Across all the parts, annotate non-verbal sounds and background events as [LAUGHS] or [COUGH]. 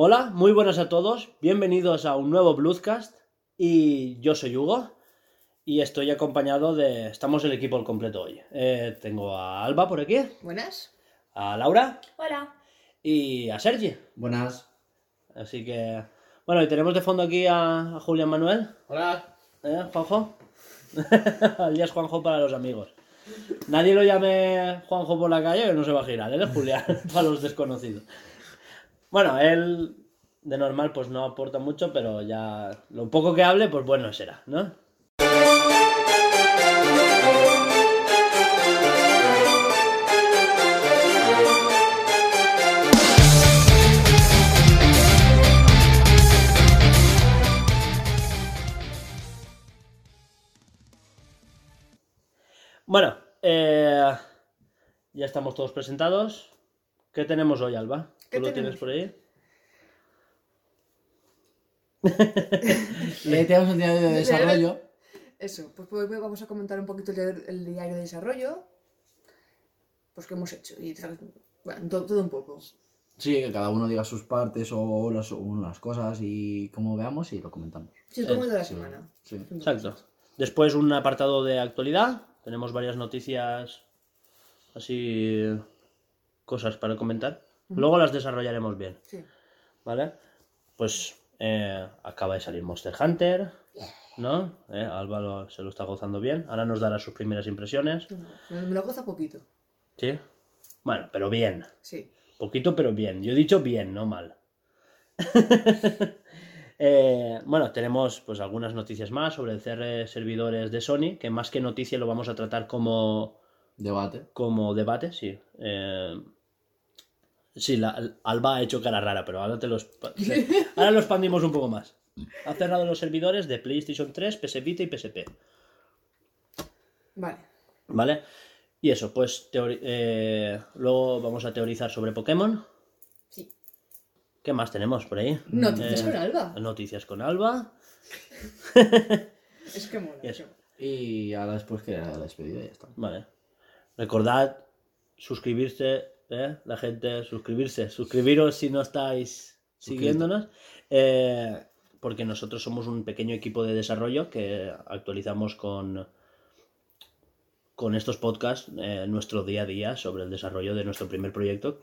Hola, muy buenas a todos, bienvenidos a un nuevo Bluescast y yo soy Hugo y estoy acompañado de... Estamos el equipo al completo hoy. Eh, tengo a Alba por aquí, Buenas. a Laura Hola. y a Sergi. Buenas. Así que... Bueno, y tenemos de fondo aquí a, a Julián Manuel. Hola. ¿Eh, Juanjo? [LAUGHS] Alias Juanjo para los amigos. Nadie lo llame Juanjo por la calle que no se va a girar, él es Julián [LAUGHS] para los desconocidos. Bueno, él de normal pues no aporta mucho, pero ya lo poco que hable pues bueno será, ¿no? Bueno, eh, ya estamos todos presentados. ¿Qué tenemos hoy, Alba? ¿Tú ¿Qué lo tienes por ahí? [LAUGHS] Eh, tenemos un diario de desarrollo. Eso, pues hoy vamos a comentar un poquito el, diario- el diario de desarrollo. Pues qué hemos hecho. Y bueno, todo, todo un poco. Sí, que cada uno diga sus partes o las, o las cosas y como veamos y lo comentamos. Sí, como de la semana. Sí. Exacto. Después un apartado de actualidad. Tenemos varias noticias, así, cosas para comentar. Luego las desarrollaremos bien, Sí. ¿vale? Pues eh, acaba de salir Monster Hunter, ¿no? Eh, Alba lo- se lo está gozando bien. Ahora nos dará sus primeras impresiones. Me, lo goza poquito. ¿Sí? Bueno, pero bien. Sí. Poquito, pero bien. Yo he dicho bien, no mal. [LAUGHS] Eh, bueno, tenemos pues algunas noticias más sobre el cierre de servidores de Sony, que más que noticia lo vamos a tratar como, Debate. como debate, sí. Eh, sí, la, Alba ha hecho cara rara, pero ahora, te los, [LAUGHS] ahora lo expandimos un poco más. Ha cerrado los servidores de PlayStation 3, PS Vita y PSP. Vale. ¿Vale? Y eso, pues teori- eh, luego vamos a teorizar sobre Pokémon. Sí. ¿Qué más tenemos por ahí? Noticias Eh, con Alba. Noticias con Alba. [LAUGHS] Es que mola. Y eso. Y ahora después que la despedida y ya está. Vale. Recordad suscribirse, ¿eh? la gente, suscribirse. Suscribiros si no estáis siguiéndonos. eh, porque nosotros somos un pequeño equipo de desarrollo que actualizamos con, con estos podcasts eh, nuestro día a día sobre el desarrollo de nuestro primer proyecto.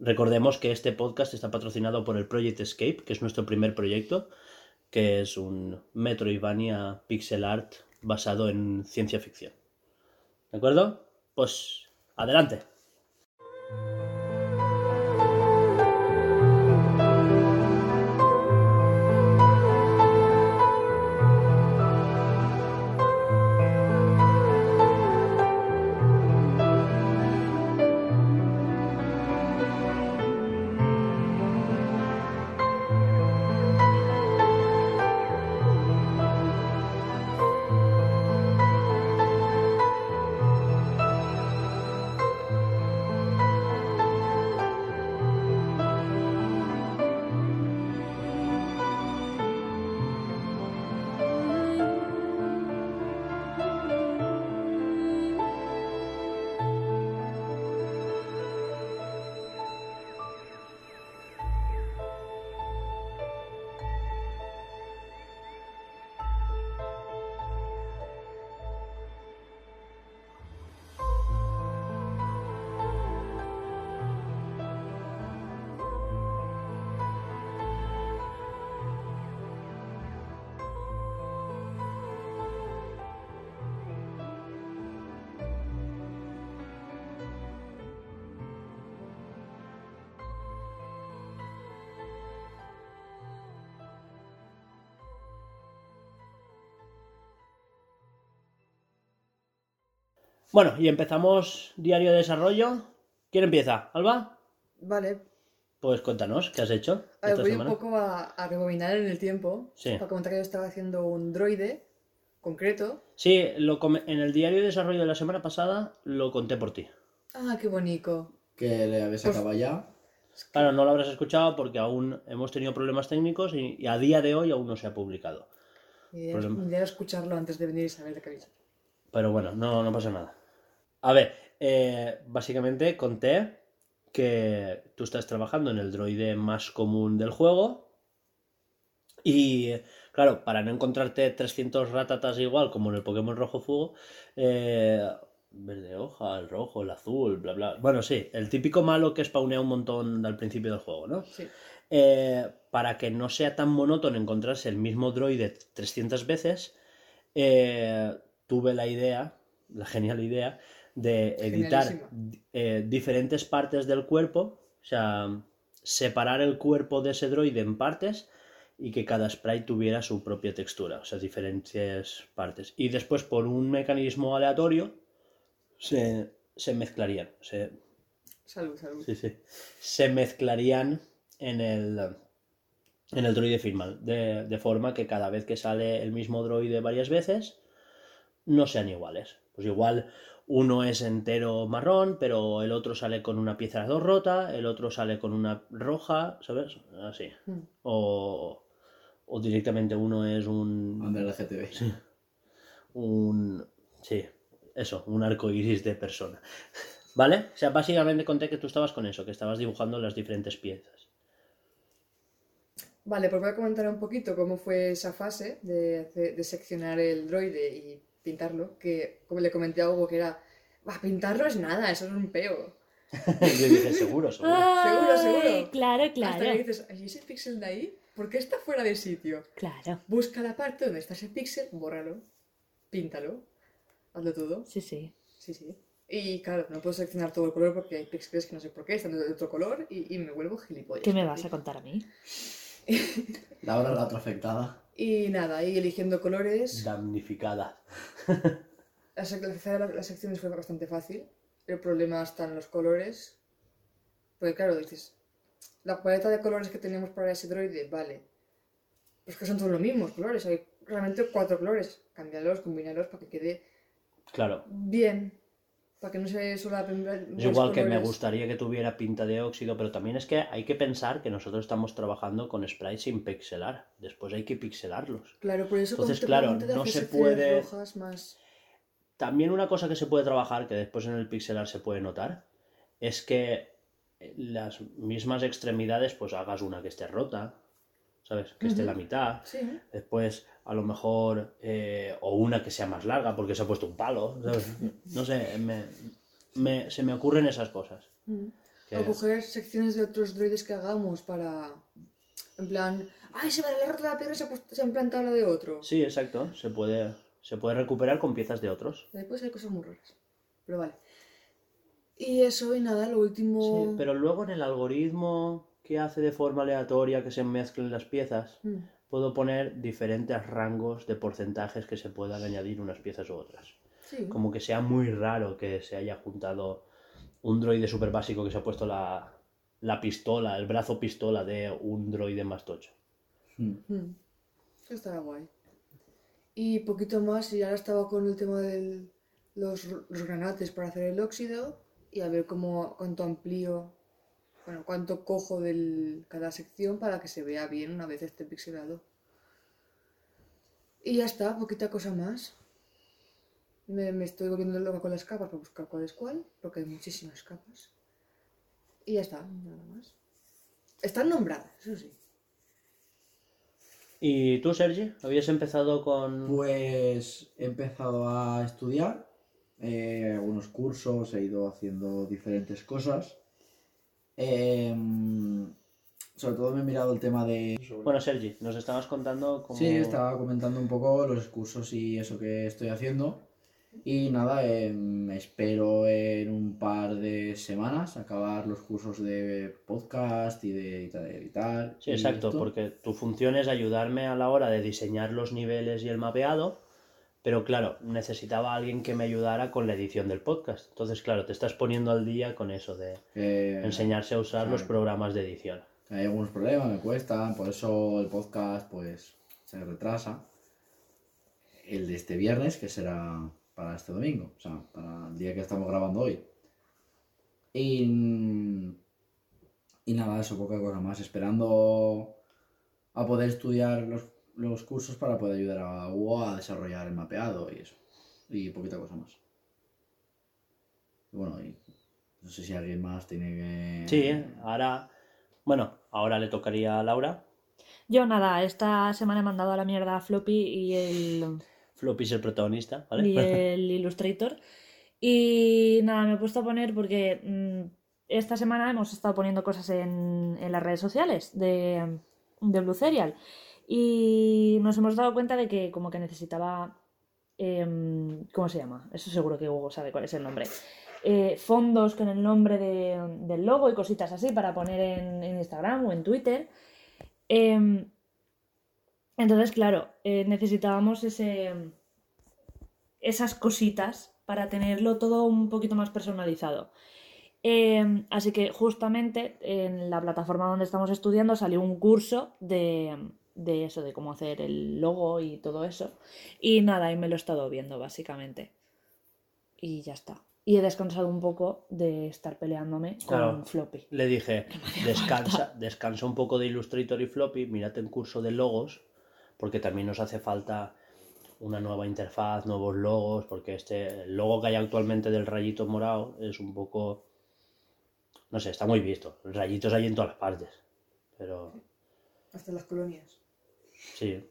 Recordemos que este podcast está patrocinado por el Project Escape, que es nuestro primer proyecto, que es un Metroidvania pixel art basado en ciencia ficción. ¿De acuerdo? Pues adelante. Bueno, y empezamos diario de desarrollo. ¿Quién empieza? ¿Alba? Vale. Pues cuéntanos, ¿qué has hecho A ver, esta voy semana? un poco a, a rebobinar en el tiempo. Sí. Para comentar que yo estaba haciendo un droide concreto. Sí, lo en el diario de desarrollo de la semana pasada lo conté por ti. Ah, qué bonito. Que le habéis Pues- acabado ya. Claro, no lo habrás escuchado porque aún hemos tenido problemas técnicos y, y a día de hoy aún no se ha publicado. Era escucharlo antes de venir y saber de qué. Pero bueno, no, no pasa nada. A ver, eh, básicamente conté que tú estás trabajando en el droide más común del juego y claro, para no encontrarte 300 ratatas igual como en el Pokémon Rojo Fuego, eh, verde hoja, el rojo, el azul, bla bla. Bueno, sí, el típico malo que spawnea un montón al principio del juego, ¿no? Sí. Eh, para que no sea tan monótono encontrarse el mismo droide 300 veces, eh, tuve la idea, la genial idea, de editar eh, diferentes partes del cuerpo, o sea, separar el cuerpo de ese droide en partes y que cada sprite tuviera su propia textura, o sea, diferentes partes. Y después, por un mecanismo aleatorio, se, se mezclarían. Se, Salud, salud. sí, sí, se mezclarían en el, en el droide final, de, de forma que cada vez que sale el mismo droide varias veces, no sean iguales. Pues igual uno es entero marrón, pero el otro sale con una pieza dos rota, el otro sale con una roja, ¿sabes? Así. Mm. O, o directamente uno es un... Under el GTV. un... Sí, eso, un arco iris de persona. ¿Vale? O sea, básicamente conté que tú estabas con eso, que estabas dibujando las diferentes piezas. Vale, pues voy a comentar un poquito cómo fue esa fase de, de seccionar el droide y pintarlo, que como le comenté a Hugo que era, "Bah, pintarlo es nada, eso es un peo. [LAUGHS] Yo dije, seguro, seguro. Seguro, seguro. Ay, Claro, Hasta que claro. dices, ¿y ese píxel de ahí? ¿Por qué está fuera de sitio? Claro. Busca la parte donde está ese píxel, bórralo, píntalo, hazlo todo. Sí, sí. Sí, sí. Y claro, no puedo seleccionar todo el color porque hay píxeles que no sé por qué están de otro color y, y me vuelvo gilipollas. ¿Qué me vas a contar a mí? Laura, la otra afectada. Y nada, ahí eligiendo colores. Damnificada. La, la- la- las secciones fue bastante fácil. El problema está en los colores. Porque claro, dices, la paleta de colores que tenemos para ese droide, vale. Pues que son todos los mismos colores. Hay realmente cuatro colores. Cámbialos, combínalos para que quede Claro. bien. Para que no se solapen Es los igual que me gustaría que tuviera pinta de óxido, pero también es que hay que pensar que nosotros estamos trabajando con sprites sin pixelar. Después hay que pixelarlos. Claro, por eso Entonces, claro, no se puede- rojas más... También una cosa que se puede trabajar, que después en el pixelar se puede notar, es que las mismas extremidades, pues hagas una que esté rota, ¿sabes? Que esté en la mitad. Sí, Después, a lo mejor, eh, o una que sea más larga porque se ha puesto un palo. ¿sabes? No sé, me- me- se me ocurren esas cosas. Mm. que- O coger secciones de otros droides que hagamos para... En plan... ¡Ay, se me ha roto la piedra y se ha, puesto- se ha implantado la de otro! Sí, exacto. Se puede, se puede recuperar con piezas de otros. Después hay cosas muy raras. Pero vale. Y eso, y nada, lo último... Sí, pero luego en el algoritmo que hace de forma aleatoria que se mezclen las piezas, Mm. Puedo poner diferentes rangos de porcentajes que se puedan añadir unas piezas u otras. Sí. Como que sea muy raro que se haya juntado un droide súper básico que se ha puesto la, la pistola, el brazo pistola de un droide más tocho. Mm. Mm. Eso Estará guay. Y poquito más, y ahora estaba con el tema de los, los granates para hacer el óxido y a ver cómo cuánto amplío, bueno, cuánto cojo de cada sección para que se vea bien una vez esté pixelado. Y ya está, poquita cosa más. Me, me estoy volviendo loca con las capas para buscar cuál es cuál, porque hay muchísimas capas. Y ya está, nada más. Están nombradas, eso sí. ¿Y tú, Sergi? ¿Habías empezado con...? Pues he empezado a estudiar eh, algunos cursos, he ido haciendo diferentes cosas. Em, sobre todo me he mirado el tema de... Bueno, Sergi, nos estabas contando cómo... Sí, estaba comentando un poco los cursos y eso que estoy haciendo. Y nada, em, espero en un par de semanas acabar los cursos de podcast y de editar. Sí, exacto, esto. porque tu función es ayudarme a la hora de diseñar los niveles y el mapeado, pero claro, necesitaba a alguien que me ayudara con la edición del podcast. Entonces, claro, te estás poniendo al día con eso de enseñarse a usar los programas de edición. Hay algunos problemas, me cuestan, por eso el podcast pues se retrasa. El de este viernes, que será para este domingo, o sea, para el día que estamos grabando hoy. Y, y nada, eso, poca cosa más, esperando a poder estudiar los, los cursos para poder ayudar a Hugo a desarrollar el mapeado y eso. Y poquita cosa más. Y bueno, y No sé si alguien más tiene que... Sí, ahora. Bueno, ahora le tocaría a Laura. Yo nada, esta semana he mandado a la mierda a Floppy y el, Floppy es el protagonista, ¿vale? y [LAUGHS] el Illustrator. Y nada, me he puesto a poner porque mm, esta semana hemos estado poniendo cosas en, en las redes sociales de, de Blue Serial. Y nos hemos dado cuenta de que como que necesitaba... em, ¿Cómo se llama? Eso seguro que Hugo sabe cuál es el nombre. Eh, fondos con el nombre de- del logo y cositas así para poner en, Instagram o en Twitter. Em, entonces, claro, eh, necesitábamos ese, esas cositas para tenerlo todo un poquito más personalizado. Eh, así que justamente en la plataforma donde estamos estudiando salió un curso de, de eso, de cómo hacer el logo y todo eso. Y nada, y me lo he estado viendo básicamente. Y ya está. Y he descansado un poco de estar peleándome con. Floppy. Le dije, [LAUGHS] descansa, falta". descansa un poco de Illustrator y Floppy, mírate un curso de logos, porque también nos hace falta una nueva interfaz, nuevos logos, porque este el logo que hay actualmente del rayito morado es un poco, no sé, está muy visto. El rayito es ahí en todas las partes, pero Hasta las colonias. Sí,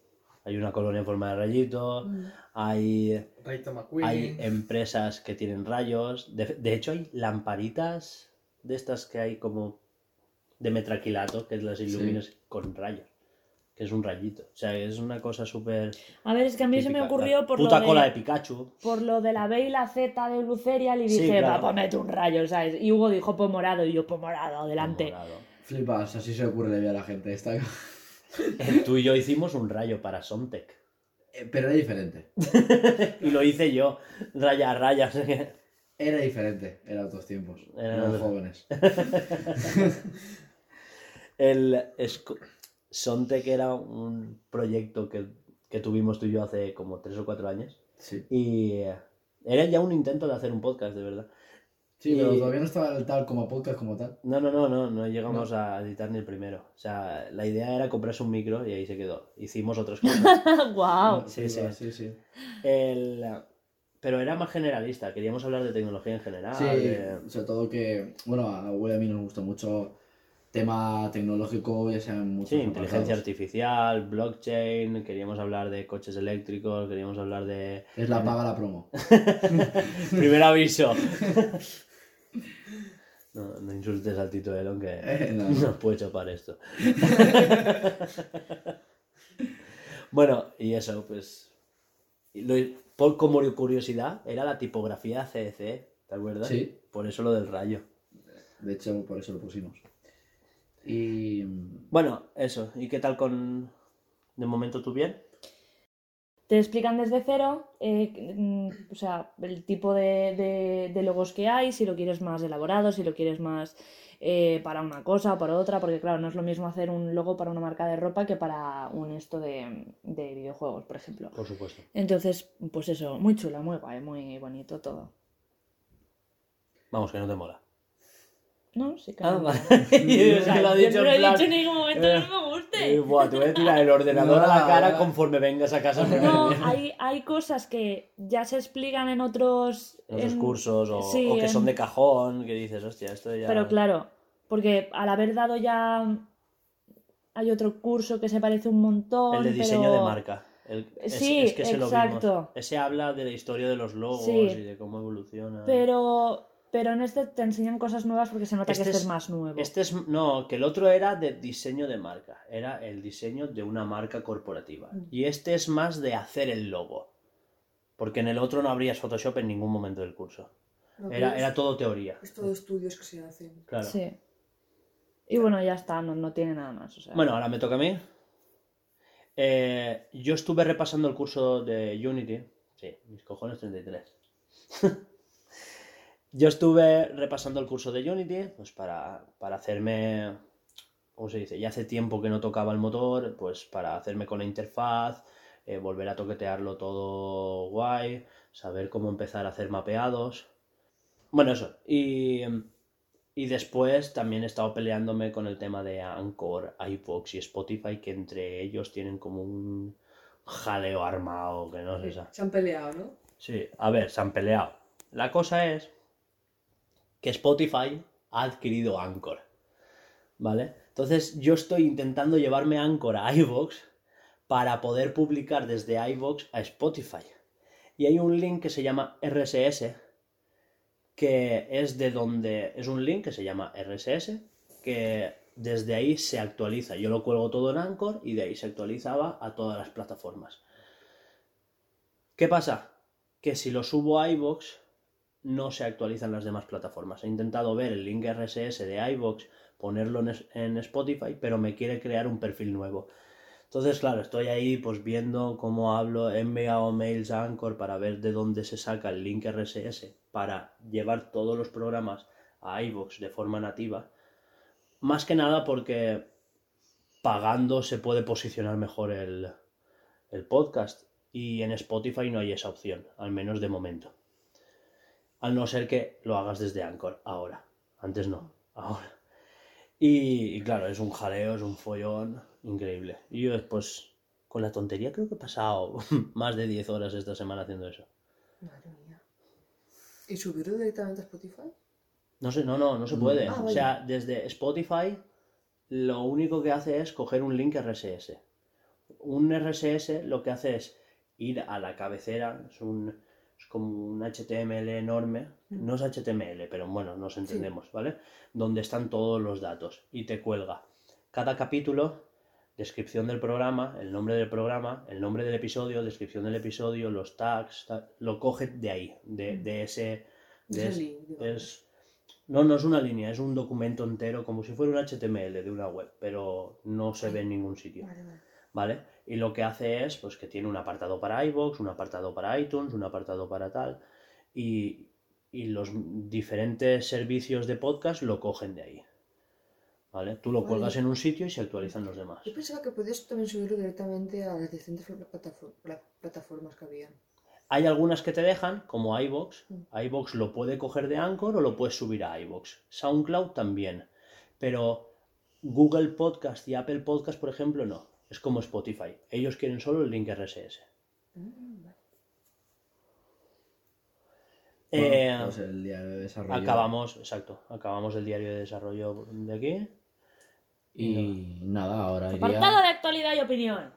hay una colonia en forma de rayito, hay Rayito McQueen. Hay empresas que tienen rayos. De, de hecho, hay lamparitas de estas que hay como de metraquilato, que las iluminas con rayos. Que es un rayito. O sea, es una cosa súper. A ver, es que a mí se me típica. ocurrió La por puta lo cola de de, Pikachu. por lo de la B y la Z de Blue Serial y Sí, dije, claro. va, ponete un rayo, ¿sabes? Y Hugo dijo, pues morado, y yo, pues morado, adelante. Morado. Flipas, así se ocurre de ver a la gente. Esta... Eh, Tú y yo hicimos un rayo para Somtec. Eh, Pero era diferente. [LAUGHS] Y lo hice yo. Raya a raya. Era diferente. Era otros tiempos. Era Éramos otro- jóvenes. [LAUGHS] El Sontec era un proyecto que, que tuvimos tú y yo hace como tres o cuatro años. Sí. Y eh, era ya un intento de hacer un podcast, de verdad. Sí, pero todavía no estaba el tal como podcast como tal. No, no, no, no, no llegamos a editar ni el primero. O sea, la idea era comprarse un micro y ahí se quedó. Hicimos otras [LAUGHS] cosas. ¡Guau! Sí, sí. Flipas, sí, sí. El, pero era más generalista, queríamos hablar de tecnología en general. Sí, de- sobre todo que, bueno, a Will a mí nos gusta mucho tema tecnológico, ya sean muchos Sí, inteligencia apartados. artificial, blockchain, queríamos hablar de coches eléctricos, queríamos hablar de... Es la paga la promo. [LAUGHS] Primer aviso. [LAUGHS] No, no insultes al Tito Elon que [LAUGHS] Eh, no, [LAUGHS] nos puede chopar esto. [LAUGHS] bueno, y eso, pues... lo- por como curiosidad, era la tipografía CDC, ¿te acuerdas? Sí. Por eso lo del rayo. De hecho, por eso lo pusimos. Y. Bueno, eso. ¿Y qué tal con... De momento tú bien? Te explican desde cero, eh, mm, o sea, el tipo de, de- de logos que hay, si lo quieres más elaborado, si lo quieres más eh, para una cosa o para otra, porque claro, no es lo mismo hacer un logo para una marca de ropa que para un esto de, de videojuegos, por ejemplo. Por supuesto. Entonces, pues eso, muy chula, muy guay, muy bonito todo. Vamos, que no te mola. No, sí que Ah, me vale. [LAUGHS] mola. Yo O sea, lo he yo dicho no lo he dicho en ningún momento [LAUGHS] que no me Eh, buah, te voy a tirar el ordenador a la No, cara no. conforme vengas a casa. No, hay, hay cosas que ya se explican en otros... En otros en- cursos o, sí, o que son de cajón, que dices, hostia, esto ya... Pero claro, porque al haber dado ya hay otro curso que se parece un montón. El de diseño pero- de marca. El- es, Sí, es que se lo exacto. vimos. Ese habla de la historia de los logos Sí. y de cómo evoluciona. Pero, pero en este te enseñan cosas nuevas porque se nota Este que este es- es más nuevo. Este es... No, que el otro era de diseño de marca. Era el diseño de una marca corporativa. Mm. Y este es más de hacer el logo. Porque en el otro no habrías Photoshop en ningún momento del curso. No, Era, pero era es- todo teoría. Es todo estudios que se hacen. Claro. Sí. Y bueno, ya está, no, no tiene nada más. o sea. Bueno, ahora me toca a mí. Eh, yo estuve repasando el curso de Unity. Sí, mis cojones 33. [LAUGHS] yo estuve repasando el curso de Unity, pues para, para hacerme. ¿Cómo se dice? Ya hace tiempo que no tocaba el motor, pues para hacerme con la interfaz, eh, volver a toquetearlo todo guay, saber cómo empezar a hacer mapeados. Bueno, eso. Y. Y después también he estado peleándome con el tema de Anchor, iVoox y Spotify, que entre ellos tienen como un jaleo armado, que no sé. sa- Se han peleado, ¿no? Sí, a ver, se han peleado. La cosa es que Spotify ha adquirido Anchor. ¿Vale? Entonces yo estoy intentando llevarme Anchor a iVoox para poder publicar desde iVoox a Spotify. Y hay un link que se llama RSS, que es de donde es un link que se llama RSS, que desde ahí se actualiza. Yo lo cuelgo todo en Anchor y de ahí se actualizaba a todas las plataformas. ¿Qué pasa? Que si lo subo a iVoox no se actualizan las demás plataformas. He intentado ver el link RSS de iVoox, ponerlo en, Spotify, pero me quiere crear un perfil nuevo. Entonces, claro, estoy ahí pues viendo cómo hablo, he enviado mails a Anchor para ver de dónde se saca el link RSS para llevar todos los programas a iVoox de forma nativa. Más que nada porque pagando se puede posicionar mejor el podcast y en Spotify no hay esa opción, al menos de momento. Al no ser que lo hagas desde Anchor ahora. Antes no, ahora. Y, y claro, es un jaleo, es un follón increíble. Y yo después, con la tontería, creo que he pasado [LAUGHS] más de 10 horas esta semana haciendo eso. Madre mía. ¿Y subirlo directamente a Spotify? No sé, no, no, no se puede. Ah, o sea, desde Spotify lo único que hace es coger un link RSS. Un RSS lo que hace es ir a la cabecera, es, un, es como un HTML enorme, no es HTML, pero bueno, nos entendemos, ¿vale? Donde están todos los datos y te cuelga cada capítulo, descripción del programa, el nombre del programa, el nombre del episodio, descripción del episodio, los tags, ta- lo coge de ahí, de, de ese... de Ese ese- link, digamos. es, no, no es una línea, es un documento entero, como si fuera un HTML de una web, pero no se ve en ningún sitio. ¿vale? Y lo que hace es, pues que tiene un apartado para iVoox, un apartado para iTunes, un apartado para tal, y, y los diferentes servicios de podcast lo cogen de ahí, ¿vale? Tú lo Vale. cuelgas en un sitio y se actualizan los demás. Yo pensaba que podías también subirlo directamente a las distintas pla- plataformas que habían. Hay algunas que te dejan, como iVoox. Mm. iVoox lo puede coger de Anchor o lo puedes subir a iVoox. SoundCloud también. Pero Google Podcast y Apple Podcast, por ejemplo, no. Es como Spotify. Ellos quieren solo el link RSS. Mm, vale. Eh, Bueno, pues el diario de desarrollo. acabamos, exacto, acabamos el diario de desarrollo de aquí. Y nada, ahora iría. Apartado de actualidad y opinión.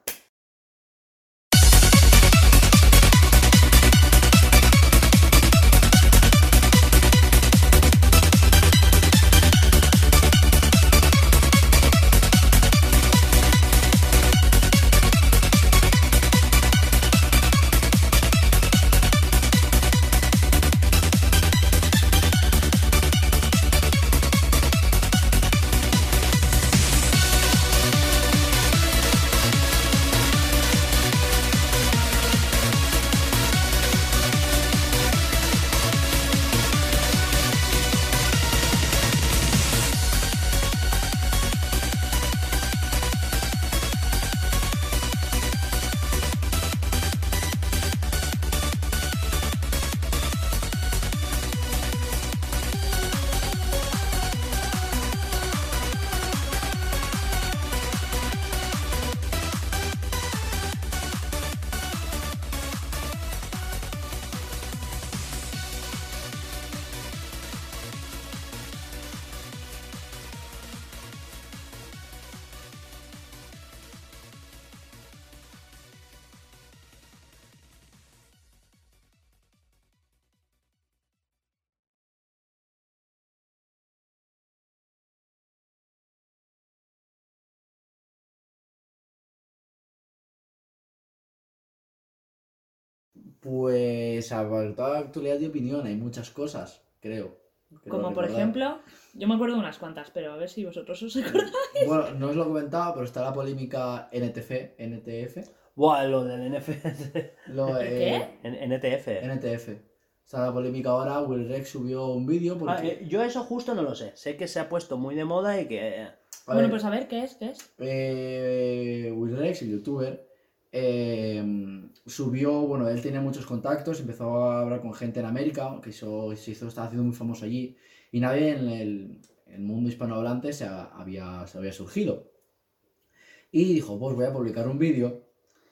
Pues apartado de actualidad y opinión, hay muchas cosas, creo. Como por ejemplo, yo me acuerdo de unas cuantas, pero a ver si vosotros os acordáis. Bueno, no os lo he comentado, pero está la polémica NTF, NTF. Buah, lo del NF... Lo, eh, N- NTF. NTF. Está la polémica ahora, Will Rex subió un vídeo porque... Ah, eh, yo eso justo no lo sé. Sé que se ha puesto muy de moda y que... a Bueno, ver, pues a ver, ¿qué es? ¿Qué es? eh, Will Rex, el youtuber, eh, subió, bueno, él tiene muchos contactos, empezó a hablar con gente en América, que se hizo, estaba haciendo muy famoso allí, y nadie en el, mundo hispanohablante se ha- había, surgido. Y dijo, pues voy a publicar un vídeo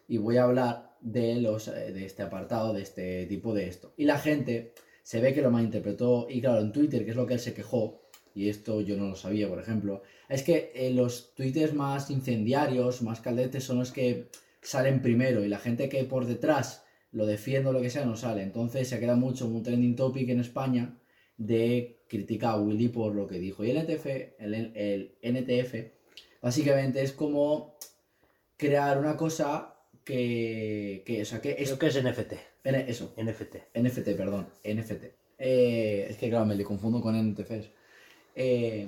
y voy a hablar de, los, eh, de este apartado, de este tipo de esto. Y la gente se ve que lo malinterpretó. Y claro, en Twitter, que es lo que él se quejó, y esto yo no lo sabía, por ejemplo, es que eh, los twitters más incendiarios, más caldetes, son los que salen primero y la gente que por detrás lo defiende o lo que sea no sale. Entonces se queda mucho un trending topic en España de criticar a Willy por lo que dijo. Y el NTF, el, el NTF básicamente es como crear una cosa que, que o sea, que es... Creo que es NFT. N- eso, NFT. NFT, perdón, NFT. Eh, es que claro, me le confundo con NTFs. Eh,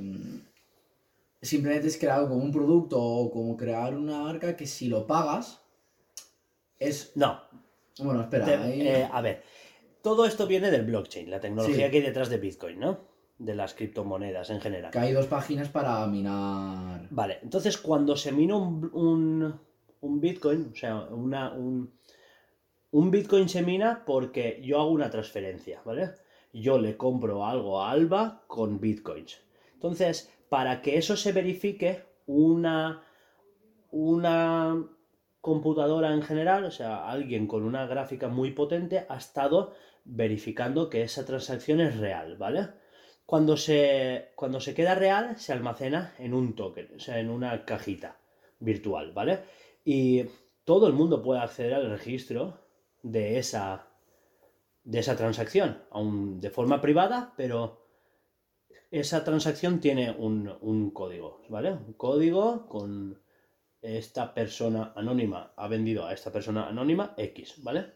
simplemente es crear como un producto o como crear una marca que si lo pagas es... No, Bueno, espera, te- ahí- eh, a ver. Todo esto viene del blockchain, la tecnología Sí. que hay detrás de Bitcoin, ¿no? De las criptomonedas en general. que hay dos páginas para minar... Vale, entonces cuando se mina un, un- un Bitcoin, o sea, una, un, un Bitcoin se mina porque yo hago una transferencia, ¿vale? Yo le compro algo a Alba con Bitcoins. Entonces, para que eso se verifique, una, una computadora en general, o sea, alguien con una gráfica muy potente, ha estado verificando que esa transacción es real, ¿vale? Cuando se, cuando se queda real, se almacena en un token, o sea, en una cajita virtual, ¿vale? Y todo el mundo puede acceder al registro de esa, de esa transacción, aún de forma privada, pero esa transacción tiene un, un código, ¿vale? Un código con esta persona anónima ha vendido a esta persona anónima X, ¿vale?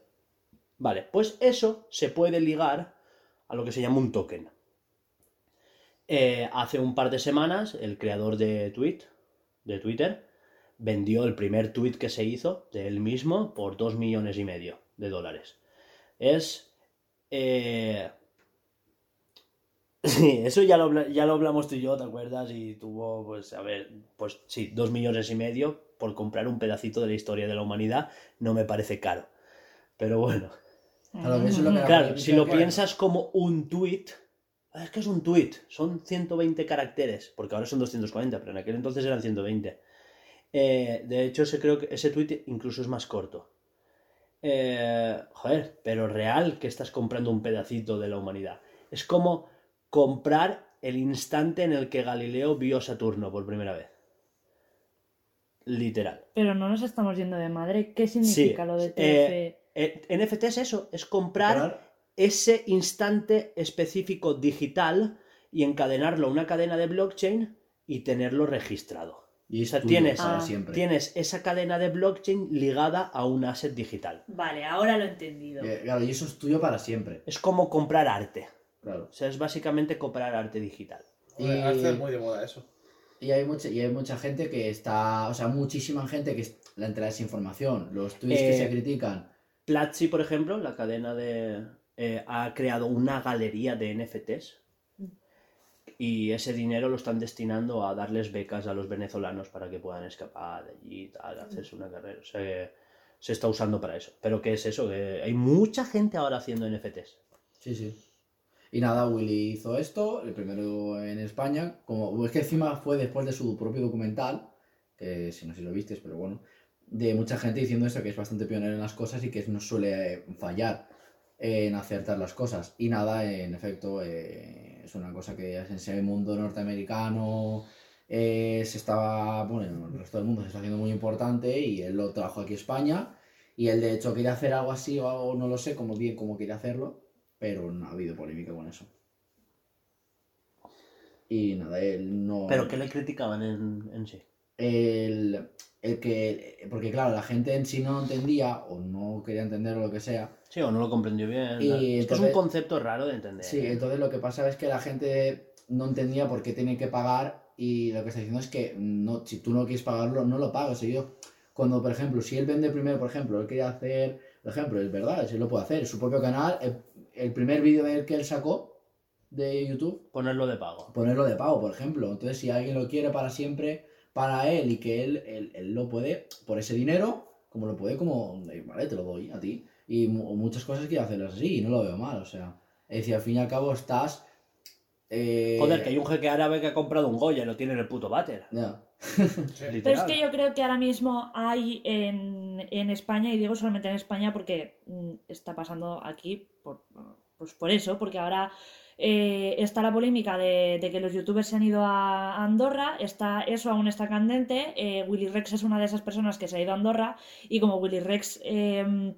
Vale, pues eso se puede ligar a lo que se llama un token. Eh, hace un par de semanas, el creador de, tweet, de Twitter vendió el primer tweet que se hizo de él mismo por 2 millones y medio de dólares. Es. eh, Sí, eso ya lo, ya lo hablamos tú y yo, ¿te acuerdas? Y tuvo, pues, a ver, pues sí, 2 millones y medio por comprar un pedacito de la historia de la humanidad no me parece caro. Pero bueno. Claro, que eso es lo que la Claro, polémica si lo piensas como un tweet, es que es un tweet, son 120 caracteres, porque ahora son 240, pero en aquel entonces eran 120. Eh, de hecho, ese, creo que ese tweet incluso es más corto. Eh, joder, pero real que estás comprando un pedacito de la humanidad. Es como comprar el instante en el que Galileo vio Saturno por primera vez. Literal. Pero no nos estamos yendo de madre. ¿Qué significa lo de TF? eh, Eh, NFT es eso, es comprar ese instante específico digital y encadenarlo a una cadena de blockchain y tenerlo registrado. Y O sea, tienes- para Ah. siempre. Tienes esa cadena de blockchain ligada a un asset digital. Vale, ahora lo he entendido. Eh, Claro, y eso es tuyo para siempre. Es como comprar arte. Claro. O sea, es básicamente comprar arte digital. Y- Hace muy de moda eso. Y hay, mucha, y hay mucha gente que está, o sea, muchísima gente que es- la entra desinformación, los tweets que Eh, se critican. Platzi, por ejemplo, la cadena de. eh, ha creado una galería de NFTs. Y ese dinero lo están destinando a darles becas a los venezolanos para que puedan escapar de allí y tal, hacerse una carrera. O sea, que se está usando para eso. Pero ¿qué es eso? Que hay mucha gente ahora haciendo NFTs. Sí, sí. Y nada, Willy hizo esto, el primero en España, como es que encima fue después de su propio documental, que si no sé si lo viste, pero bueno, de mucha gente diciendo eso, que es bastante pionero en las cosas y que no suele fallar en acertar las cosas. Y nada, en efecto, eh, es una cosa que en ese mundo norteamericano eh, se estaba, bueno, el resto del mundo se está haciendo muy importante y él lo trajo aquí a España. Y él de hecho quería hacer algo así o algo, no lo sé, como bien cómo quiere hacerlo, pero no ha habido polémica con eso. Y nada, él no... ¿Pero qué le criticaban en, en sí? El, el que... Porque claro, la gente en sí no entendía o no quería entender o lo que sea. Sí, o no lo comprendió bien. Y es que es entonces- un concepto raro de entender. Sí, entonces lo que pasa es que la gente no entendía por qué tiene que pagar y lo que está diciendo es que no, si tú no quieres pagarlo, no lo pagas. Y yo, cuando, por ejemplo, si él vende primero, por ejemplo, él quería hacer, por ejemplo, es verdad, si lo puede hacer, su propio canal, el, primer vídeo del que él sacó de YouTube, Ponerlo de pago. ponerlo de pago, por ejemplo. Entonces, si alguien lo quiere para siempre, para él y que él, él, él lo puede por ese dinero, como lo puede, como, eh, vale, te lo doy a ti. Y mu- muchas cosas quiere hacerlas así y no lo veo mal, o sea. Es decir, al fin y al cabo estás. eh, Joder, que hay un jeque árabe que ha comprado un Goya y lo tiene en el puto váter. [LAUGHS] Literal. Pero es que yo creo que ahora mismo hay en, en España, y digo solamente en España porque mm, está pasando aquí por, Pues por eso, porque ahora eh, está la polémica de, que los youtubers se han ido a Andorra, está, eso aún está candente. eh, Willy Rex es una de esas personas que se ha ido a Andorra y como Willy Rex eh,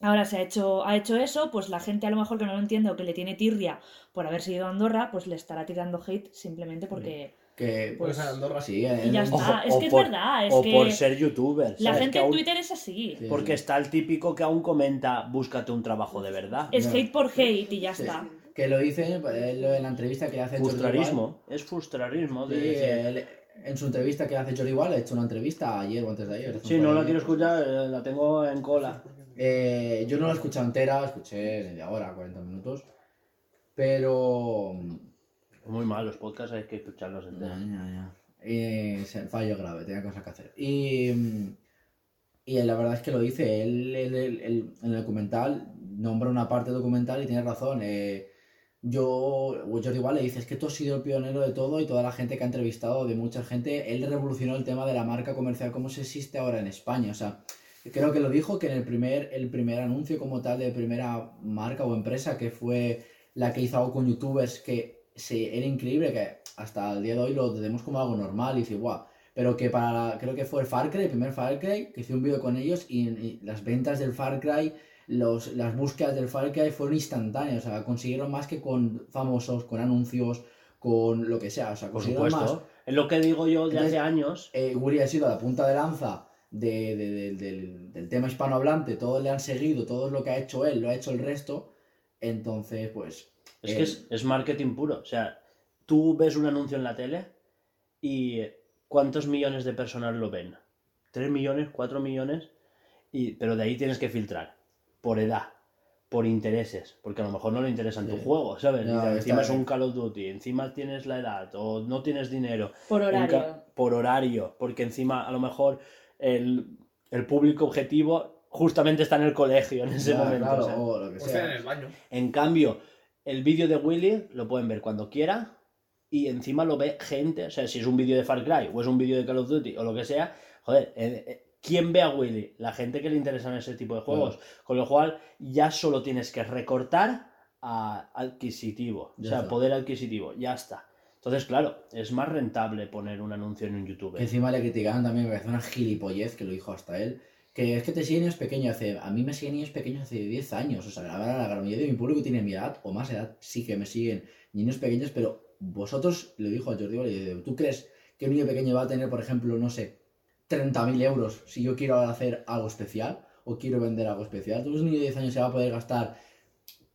ahora se ha hecho, ha hecho eso, pues la gente a lo mejor que no lo entiende o que le tiene tirria por haberse ido a Andorra, pues le estará tirando hate simplemente porque... Que, Pues en Andorra. sí, Y en- ya está. es o que es por- verdad, es o que por ser youtuber. la gente en aún- Twitter es así. Sí. Porque está el típico que aún comenta, búscate un trabajo de verdad. Es No. hate por hate y ya Sí. está. Que lo dice él en la entrevista que hace Frustrarismo. Es frustrarismo. De decir, él- en su entrevista que hace Jordi Wild, ha hecho una entrevista ayer o antes de ayer. Sí, no la quiero escuchar, eh, la tengo en cola. [LAUGHS] Eh, yo no la he escuchado entera, escuché media hora, 40 minutos. Pero. Muy mal, los podcasts hay que escucharlos Ya, enteros. ya, ya. Y se- fallo grave, tenía cosas que hacer. Y, y la verdad es que lo dice, él en el documental nombra una parte documental y tiene razón. eh, yo, Jordi igual le dice, es que tú has sido el pionero de todo y toda la gente que ha entrevistado, de mucha gente, él revolucionó el tema de la marca comercial como se existe ahora en España. O sea, creo que lo dijo que en el primer, el primer anuncio como tal de primera marca o empresa que fue la que hizo algo con youtubers que se, era increíble que hasta el día de hoy lo tenemos como algo normal y dice, guau. Pero que para, creo que fue el Far Cry, el primer Far Cry, que hice un vídeo con ellos y, y las ventas del Far Cry, los, las búsquedas del Far Cry fueron instantáneas, o sea, consiguieron más que con famosos, con anuncios, con lo que sea, o sea, consiguieron supuesto. más. Es lo que digo yo de hace años. Eh, Guri ha sido la punta de lanza de- de- de- del, del tema hispanohablante, todos le han seguido, todo lo que ha hecho él, lo ha hecho el resto, entonces, pues... Es eh, que es, es marketing puro. O sea, tú ves un anuncio en la tele y ¿cuántos millones de personas lo ven? ¿Tres millones? ¿Cuatro millones? Y, pero de ahí tienes que filtrar. Por edad, por intereses. Porque a lo mejor no le interesan tu Sí. juego, ¿sabes? No, encima es un Call of Duty, encima tienes la edad, o no tienes dinero. Por horario. ca- por horario. Porque encima a lo mejor el, el público objetivo justamente está en el colegio en ese ya, momento. o lo que O sea, en sea. el baño. En cambio, el vídeo de Willy lo pueden ver cuando quiera y encima lo ve gente, o sea, si es un vídeo de Far Cry o es un vídeo de Call of Duty o lo que sea, joder, eh, eh, ¿quién ve a Willy? La gente que le interesan ese tipo de juegos. Con lo cual, ya solo tienes que recortar a adquisitivo, o Ya sea, está. poder adquisitivo, ya está. Entonces, claro, es más rentable poner un anuncio en un YouTube. encima le criticaban también, me parece una gilipollez, que lo dijo hasta él, que es que te siguen niños pequeños, hace, a mí me siguen niños pequeños hace 10 años, o sea, la, la gran mayoría de mi público tiene mi edad o más edad, sí que me siguen niños pequeños, pero vosotros, le dijo a Jordi, Wild, le dice, ¿tú crees que un niño pequeño va a tener, por ejemplo, no sé, 30.000 euros si yo quiero hacer algo especial o quiero vender algo especial? ¿Tú un niño de 10 años se va a poder gastar,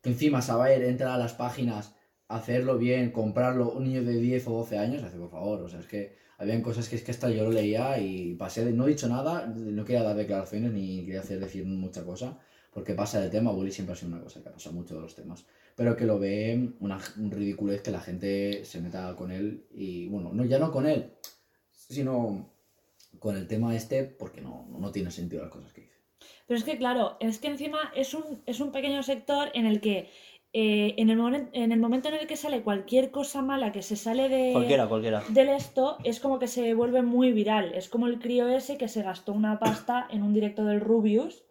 que encima saber entrar a las páginas, hacerlo bien, comprarlo, un niño de 10 o 12 años, hace por favor, o sea, es que habían cosas que es que hasta yo lo leía y pasé de, no he dicho nada, no quería dar declaraciones ni quería hacer decir mucha cosa, porque pasa el tema, bully siempre ha sido una cosa que ha pasado mucho de los temas, pero que lo ve una un ridiculez que la gente se meta con él y bueno, no, ya no con él, sino con el tema este porque no, no tiene sentido las cosas que dice. Pero es que, claro, es que encima es un, es un pequeño sector en el que eh, en, el momen- en el momento en el que sale cualquier cosa mala que se sale de, Cualquiera, cualquiera. del esto, es como que se vuelve muy viral. Es como el crío ese que se gastó una pasta en un directo del Rubius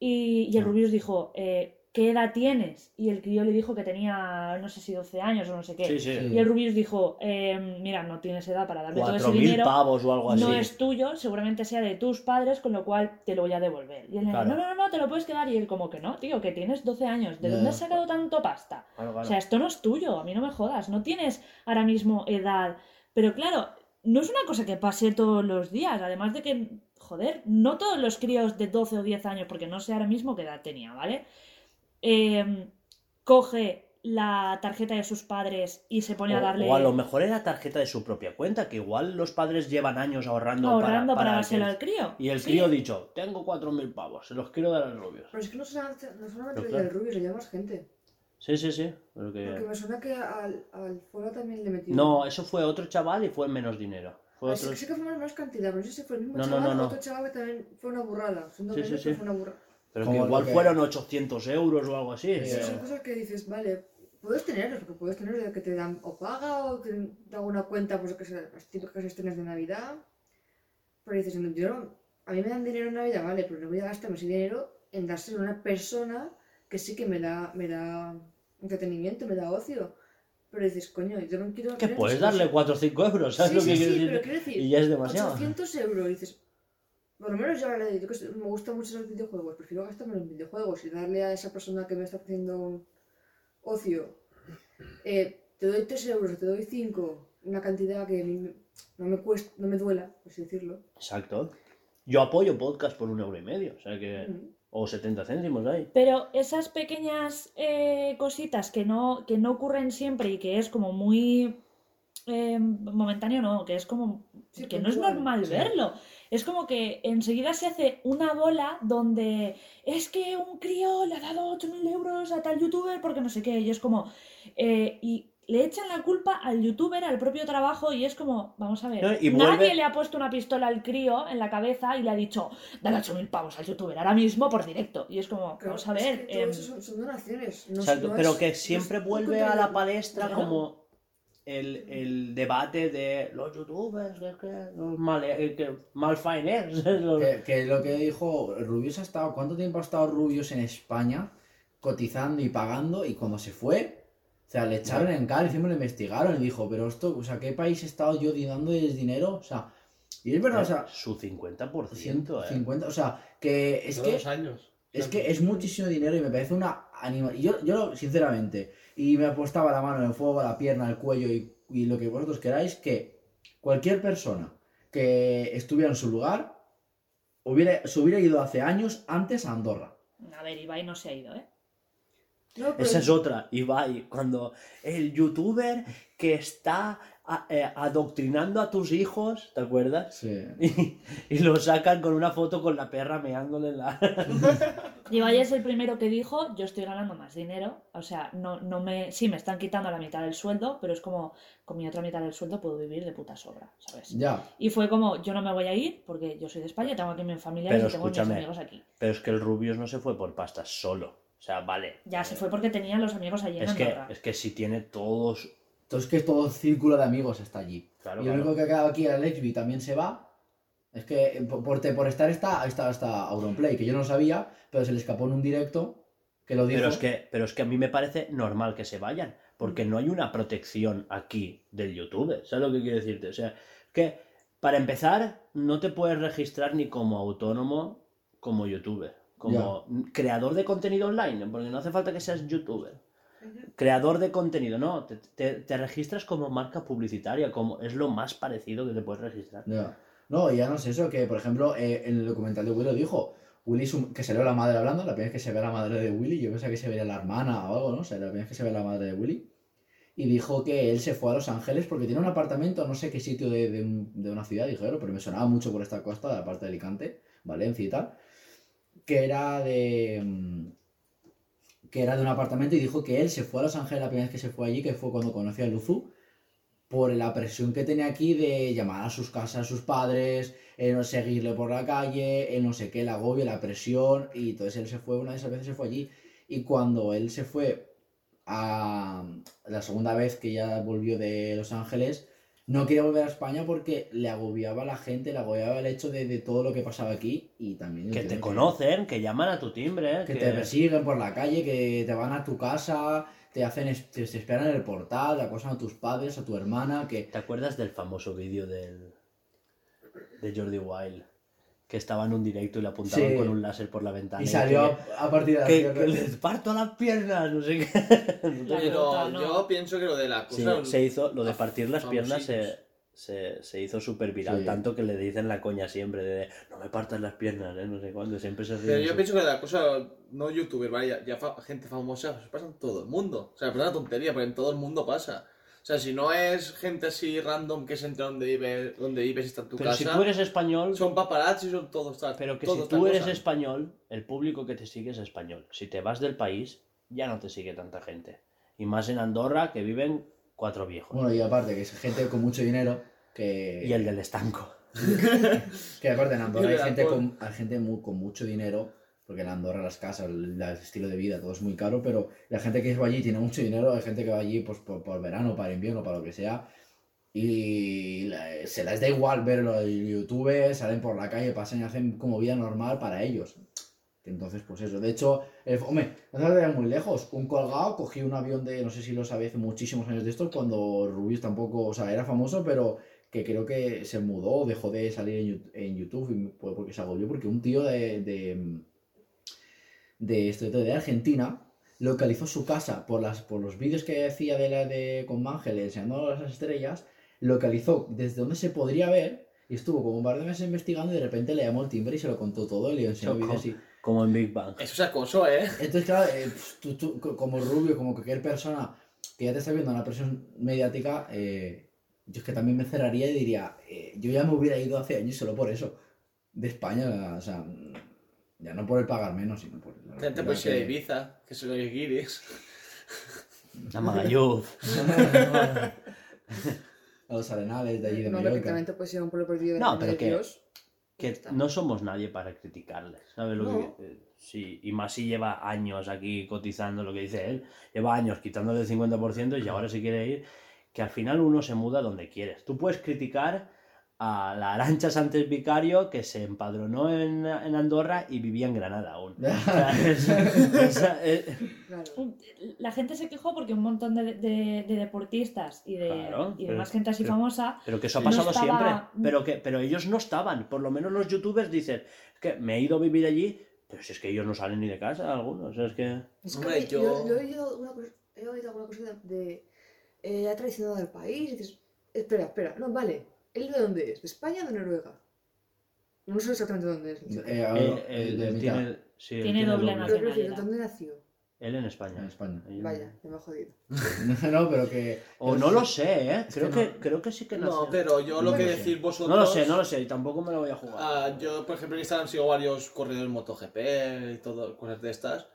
y, y el Ah. Rubius dijo, eh, ¿qué edad tienes? Y el crío le dijo que tenía, no sé si 12 años o no sé qué. Sí, sí. Y el Rubius dijo, eh, mira, no tienes edad para darme todo ese 4.000 dinero pavos o algo así. no es tuyo, seguramente sea de tus padres, con lo cual te lo voy a devolver. Y él le dijo, Claro. no, no, no, te lo puedes quedar. Y él como que no, tío, que tienes 12 años. ¿De dónde has sacado tanto pasta? O sea, esto no es tuyo, a mí no me jodas. No tienes ahora mismo edad. Pero claro, no es una cosa que pase todos los días. Además de que, joder, no todos los críos de 12 o 10 años, porque no sé ahora mismo qué edad tenía, ¿vale? Eh, coge la tarjeta de sus padres y se pone a darle... O a lo mejor era tarjeta de su propia cuenta, que igual los padres llevan años ahorrando, ahorrando para, para, dárselo al crío. Y el Sí. crío ha dicho, tengo 4.000 pavos, se los quiero dar a los rubios. Pero es que no solamente, no solamente claro. del Rubio, le llama más gente. Sí, sí, sí. Porque me suena que al, al fuera también le metió. No, eso fue otro chaval y fue menos dinero. Fue Ah, sí, otro... sí que fue más, más cantidad, pero no sé si fue el mismo No, chaval no, no. otro chaval que también fue una burrada. Siendo Sí, que sí, fue una burrada. Pero que igual que- fueron 800 euros o algo así. Sí, Sí, que- son cosas que dices, vale, puedes tenerlos, porque puedes tener de que te dan o paga o te dan una cuenta, pues que sea, las típicas gestiones de Navidad. Pero dices, yo no- a mí me dan dinero en Navidad, vale, pero no voy a gastarme ese dinero en dárselo a una persona que sí que me da, me da entretenimiento, me da ocio. Pero dices, coño, yo no quiero... Que puedes darle cosas. 4 o 5 euros, ¿sabes Sí, lo sí, que sí, quiero pero decir? quiero decir, Y ya es demasiado. 800 euros, dices, por lo menos yo ahora le- que me gustan mucho los videojuegos, prefiero gastarme en videojuegos y darle a esa persona que me está haciendo un ocio, eh, te doy 3 euros, te doy 5, una cantidad que a mí me- no me cuesta, no me duela, por así decirlo. Exacto. Yo apoyo podcast por un euro y medio, o sea que... Mm. O 70 céntimos ahí. Pero esas pequeñas eh, cositas que no, que no ocurren siempre y que es como muy eh, momentáneo, no, que es como Sí, que no es normal sí. verlo. Es como que enseguida se hace una bola donde es que un crío le ha dado 8.000 euros a tal youtuber porque no sé qué, y es como... eh, y le echan la culpa al youtuber, al propio trabajo, y es como, vamos a ver, No, y nadie vuelve- le ha puesto una pistola al crío en la cabeza y le ha dicho, dale 8.000 pavos al youtuber ahora mismo por directo. Y es como, Claro, vamos a es ver... que em, son, son donaciones. No, no pero es- que siempre vuelve a la palestra Claro. como el, el debate de los youtubers, que, que los mal, eh, que malfaeners. [LAUGHS] los- Que, que lo que dijo, Rubius ha estado, ¿cuánto tiempo ha estado Rubius en España cotizando y pagando? Y cuando se fue, o sea, le echaron en cara, encima lo investigaron y dijo, pero esto, o sea, ¿qué país he estado yo dándoles dinero? O sea, y es verdad, o sea, Su 50%, ¿eh? 150, o sea, que es Todos que... los años. Es que es muchísimo dinero y me parece una anima... y Yo, yo, sinceramente, y me apostaba la mano en el fuego, la pierna, el cuello y, y lo que vosotros queráis, que cualquier persona que estuviera en su lugar hubiera, se hubiera ido hace años antes a Andorra. A ver, Ibai no se ha ido, ¿eh? No, pero Esa es otra, Ibai, cuando el youtuber que está a- eh, adoctrinando a tus hijos, ¿te acuerdas? Sí. [LAUGHS] Y, y lo sacan con una foto con la perra meándole en la... [LAUGHS] Ibai es el primero que dijo, yo estoy ganando más dinero, o sea, no, no me, sí, me están quitando la mitad del sueldo, pero es como, con mi otra mitad del sueldo puedo vivir de puta sobra, ¿sabes? Ya. Y fue como, yo no me voy a ir porque yo soy de España, tengo aquí mi familia Pero y tengo mis amigos aquí. Pero es que el Rubius no se fue por pastas solo. O sea, vale. Ya se fue porque tenía los amigos allí en Es que, Andorra. es que si tiene todos... Entonces que todo el círculo de amigos está allí. Claro, y lo claro. único que ha quedado aquí, Alexby también se va. Es que eh, por, por, estar está, está hasta Auronplay, que yo no lo sabía, pero se le escapó en un directo que lo dijo. Pero es que, pero es que a mí me parece normal que se vayan, porque no hay una protección aquí del youtuber, ¿sabes lo que quiero decirte? O sea, que para empezar, no te puedes registrar ni como autónomo como youtuber, como creador de contenido online, porque no hace falta que seas youtuber. Creador de contenido, no, te, te- registras como marca publicitaria, como es lo más parecido que te puedes registrar. Ya. No, ya no es eso, que por ejemplo, eh, en el documental de Willy lo dijo. Willy, que se le ve la madre hablando, la primera vez que se ve la madre de Willy, yo pensaba que se veía la hermana o algo, ¿no? O sea, la primera vez que se ve la madre de Willy. Y dijo que él se fue a Los Ángeles porque tiene un apartamento, no sé qué sitio de, de de una ciudad, dijeron, pero me sonaba mucho por esta costa, de la parte de Alicante, Valencia y tal, que era de. Que era de un apartamento y dijo que él se fue a Los Ángeles la primera vez que se fue allí, que fue cuando conoció a Luzu, por la presión que tenía aquí de llamar a sus casas a sus padres, eh, no seguirle por la calle, el no sé qué, el agobio, la presión, y entonces él se fue, una de esas veces se fue allí, y cuando él se fue a la segunda vez que ya volvió de Los Ángeles, no quería volver a España porque le agobiaba la gente, le agobiaba el hecho de, de todo lo que pasaba aquí, y también... Que te conocen, que llaman a tu timbre, que te persiguen por la calle, que te van a tu casa, te hacen te esperan en el portal, te acosan a tus padres, a tu hermana, que ¿Te acuerdas del famoso vídeo del de Jordi Wild? Que estaba en un directo y le apuntaban Sí. con un láser por la ventana. y salió que, a, partir de la que, que les parto las piernas, no sé qué. [LAUGHS] Pero no. yo pienso que lo de la Sí, cosa. se hizo, lo de fa- partir las piernas se, famosillos. se, se hizo súper viral, Sí. tanto que le dicen la coña siempre de no me partas las piernas, ¿eh? no sé cuándo, siempre se. Pero yo pienso que la cosa, no youtuber, ¿vale? Ya, ya fa- gente famosa, pues pasa en todo el mundo. O sea, es una tontería, porque en todo el mundo pasa. O sea, si no es gente así random que se entra donde vive, donde vives y está tu Pero casa, si tú eres español, son paparazzi, son todos. tal- pero que todo si tú eres cosa. español, el público que te sigue es español. Si te vas del país, ya no te sigue tanta gente. Y más en Andorra, que viven cuatro viejos. Bueno, y aparte, que es gente con mucho dinero, que... Y el del estanco. [LAUGHS] Que aparte en Andorra hay gente, con, hay gente muy, con mucho dinero, porque en Andorra las casas, el, el estilo de vida, todo es muy caro, pero la gente que va allí tiene mucho dinero, hay gente que va allí pues, por, por verano, para invierno, para lo que sea, y la- se les da igual verlo en YouTube, salen por la calle, pasan y hacen como vida normal para ellos. Entonces, pues eso. De hecho, eh, hombre, no te vayas muy lejos. Un colgado cogí un avión de, no sé si lo hace muchísimos años de esto, cuando Rubius tampoco, o sea, era famoso, pero que creo que se mudó, dejó de salir en, en YouTube porque se agobió, porque un tío de, de, de, esto, de Argentina localizó su casa por, las, por los vídeos que hacía de la de con Mangel enseñando las estrellas, localizó desde dónde se podría ver y estuvo como un par de meses investigando y de repente le llamó el timbre y se lo contó todo y le enseñó vídeos y... Como en Big Bang. Eso es acoso, ¿eh? Entonces, claro, eh, pues, tú, tú, co- como Rubio, como cualquier persona que ya te está viendo una presión mediática, eh, yo es que también me cerraría y diría, eh, yo ya me hubiera ido hace años solo por eso, de España, o sea, ya no por el pagar menos, sino por... Gente pues que- Ibiza, que se lo guiris. A Magalluf. [LAUGHS] a los arenales de allí de no, Mallorca. perfectamente puede ser un pueblo perdido de No, pero de que- Dios. que está. no somos nadie para criticarles, ¿sabes lo No. que eh, Sí, y más si lleva años aquí cotizando lo que dice él, lleva años quitándole el 50% y ahora se quiere ir, que al final uno se muda donde quieres. Tú puedes criticar a la Arancha Sánchez Vicario que se empadronó en, en Andorra y vivía en Granada aún. O sea, [LAUGHS] es- o sea, Claro. La gente se quejó porque un montón de, de- de deportistas y de, Claro, y de pero- más gente así pero- famosa Pero que eso ha No pasado estaba- siempre. Pero que pero ellos no estaban. Por lo menos los youtubers dicen que me he ido a vivir allí, pero si es que ellos no salen ni de casa, algunos. Es que. Es Hombre, que yo- yo... yo he oído una cosa, he oído alguna cosa de, de eh, ha traicionado al país y dices, espera, espera, no, vale, ¿él de dónde es? ¿De España o de Noruega? No sé exactamente dónde es. Eh, a- Él, eh, él- de tiene, sí, él Tiene tiene doble Pero nacionalidad. ¿dónde nació? Él en España. En España. Vaya, me ha jodido. [LAUGHS] no, pero que... O no lo sé, ¿eh? Es Creo que que, no- creo que sí que No, nació. pero yo lo que decís vosotros... No lo sé, no lo sé, y tampoco me lo voy a jugar. Ah, yo, por ejemplo, en Instagram sigo varios corredores MotoGP y todo, cosas de estas.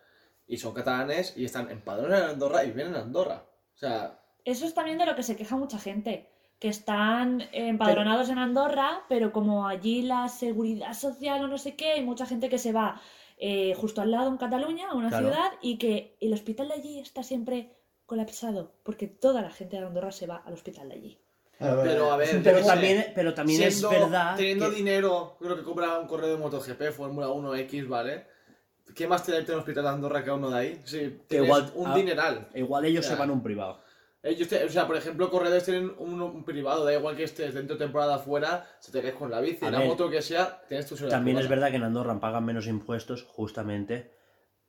Y son catalanes y están empadronados en Andorra y viven en Andorra. O sea, Eso es también de lo que se queja mucha gente, que están empadronados en Andorra, pero como allí la seguridad social o no sé qué, hay mucha gente que se va eh, justo al lado en Cataluña, a una Claro. ciudad, y que el hospital de allí está siempre colapsado, porque toda la gente de Andorra se va al hospital de allí. Pero, a ver, es pero sé. también, pero también es siendo- verdad. Teniendo que- dinero, creo que compra un corredor de MotoGP, Fórmula 1 X, ¿vale? ¿Qué más te da irte a un hospital de Andorra que a uno de ahí? Sí, igual- un ah, dineral. Igual ellos O sea, se van a un privado. Ellos te- o sea, por ejemplo, corredores tienen un, un privado, da igual que estés dentro de temporada afuera, se te caes con la bici, la moto que sea, tienes tu seguridad También es verdad que en Andorra pagan menos impuestos justamente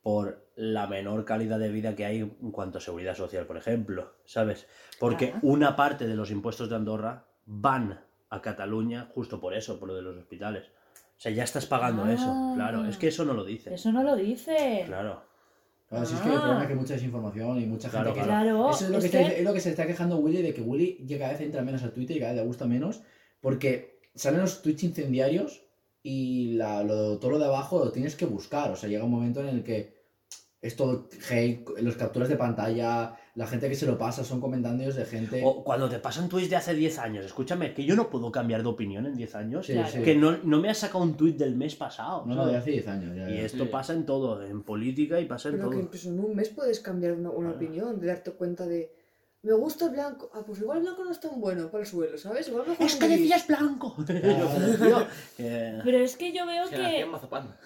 por la menor calidad de vida que hay en cuanto a seguridad social, por ejemplo, ¿sabes? Porque Ajá. una parte de los impuestos de Andorra van a Cataluña justo por eso, por lo de los hospitales. O sea, ya estás pagando Ah. eso, claro. Es que eso no lo dice. Eso no lo dice. Claro. Claro, si es que el Ah. problema es que hay mucha desinformación y mucha Claro, gente que... Claro, Eso es lo es que, que- está- es lo que se está quejando Willy de que Willy cada vez entra menos a Twitter y cada vez le gusta menos porque salen los tweets incendiarios y la- lo- todo lo de abajo lo tienes que buscar. O sea, llega un momento en el que es todo hate, los capturas de pantalla, la gente que se lo pasa son comentarios de gente... O cuando te pasan tweets de hace 10 años, escúchame, que yo no puedo cambiar de opinión en 10 años. Sí, Claro. sí. Que no, no me has sacado un tweet del mes pasado. No, no, ¿sabes? de hace 10 años. ya, Y ya. esto Sí. pasa en todo, en política y pasa en Pero que todo. incluso en un mes puedes cambiar una, una Claro. opinión, de darte cuenta de. Me gusta el blanco. Ah, pues igual el blanco no es tan bueno para el suelo, ¿sabes? Igual mejor Es que decías blanco. [LAUGHS] Claro. Pero es que yo veo que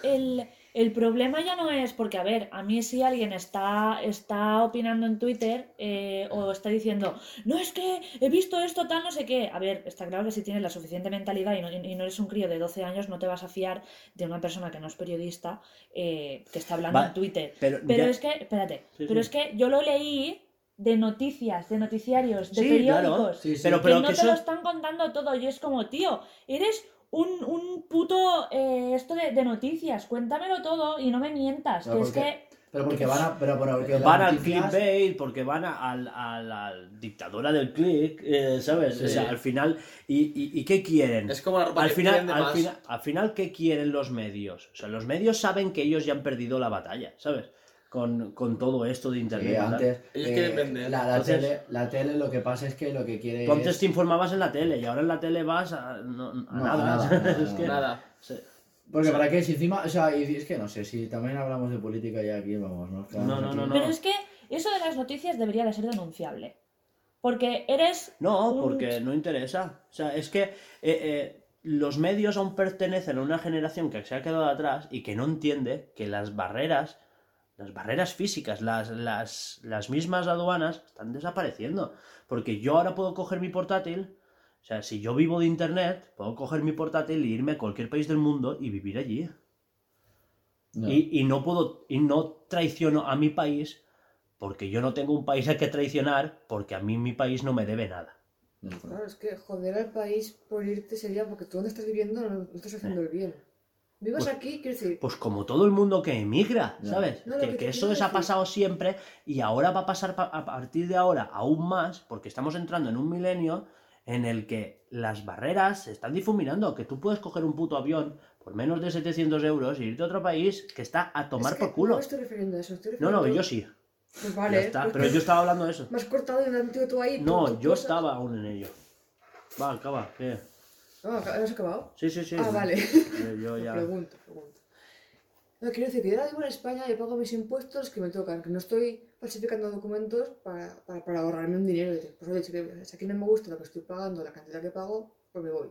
el, el problema ya no es porque, a ver, a mí si alguien está, está opinando en Twitter eh, o está diciendo, no es que he visto esto, tal, no sé qué. A ver, está claro que si tienes la suficiente mentalidad y no, y no eres un crío de 12 años, no te vas a fiar de una persona que no es periodista eh, que está hablando Va, en Twitter. pero Pero ya- es que, espérate, Sí, pero sí. es que yo lo leí de noticias, de noticiarios, de Sí, periódicos. claro. Sí, sí. Pero, que pero no que te eso... lo están contando todo y es como, tío, eres un, un puto eh, esto de, de noticias, cuéntamelo todo y no me mientas, Claro, que es porque- que Pero porque van a... Pero porque Van al clickbait, porque van a, al- a la dictadura del click, eh, ¿sabes? O Sí. sea, al final, ¿y, y, y qué quieren? Es como la ropa Al que final, vende al, más. final, al final, ¿qué quieren los medios? O sea, los medios saben que ellos ya han perdido la batalla, ¿sabes? Con, con todo esto de internet. Sí, antes... Ellos eh, quieren vender. La, la Entonces- tele, la tele lo que pasa es que lo que quiere Tú antes es... te informabas en la tele y ahora en la tele vas a, no- a No, nada. nada, [LAUGHS] ¿sabes? nada, Es que- Nada. sí. Porque para qué, si encima, o sea, y es que no sé, si también hablamos de política ya aquí, vamos, ¿no? No, no, no, no. Pero es que eso de las noticias debería de ser denunciable. Porque eres... No, un- porque no interesa. O sea, es que eh, eh, los medios aún pertenecen a una generación que se ha quedado atrás y que no entiende que las barreras, las barreras físicas, las, las, las mismas aduanas están desapareciendo. Porque yo ahora puedo coger mi portátil, o sea, si yo vivo de internet, puedo coger mi portátil e irme a cualquier país del mundo y vivir allí. No. Y, y no puedo, y no traiciono a mi país porque yo no tengo un país al que traicionar porque a mí mi país no me debe nada. Claro, es que joder al país por irte sería porque tú donde estás viviendo no, no estás haciendo el bien. Vivas Pues- aquí, quiero decir, Pues como todo el mundo que emigra, Ya. ¿sabes? No, que, que que eso les ha pasado siempre y ahora va a pasar pa- a partir de ahora aún más porque estamos entrando en un milenio en el que las barreras se están difuminando, que tú puedes coger un puto avión por menos de 700 euros e irte a otro país que está a tomar es que por culo. No estoy refiriendo a eso, estoy No, no, refiriendo- yo sí. Pues Ya vale, está, pues pero yo estaba hablando de eso. Me has cortado y metido tú ahí. No, yo cosas. estaba aún en ello. Va, acaba, ¿qué? Ah, ¿has acabado? Sí, sí, sí. Ah, vale. Eh, Yo ya... [LAUGHS] Pregunto, pregunto. No, quiero decir que yo ahora vivo en España y pago mis impuestos que me tocan, que no estoy falsificando documentos para, para, para ahorrarme un dinero. Dices, Pues oye, si, que- si aquí no me gusta lo que estoy pagando, la cantidad que pago, pues me voy.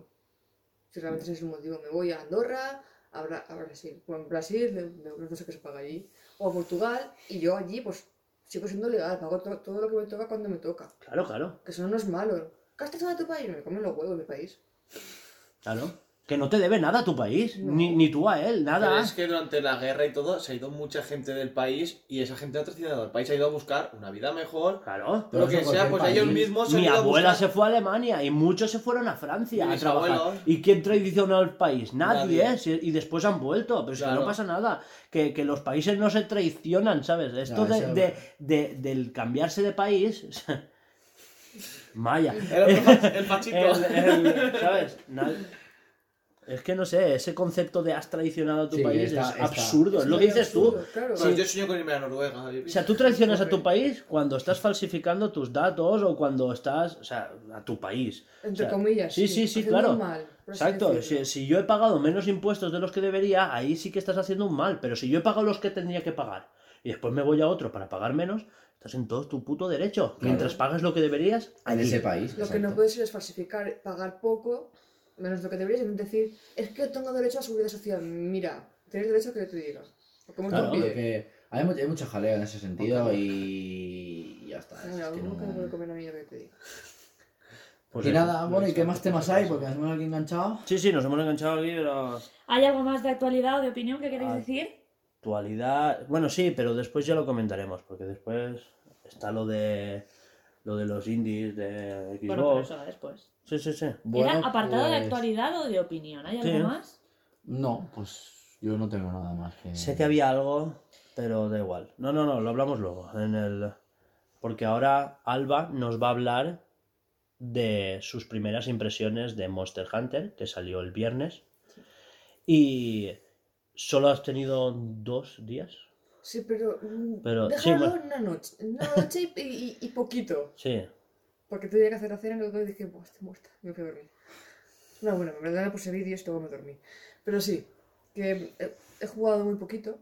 Si realmente ese es el motivo, me voy a Andorra, a, Bra- a Brasil. Pues en Brasil, de- de- no sé qué se paga allí. O a Portugal, y yo allí, pues sigo siendo legal, pago to- todo lo que me toca cuando me toca. Claro, claro, Que eso no es malo. ¿Gastas de tu país? Me comen los huevos mi país. Claro. Que no te debe nada a tu país, No. ni, ni tú a él, Pero nada. es que durante la guerra y todo se ha ido mucha gente del país y esa gente ha traicionado al país, ha ido a buscar una vida mejor. Claro. Lo que sea, pues ellos mismos se han Mi ido abuela se fue a Alemania y muchos se fueron a Francia Y a trabajar. abuelos. ¿Y quién traicionó al país? Nadie, Nadie. ¿eh? Y después han vuelto, pero si Claro. no pasa nada. Que, que los países no se traicionan, ¿sabes? Esto de- de- del cambiarse de país. [LAUGHS] Maya. El fa- el fachito. El- el- ¿Sabes? Na- Es que no sé, ese concepto de has traicionado a tu Sí, país está- es está- absurdo, es lo que dices tú. Claro. Yo sueño con irme a Noruega. O sea, tú traicionas a tu país cuando estás falsificando tus datos o cuando estás, o sea, a tu país. Entre O sea, comillas. Sí, sí, sí, claro. mal, Exacto, si, si yo he pagado menos impuestos de los que debería, ahí sí que estás haciendo un mal, pero si yo he pagado los que tendría que pagar y después me voy a otro para pagar menos, estás en todo tu puto derecho. Mientras pagas lo que deberías, En ese país. Lo que no puedes ser es falsificar, pagar poco, menos lo que deberías, y decir, es que tengo derecho a seguridad social. Mira, tienes derecho a que te diga. Porque hemos Claro, te Lo que- hay, hay mucha jalea en ese sentido y y ya está. es Mira, que uno que no puede no... comer a mí lo que te diga. Pues y eso. nada, bueno, ¿y qué más temas hay? Porque nos hemos aquí enganchado. Sí, sí, nos hemos enganchado aquí, pero... ¿Hay algo más de actualidad o de opinión que queréis Ah. decir? Actualidad... Bueno, sí, pero después ya lo comentaremos, porque después está lo de... Lo de los indies de Xbox. Bueno, pero eso va después. Sí, sí, sí. Bueno, ¿Era apartado de pues, actualidad o de opinión? ¿Hay algo Sí. más? No, pues yo no tengo nada más que... Sé que había algo, pero da igual. No, no, no, lo hablamos luego. En el... Porque ahora Alba nos va a hablar de sus primeras impresiones de Monster Hunter, que salió el viernes. Y solo has tenido dos días. Sí, pero. mm, Pero, sí, déjalo bueno. una noche. Una noche y, y- y poquito. Sí, Porque tenía que hacer la cena y luego dije, Buah, estoy muerta. Y me fui a dormir. No, bueno, en verdad me puse vídeos y luego me dormí. Pero sí, que he, he jugado muy poquito.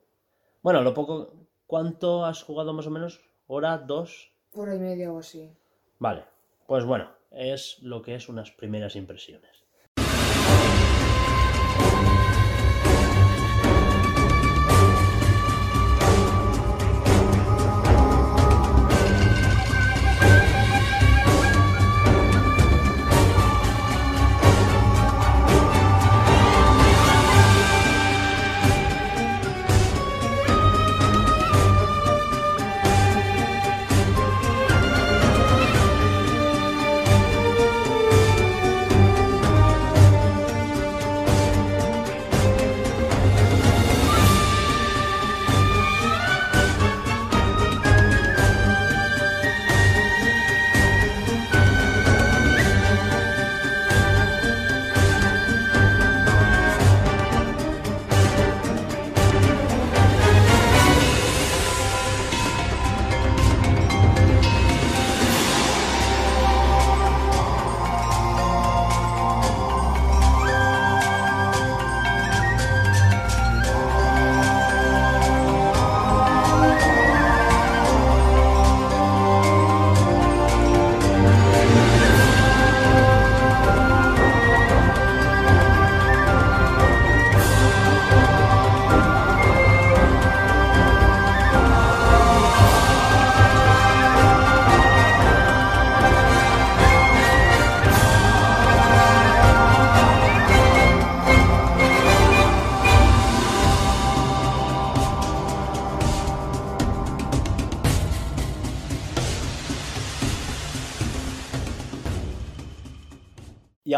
Bueno, lo poco. ¿Cuánto has jugado más o menos? ¿Hora? ¿Dos? Hora y media o así. Vale. Pues bueno, es lo que es unas primeras impresiones.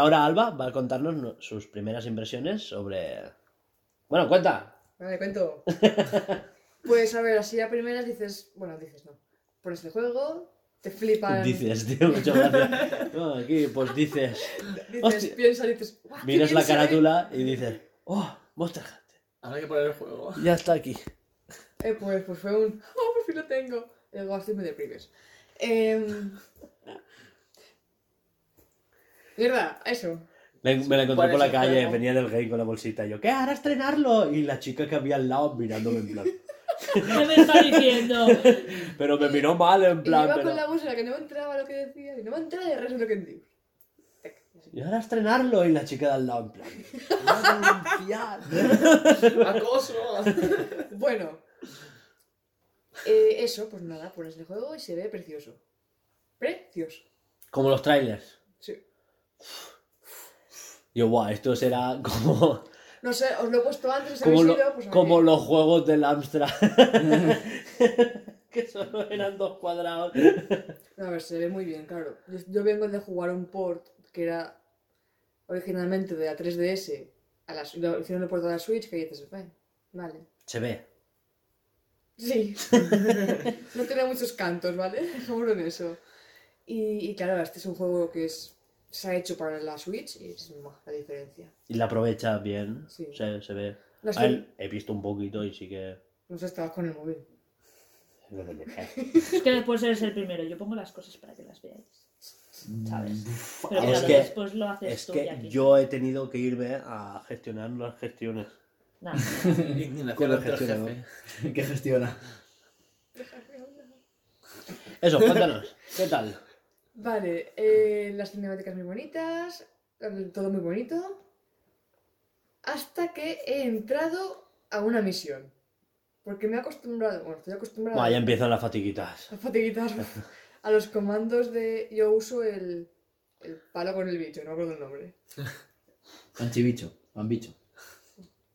Ahora Alba va a contarnos no- sus primeras impresiones sobre... Bueno, cuenta. Vale, cuento. [LAUGHS] pues a ver, así a primeras dices, bueno, dices no. Pones el juego, te flipan. Dices, tío, muchas gracias. [LAUGHS] No, aquí pues dices... dices, hostia. piensas, dices, "Guau, qué Miras la se ve". carátula y dices... Oh, Monster Hunter. Ahora hay que poner el juego. Ya está aquí. Eh, pues, pues fue un, [LAUGHS] oh, por fin lo tengo. Y luego así me deprimes. Eh... Mierda, eso. Me, me la encontré ¿Cuál por la calle, juego? venía del gay con la bolsita. y Yo, ¿qué? ¿Ahora estrenarlo? Y la chica que había al lado mirándome en plan. [LAUGHS] ¿Qué me está diciendo? [LAUGHS] Pero me miró mal en Y plan. iba Pero... con la bolsa que no me entraba lo que decía. Y no me entraba de resto lo que digo. Y ahora estrenarlo y la chica de al lado en plan. [LAUGHS] ¡Acoso! Bueno. Eh, eso, pues nada, pones el juego y se ve precioso. Precioso. Como los trailers. Yo, guau, esto será [LAUGHS] como, No sé, os lo he puesto antes, como, lo- ido, pues como los juegos del Amstrad. [LAUGHS] que solo eran dos cuadrados. No, a ver, se ve muy bien, claro. Yo, yo vengo de jugar un port que era originalmente de la 3DS a la, lo hicieron el port a la Switch que dices, "Bueno, vale. Se ve. Sí. [LAUGHS] no tiene muchos cantos, ¿vale? Dejémoslo en eso. Y, y claro, este es un juego que es, se ha hecho para la Switch y es la diferencia. Y la aprovecha bien. Sí. Se, se ve. No A sé, él he visto un poquito y sí que. no sé, estabas con el móvil. Es que después eres el primero. Yo pongo las cosas para que las veáis. ¿Sabes? Pero Es claro, que- después lo haces Es tú y que aquí. yo he tenido que irme a gestionar las gestiones. Nada. [LAUGHS] El gestión, jefe. [LAUGHS] ¿Qué gestiona? Eso, cuéntanos. ¿Qué tal? Vale, eh, las cinemáticas muy bonitas, todo muy bonito. Hasta que he entrado a una misión. Porque me he acostumbrado, bueno, estoy acostumbrado Buah, ya empiezan las fatiguitas. a fatiguitas [LAUGHS] a los comandos de. Yo uso el, el palo con el bicho, no me acuerdo el nombre. [LAUGHS] Anchibicho, Bambicho.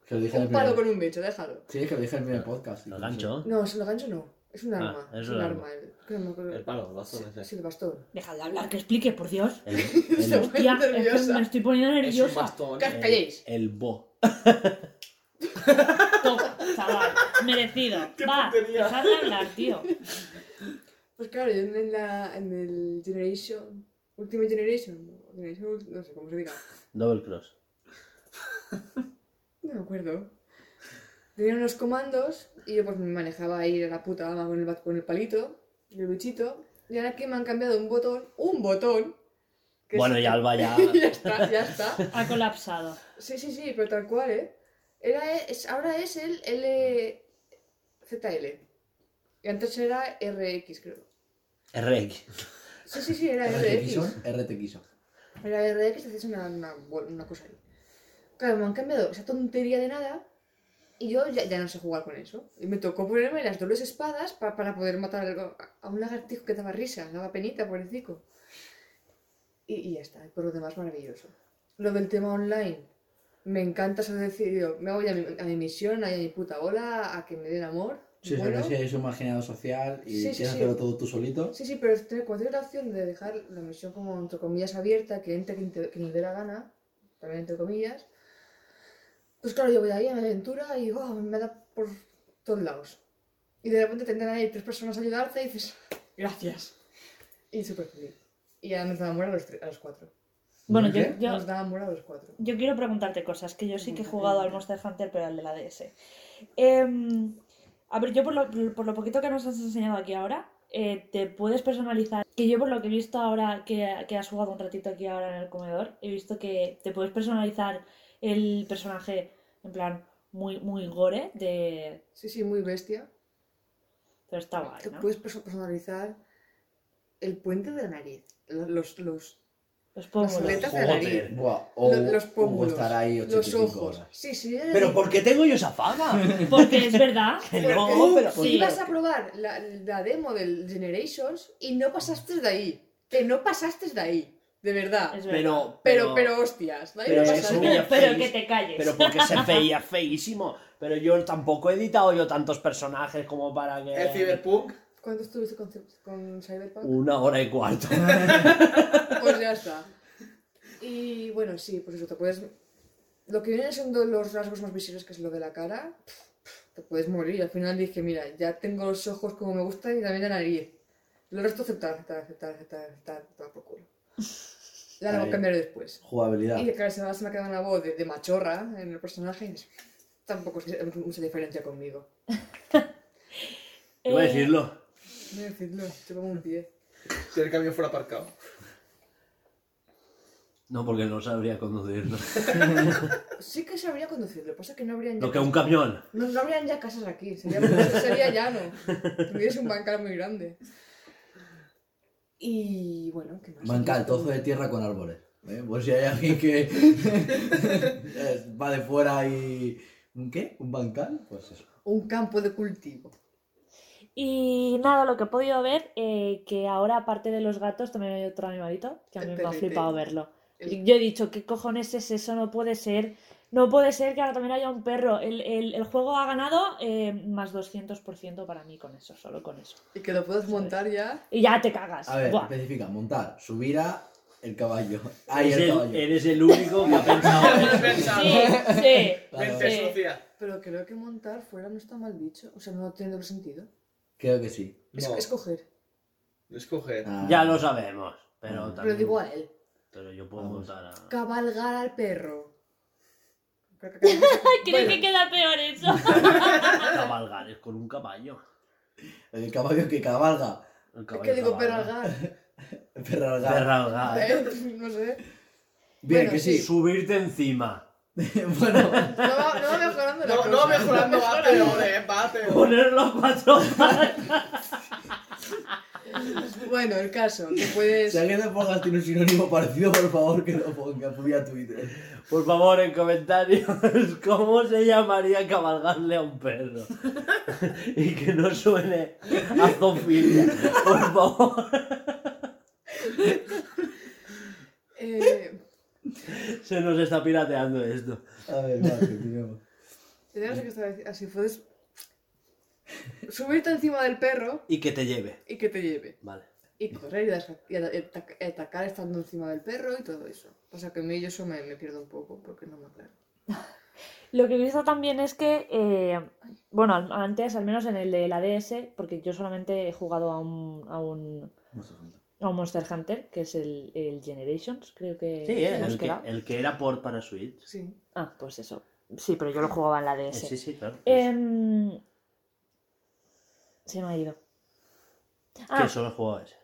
Que lo dije en el Un palo primer... con un bicho, déjalo. Sí, que lo dije en el primer podcast. Lo gancho. No, es el gancho no, es un Ah, arma. es es un un arma. arma. el- que no me acuerdo. El palo, el bastón ese. Sí, el bastón. Deja de hablar, que explique, por Dios. El, [LAUGHS] Se el, pone Ya, es que nerviosa. me estoy poniendo Es un nerviosa. bastón. Que os eh. calléis. el bo. [LAUGHS] Toma, chaval. Merecido. ¡Qué Va, dejad de hablar, tío. Pues claro, yo en, la, en el Generation. Ultimate Generation. Generation, no sé cómo se diga. Double cross. No me acuerdo. Tenía unos comandos y yo pues me manejaba ahí a la puta ama con el, bat- con el palito y el bichito. Y ahora que me han cambiado un botón, un botón. que Bueno, es- ya Alba ya. [LAUGHS] ya está, ya está. Ha colapsado. Sí, sí, sí, pero tal cual, ¿eh? Era, es, ahora es el L... ZL. Y antes era RX, creo. RX. Sí, sí, sí, era RX. son, RTX son. Era RX, hacías una, una, una cosa ahí. Claro, me han cambiado esa tontería de nada y yo ya, ya no sé jugar con eso. Y me tocó ponerme las dobles espadas pa- para poder matar a un lagartijo que daba risa, daba penita, pobrecito. Y, y ya está, por lo demás maravilloso. Lo del tema online, me encanta eso de decir, yo, me voy a mi, a mi misión, a mi puta bola, a que me den amor. Sí, bueno, sí, es un marginado social y Sí, sí, quieres sí. hacerlo todo tú solito. Sí, sí, pero cuando tienes la opción de dejar la misión como entre comillas abierta, que entre quien, te- quien le dé la gana, también entre comillas, pues claro, yo voy ahí a mi aventura y oh, me da por todos lados. Y de repente tendrán ahí tres personas a ayudarte y dices, gracias. Y súper feliz. Y ya nos da amor a los, tre- a los cuatro. Bueno, yo, yo, Nos da amor a los cuatro. yo quiero preguntarte cosas, que yo sí que he jugado al Monster Hunter, pero al de la DS. Em, a ver, yo por lo, por lo poquito que nos has enseñado aquí ahora, eh, te puedes personalizar. Que yo por lo que he visto ahora, que, que has jugado un ratito aquí ahora en el comedor, he visto que te puedes personalizar el personaje en plan muy, muy gore de... Sí, sí, muy bestia. Pero está guay, ¿no? puedes perso- personalizar el puente de la nariz. Los, los, los, Los pómulos. aletas de la nariz. Buah, o, los o pómulos. estar ahí los 85 ojos. horas. Sí, sí. Pero. ¿por qué tengo yo esa fama? [LAUGHS] Porque es verdad. [LAUGHS] Que no, pero. Sí. ibas a probar la, la demo del Generations y no pasaste de ahí. Que no pasaste de ahí. De verdad. Verdad. Pero, Pero, pero hostias. ¿no? pero es un- Pero, pero que te calles. Pero porque se veía feísimo. Pero yo tampoco he editado yo tantos personajes como para que. El Cyberpunk. ¿Cuánto estuviste con, con Cyberpunk? Una hora y cuarto. Pues ya está. Y bueno, sí, pues eso, te puedes... Lo que vienen siendo los rasgos más visibles, que es lo de la cara, te puedes morir. Al final dije, mira, ya tengo los ojos como me gusta y también la nariz. Lo resto aceptar, aceptar, aceptar, aceptar, aceptar, por culo. [LAUGHS] Ya lo Ahí. cambiaré después. Jugabilidad. Y claro, se me, se me ha quedado una voz de, de machorra en el personaje y tampoco es mucha diferencia conmigo. [LAUGHS] Iba a Eh, decirlo. No decirlo, te pongo un pie. Si el camión fuera aparcado. No, porque no sabría conducirlo. [LAUGHS] Sí que sabría conducirlo, pasa que no habrían ya Lo que un casas- camión. No, no habrían ya casas aquí, sería, sería llano. Tuviese un bancal muy grande. Y bueno, ¿qué más? Bancal, Esto- trozo de tierra con árboles. ¿eh? Por si hay alguien que [LAUGHS] va de fuera y... ¿Un qué? ¿Un bancal? Pues eso. Un campo de cultivo. Y nada, lo que he podido ver, eh, que ahora aparte de los gatos también hay otro animalito, que a mí El me ha flipado verlo. El- Yo he dicho, ¿qué cojones es eso? No puede ser. No puede ser que ahora también haya un perro. El, el- el juego ha ganado eh, más 200% para mí con eso, solo con eso. Y que lo puedes montar ya. Y ya te cagas. A ver, Buah. especifica, montar, subir a el caballo. [LAUGHS] Ahí Eres el el, caballo. eres el único que ha pensado. [LAUGHS] Sí, sí. Claro. Mente Sí. sucia. Pero creo que montar fuera no está mal dicho. O sea, no tiene sentido. Creo que sí. Es, No. escoger. Escoger. Ah, Ya lo sabemos. Pero Pero también. Pero digo a él. Pero yo puedo Vamos. montar a. Cabalgar al perro. Creo que, queda [LAUGHS] peor eso. [LAUGHS] Cabalgar es con un caballo. El caballo que cabalga. El Es caballo que digo cabalga. peralgar. [LAUGHS] Perralgar. Perralgar. ¿eh? No sé. Bien, Bueno, que sí. Subirte encima. bueno, No va, no mejorando la No, cosa. no mejorando, va peor, eh, va peor. Ponerlo a cuatro. Bueno, el caso, que puedes... si alguien de Porgas tiene un sinónimo parecido, por favor, que lo ponga vía Twitter. Por favor, en comentarios, [LAUGHS] ¿cómo se llamaría cabalgarle a un perro? [LAUGHS] y que no suene a zoofilia. Por favor. [LAUGHS] Eh, Se nos está pirateando esto. A ver, va, continuemos. tenemos que estar así, puedes subirte encima del perro Y que te lleve. y que te lleve. Vale. Y correr y, das- y y ataca- y atacar estando encima del perro y todo eso. Pasa que a mí yo eso me, me pierdo un poco porque no me aclaro. [LAUGHS] Lo que he visto también es que, eh, bueno, antes, al menos en el de la DS, porque yo solamente he jugado a un, a un, a un Monster Hunter, que es el, el Generations, creo que Sí, eh, el, que, el que era por para Switch. Sí. Ah, pues eso. Sí, pero yo lo jugaba en la Eh, DS. Sí, sí, claro. Em, se me ha ido. que Ah, solo he jugado a ese.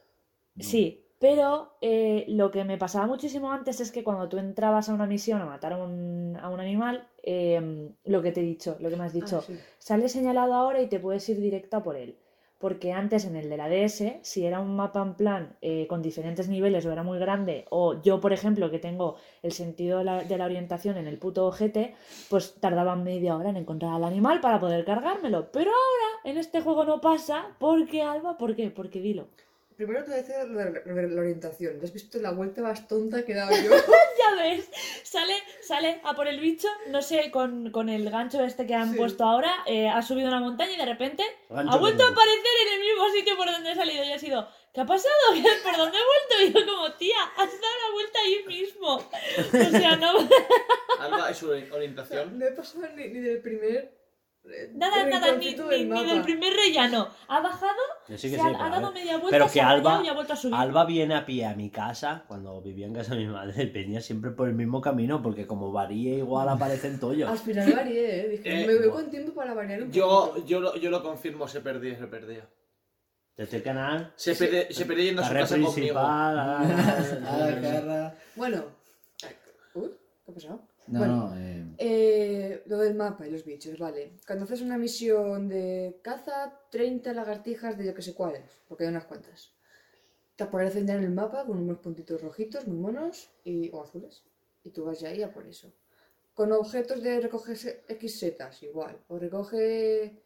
Sí, pero eh, lo que me pasaba muchísimo antes es que cuando tú entrabas a una misión a matar a un, a un animal, em, lo que te he dicho, lo que me has dicho, Ah, sí. sale señalado ahora y te puedes ir directa por él. Porque antes en el de la DS, si era un mapa en plan eh, con diferentes niveles o era muy grande, o yo, por ejemplo, que tengo el sentido de la, de la orientación en el puto ojete, pues tardaba media hora en encontrar al animal para poder cargármelo. Pero ahora en este juego no pasa. ¿Por qué, Alba? ¿Por qué? Porque dilo. Primero te voy a decir lo de la orientación. ¿Ya has visto la vuelta más tonta que he dado yo? [LAUGHS] Ya ves, sale, sale a por el bicho, no sé, con, con el gancho este que han Sí. puesto ahora, eh, ha subido una montaña y de repente Gancho ha vuelto a aparecer en el mismo sitio por donde he salido y ha sido, ¿qué ha pasado? [LAUGHS] ¿Por dónde he vuelto? Y yo como, tía, has dado la vuelta ahí mismo. O sea, no... Alba y su [LAUGHS] orientación. No he pasado ni, ni del primer... eh, Nada, nada, ni, del ni del primer rellano. Ha bajado, sí, se ha, sí, dado a media vuelta, Pero se que ha Alba, y ha vuelto a subir. Alba viene a pie a mi casa, cuando vivía en casa de mi madre, venía siempre por el mismo camino, porque como varía igual aparecen tollos. Al final varié, ¿eh? Dije, Eh, me voy bueno. con tiempo para variar un Yo, yo, lo, yo lo confirmo, se perdía, se perdía. Desde el canal, Se, se perdía yendo a su casa conmigo. principal, A ah, la cara. Bueno. Uy, ¿qué ha pasado? No, Bueno. no, eh, Eh, lo del mapa y los bichos, vale. Cuando haces una misión de caza, 30 lagartijas de yo que sé cuáles, porque hay unas cuantas. Te aparecen ya en el mapa con unos puntitos rojitos, muy monos, y, o azules. Y tú vas ya ahí a por eso. Con objetos de recoger X setas, igual. O recoge...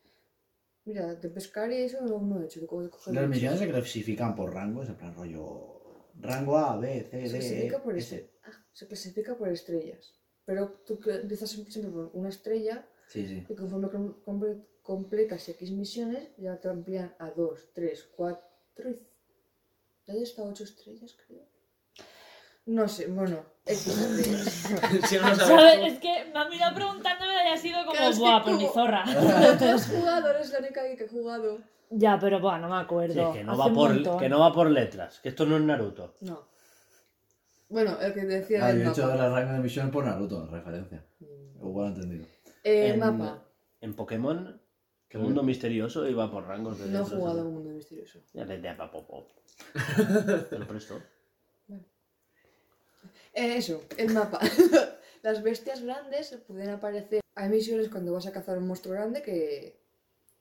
Mira, de pescar y eso no, no he hecho. Las misiones se clasifican por rangos, en plan rollo. Rango A, B, C, Se D, clasifica por este- ah, se clasifica por estrellas. Pero tú empiezas siempre por una estrella Sí, sí. Y conforme com- comple- completas X misiones, ya te amplían a 2, 3, 4 y... Ya hay hasta 8 estrellas, creo. No sé, bueno. X3. [LAUGHS] Si no [LAUGHS] Es que me ha mirado preguntándome y ha sido como, Claro, es buah, por mi zorra. Tú has jugado, eres la única que he jugado. ya, pero buah, no me Sí, acuerdo. que, no va por, que no va por letras, que esto no es Naruto. No. Bueno, el que decía Ah, del yo he hecho rango de misión por Naruto, referencia. Igual entendido. El en, mapa. En Pokémon, Que Mundo Misterioso iba por rangos de No he jugado a un mundo misterioso. Ya le de pa, pop, pop. [LAUGHS] Te lo presto. Eh, eso, el mapa. [LAUGHS] Las bestias grandes pueden aparecer. Hay misiones cuando vas a cazar un monstruo grande que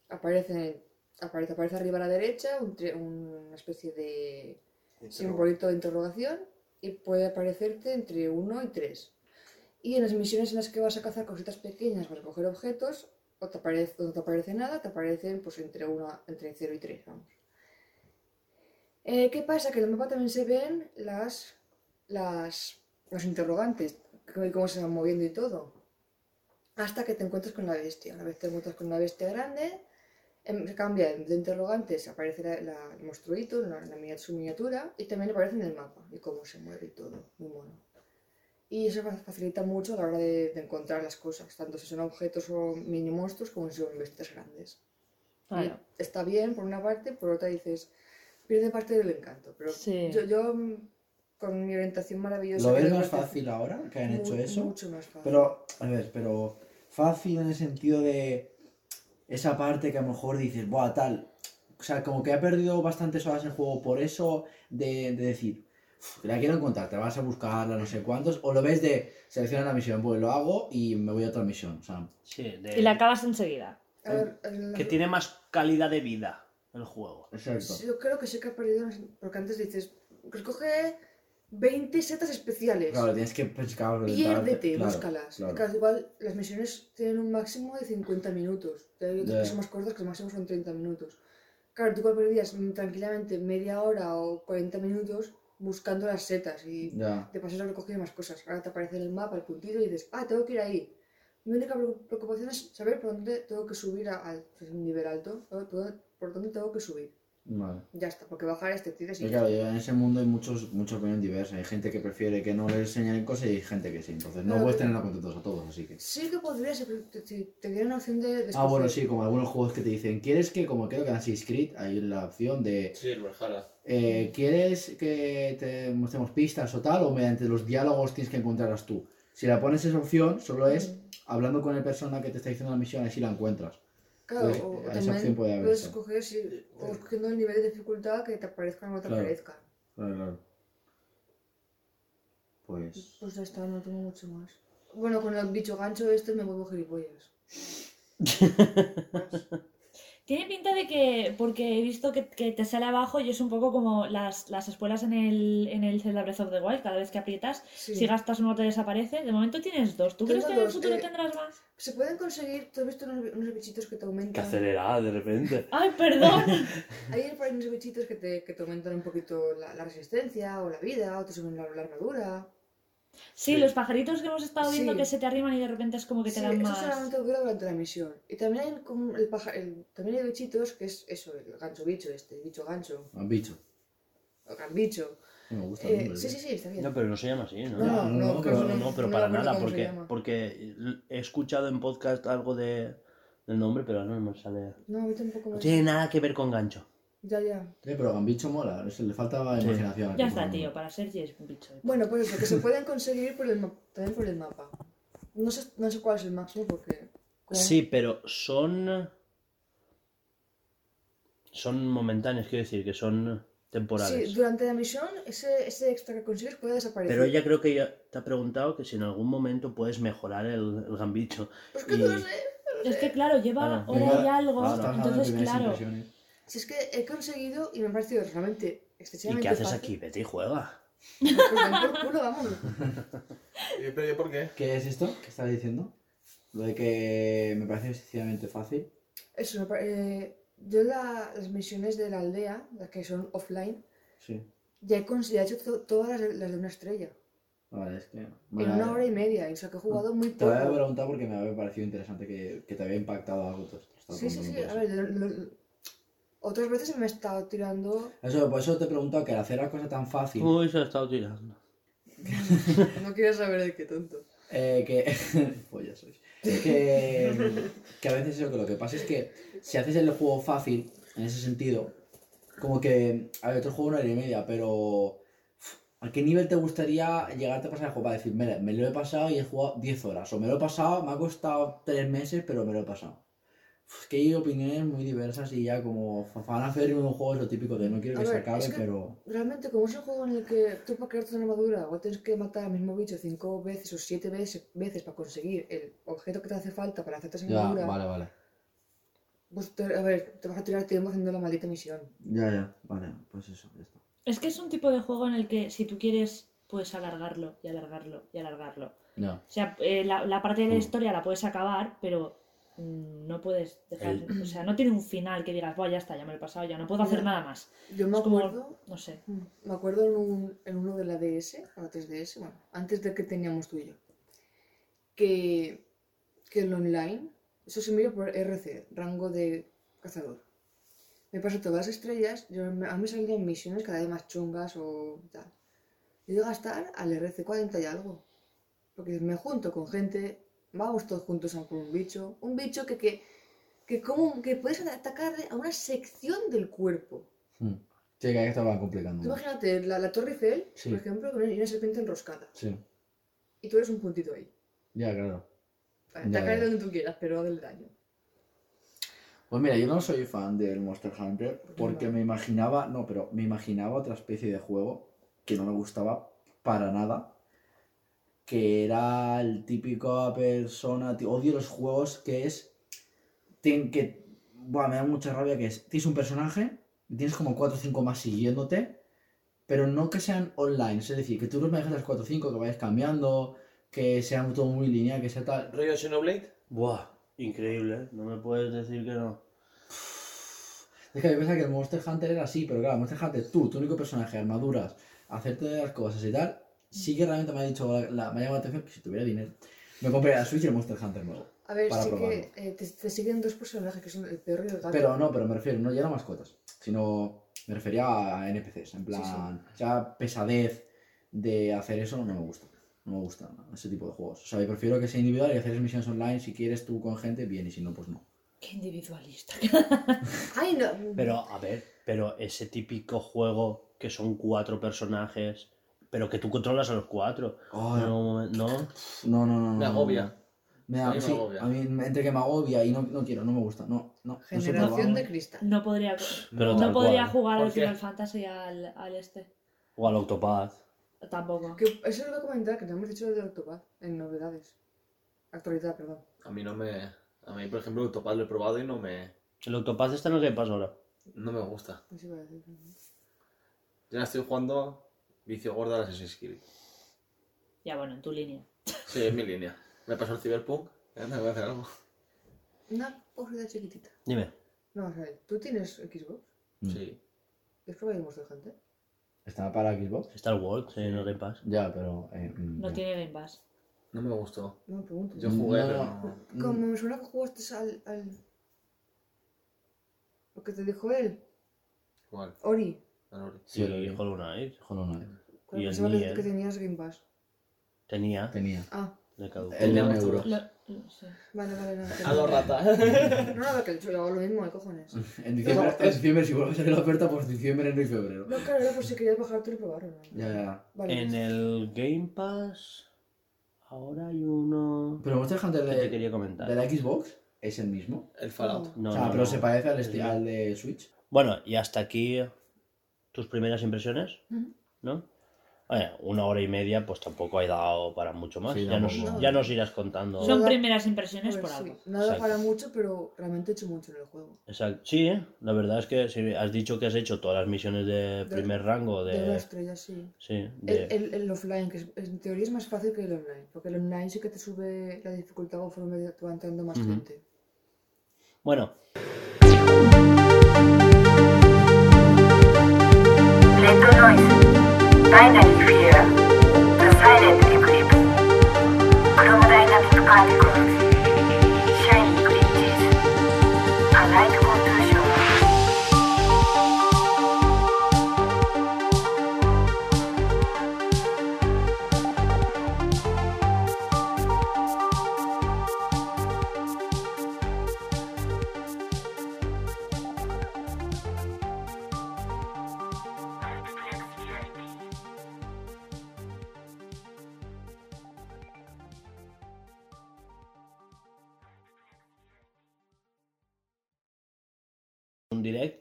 aparecen. Aparece, aparece arriba a la derecha un una especie de simbolito de interrogación y puede aparecerte entre 1 y 3. Y en las misiones en las que vas a cazar cositas pequeñas para coger objetos, o te aparece, no te aparece nada, te aparecen pues entre, uno, entre 0 y 3, vamos. Eh, ¿Qué pasa? Que en el mapa también se ven las, las, los interrogantes, cómo se van moviendo y todo. Hasta que te encuentras con la bestia. Una vez te encuentras con una bestia grande, se cambia de interrogantes, aparece la, la- el monstruito, la, la su miniatura, y también aparece en el mapa, y cómo se mueve y todo, muy mono. Y eso fa- facilita mucho a la hora de, de encontrar las cosas, tanto si son objetos o mini monstruos como si son bestias grandes. Claro. Y está bien por una parte, por otra dices, pierde parte del encanto. Pero Sí. yo, yo, mm, con mi orientación maravillosa... ¿Lo ves más fácil ahora que han mu- hecho eso? Mucho más fácil. Pero, a ver, pero fácil en el sentido de esa parte que a lo mejor dices, buah, tal. O sea, como que ha perdido bastantes horas el juego por eso de, de decir, "Uf, la quiero encontrar, te vas a buscarla, no sé cuántos. O lo ves de selecciona la misión, pues lo hago y me voy a otra misión. O sea, Sí, de- Y la acabas enseguida. A ver, que tiene más calidad de vida el juego. exacto. Yo creo que sí que ha perdido, porque antes dices, escoge 20 setas especiales. Claro, tienes que pescar. Piérdete, claro, búscalas. claro. Igual las misiones tienen un máximo de 50 minutos. Hay otras que son más cortas que el máximo son 30 minutos. Claro, tú mm, tranquilamente media hora o 40 minutos buscando las setas y Ya. de paso has recogido más cosas. Ahora te aparece en el mapa el puntito y dices, ah, tengo que ir ahí. Mi única preocu- preocupación es saber por dónde tengo que subir a- al pues, nivel alto, por dónde tengo que subir. Vale. Ya está, porque bajar este tiras y claro, en ese mundo hay muchos, muchas opiniones diversas. Hay gente que prefiere que no les señalen cosas y hay gente que sí. Entonces no puedes que- tener contentos a todos, así que. Sí que podría ser, pero te, te, te dieran la opción de, Ah, bueno, sí, como algunos juegos que te dicen, ¿quieres que, como creo que en Assassin's Creed, hay la opción de, Sí, el Valhalla. eh, ¿quieres que te mostremos pistas o tal? O mediante los diálogos tienes que encontrarlas tú. Si la pones esa opción, solo es Mm. hablando con el persona que te está diciendo la misión, así la encuentras. Claro, Pues, o, también puedes escoger si, o escogiendo el nivel de dificultad que te aparezcan o no te Claro. aparezcan. Claro, claro. Pues. Pues ya está, no tengo mucho más. Bueno, con el bicho gancho este me vuelvo gilipollas. [LAUGHS] Tiene pinta de que, porque he visto que, que te sale abajo y es un poco como las, las espuelas en el, en el Zelda Breath of the Wild, cada vez que aprietas, Sí. si gastas uno te desaparece. De momento tienes dos. ¿Tú Tengo crees que en el futuro eh, tendrás más? Se pueden conseguir, ¿tú has visto unos, unos bichitos que te Que aumentan? acelerada de repente. [LAUGHS] ¡Ay, perdón! [LAUGHS] Hay unos bichitos que te, que te aumentan un poquito la, la resistencia o la vida, o te suben la, la armadura. Sí, Sí. los pajaritos que hemos estado viendo Sí. que se te arriman y de repente es como que te Sí, dan eso más. solamente dura durante la misión. Y también hay como el paja, el- también hay bichitos que es eso, el gancho bicho este, el bicho gancho, Han bicho. o gran bicho. No me gusta el Eh, nombre, sí, ¿eh? sí, sí, está bien. No, pero no se llama así, ¿no? No, no, no, no, no, pero No, no, pero para nada, porque, he escuchado en podcast algo de, del nombre, pero no me sale. No, a mí tampoco No tiene nada que ver con gancho. Ya, ya. Eh, pero Gambicho mola, es- le falta Sí. imaginación. Ya está, tío, para Sergi es un bicho. Bueno, pues eso, que se [LAUGHS] pueden conseguir por el ma- también por el mapa. No sé, no sé cuál es el máximo porque... Sí, pero son. Son momentáneos, quiero decir, que son temporales. Sí, durante la misión ese, ese extra que consigues puede desaparecer. Pero ella creo que ya te ha preguntado que si en algún momento puedes mejorar el, el gambicho. Pues que y- no lo sé. Es que claro, lleva Claro. hora y algo, entonces claro. Si es que he conseguido y me ha parecido realmente ¿Y qué haces fácil. aquí? Vete y juega. Pues por culo, vamos. ¿Y- ¿Pero por qué? ¿Qué es esto que estás diciendo? Lo de que me parece excesivamente fácil. Eso, eh, yo la- las misiones de la aldea, las que son offline, Sí. ya he, ya he hecho to- todas las de, las de una estrella. Vale, es que. en Bueno, una hora y media. O sea, que he jugado muy Te voy a poco. preguntar porque me había parecido interesante que, que te había impactado algo. te- te estaba Sí, sí, sí. A ver, lo- lo- otras veces me he estado tirando. Eso. Por eso te he preguntado que al hacer la cosa tan fácil. Uy, se ha estado tirando. [LAUGHS] No quiero saber de qué tonto. Eh, que. [LAUGHS] pues ya sois. Que, [LAUGHS] que a veces eso, que lo que pasa es que si haces el juego fácil, en ese sentido, como que. A ver, otro juego una hora y media, pero. ¿A qué nivel te gustaría llegarte a pasar el juego? Para decir, mira, me lo he pasado y he jugado 10 horas. O me lo he pasado, me ha costado 3 meses, pero me lo he pasado. Que hay opiniones muy diversas y ya como fan hacer un juego es lo típico de no quiero A que se acabe, es que- pero. Realmente, como es un juego en el que tú para crearte una armadura o tienes que matar al mismo bicho cinco veces o siete veces, veces para conseguir el objeto que te hace falta para hacerte esa Ya, armadura, vale, vale. pues te- a ver, te vas a tirar tiempo haciendo la maldita misión. Ya, ya, vale, pues eso, ya está. Es que es un tipo de juego en el que si tú quieres, puedes alargarlo y alargarlo y alargarlo. Ya. O sea, eh, la, la parte de la Mm. historia la puedes acabar, pero no puedes dejar. El- O sea, no tiene un final que digas, bueno, ya está, ya me lo he pasado, ya no puedo hacer nada más. Yo me Es como- acuerdo, No sé. me acuerdo en, un, en uno de la DS, o la 3DS, bueno, antes de que teníamos tú y yo, que, que el online, eso se mira por RC, rango de cazador. Me paso todas las estrellas, yo, me- a mí me salían misiones cada vez más chungas o tal. Y de gastar al RC 40 y algo. Porque me junto con gente, vamos todos juntos a un bicho, un bicho que, que, que, como, que puedes atacarle a una sección del cuerpo. Hmm. Sí, que ahí estaba complicando. Tú imagínate la, la Torre Eiffel, Sí. por ejemplo, con una serpiente enroscada. Sí, Y tú eres un puntito ahí. ya, claro. Vale, Ya, atacar ya. donde tú quieras, pero del daño. Pues mira, yo no soy fan del Monster Hunter porque no? me imaginaba, no, pero me imaginaba otra especie de juego que no me gustaba para nada. Que era el típico persona, odio los juegos que es, tienen que, buah, me da mucha rabia que es, tienes un personaje, y tienes como 4 o 5 más siguiéndote, pero no que sean online, es decir, que tú los manejes las 4 o 5, que vayas cambiando, que sean todo muy lineal, que sea tal. ¿Rollo Xenoblade? Buah, increíble, ¿eh? No me puedes decir que no. Es que yo pensaba que el Monster Hunter era así, pero claro, Monster Hunter, tú, tu único personaje, armaduras, hacerte las cosas y tal, sí que realmente me ha dicho, la, la- me ha llamado la atención que si tuviera dinero, me compraría la Switch y el Monster Hunter nuevo. A ver, Para sí probarlo. que eh, te, te siguen dos personajes que son el perro y el gato. Pero no, pero me refiero, no ya no mascotas, sino me refería a NPCs, en plan, ya pesadez de hacer eso no me gusta. No me gusta ese tipo de juegos. O sea, yo prefiero que sea individual y hacer misiones online. Si quieres tú con gente, bien, y si no, pues no. Qué individualista. [LAUGHS] Ay, no. Pero, a ver, pero ese típico juego que son cuatro personajes, pero que tú controlas a los cuatro. No, no. No, no, no. Me no, agobia. no. Me, A mí me sí, agobia. a mí entre que me agobia y no, no quiero, no me gusta. No, no. no Generación probado. de cristal. No podría, Pero no podría cual. jugar al. Final Fantasy al, al este. O al Octopath. Tampoco. Que eso es lo comentar, que no hemos dicho de Octopath en novedades. Actualidad, perdón. A mí no me. A mí, por ejemplo, Autopad lo he probado y no me. El Octopath está en el que pasa ahora. No me gusta. Eso iba a decir. Ya estoy jugando vicio gordo al Assassin's Creed. Ya bueno, en tu línea. Sí, es mi línea. Me pasó el Cyberpunk. Ya me voy a hacer algo. Una cosita chiquitita. Dime. No, vamos a ver. ¿Tú tienes Xbox? Mm. Sí. ¿Es probado Monster Hunter? ¿Está para Xbox? Está el World, sí, no Game Pass. Ya, pero. eh, mm, No ya. tiene Game Pass. No me gustó. No me pregunto. Yo jugué, No, pero no. no. Como me suena que jugaste al, al... Lo que te dijo él, Igual. Ori. Sí, Sí, Hollow Knight. Hollow Knight. Y el que, Nier. que tenías Game Pass. Tenía. Tenía. Ah, De caduco. El de un euro. Lo- sí. vale, vale. No, A dos ratas. [LAUGHS] No, no, que yo hago lo mismo, ¿qué cojones? [LAUGHS] En diciembre, en diciembre, si vuelve a salir la oferta, pues diciembre, enero y febrero. No, claro, era por si querías bajarte y probarlo. ¿no? Ya, ya. Vale. En el Game Pass. Ahora hay uno. Pero Monster Hunter que te de, quería comentar. de la Xbox es el mismo. El Fallout. No, o sea, no, pero no. se parece al, esti- al de Switch. Bueno, y hasta aquí tus primeras impresiones, Ujú. ¿no? Oye, una hora y media, pues tampoco he dado para mucho más. Sí, ya, nos, tampoco. ya nos irás contando. Son primeras impresiones ver, por sí, algo. Nada Exacto. para mucho, pero realmente he hecho mucho en el juego. Exacto. Sí, ¿eh? la verdad es que si has dicho que has hecho todas las misiones de primer rango, De una de... estrella, sí. Sí, El, de... el, el offline, que es- en teoría es más fácil que el online, porque el online sí que te sube la dificultad conforme te va entrando más Ujú. gente. Bueno, Detroit. Binary free.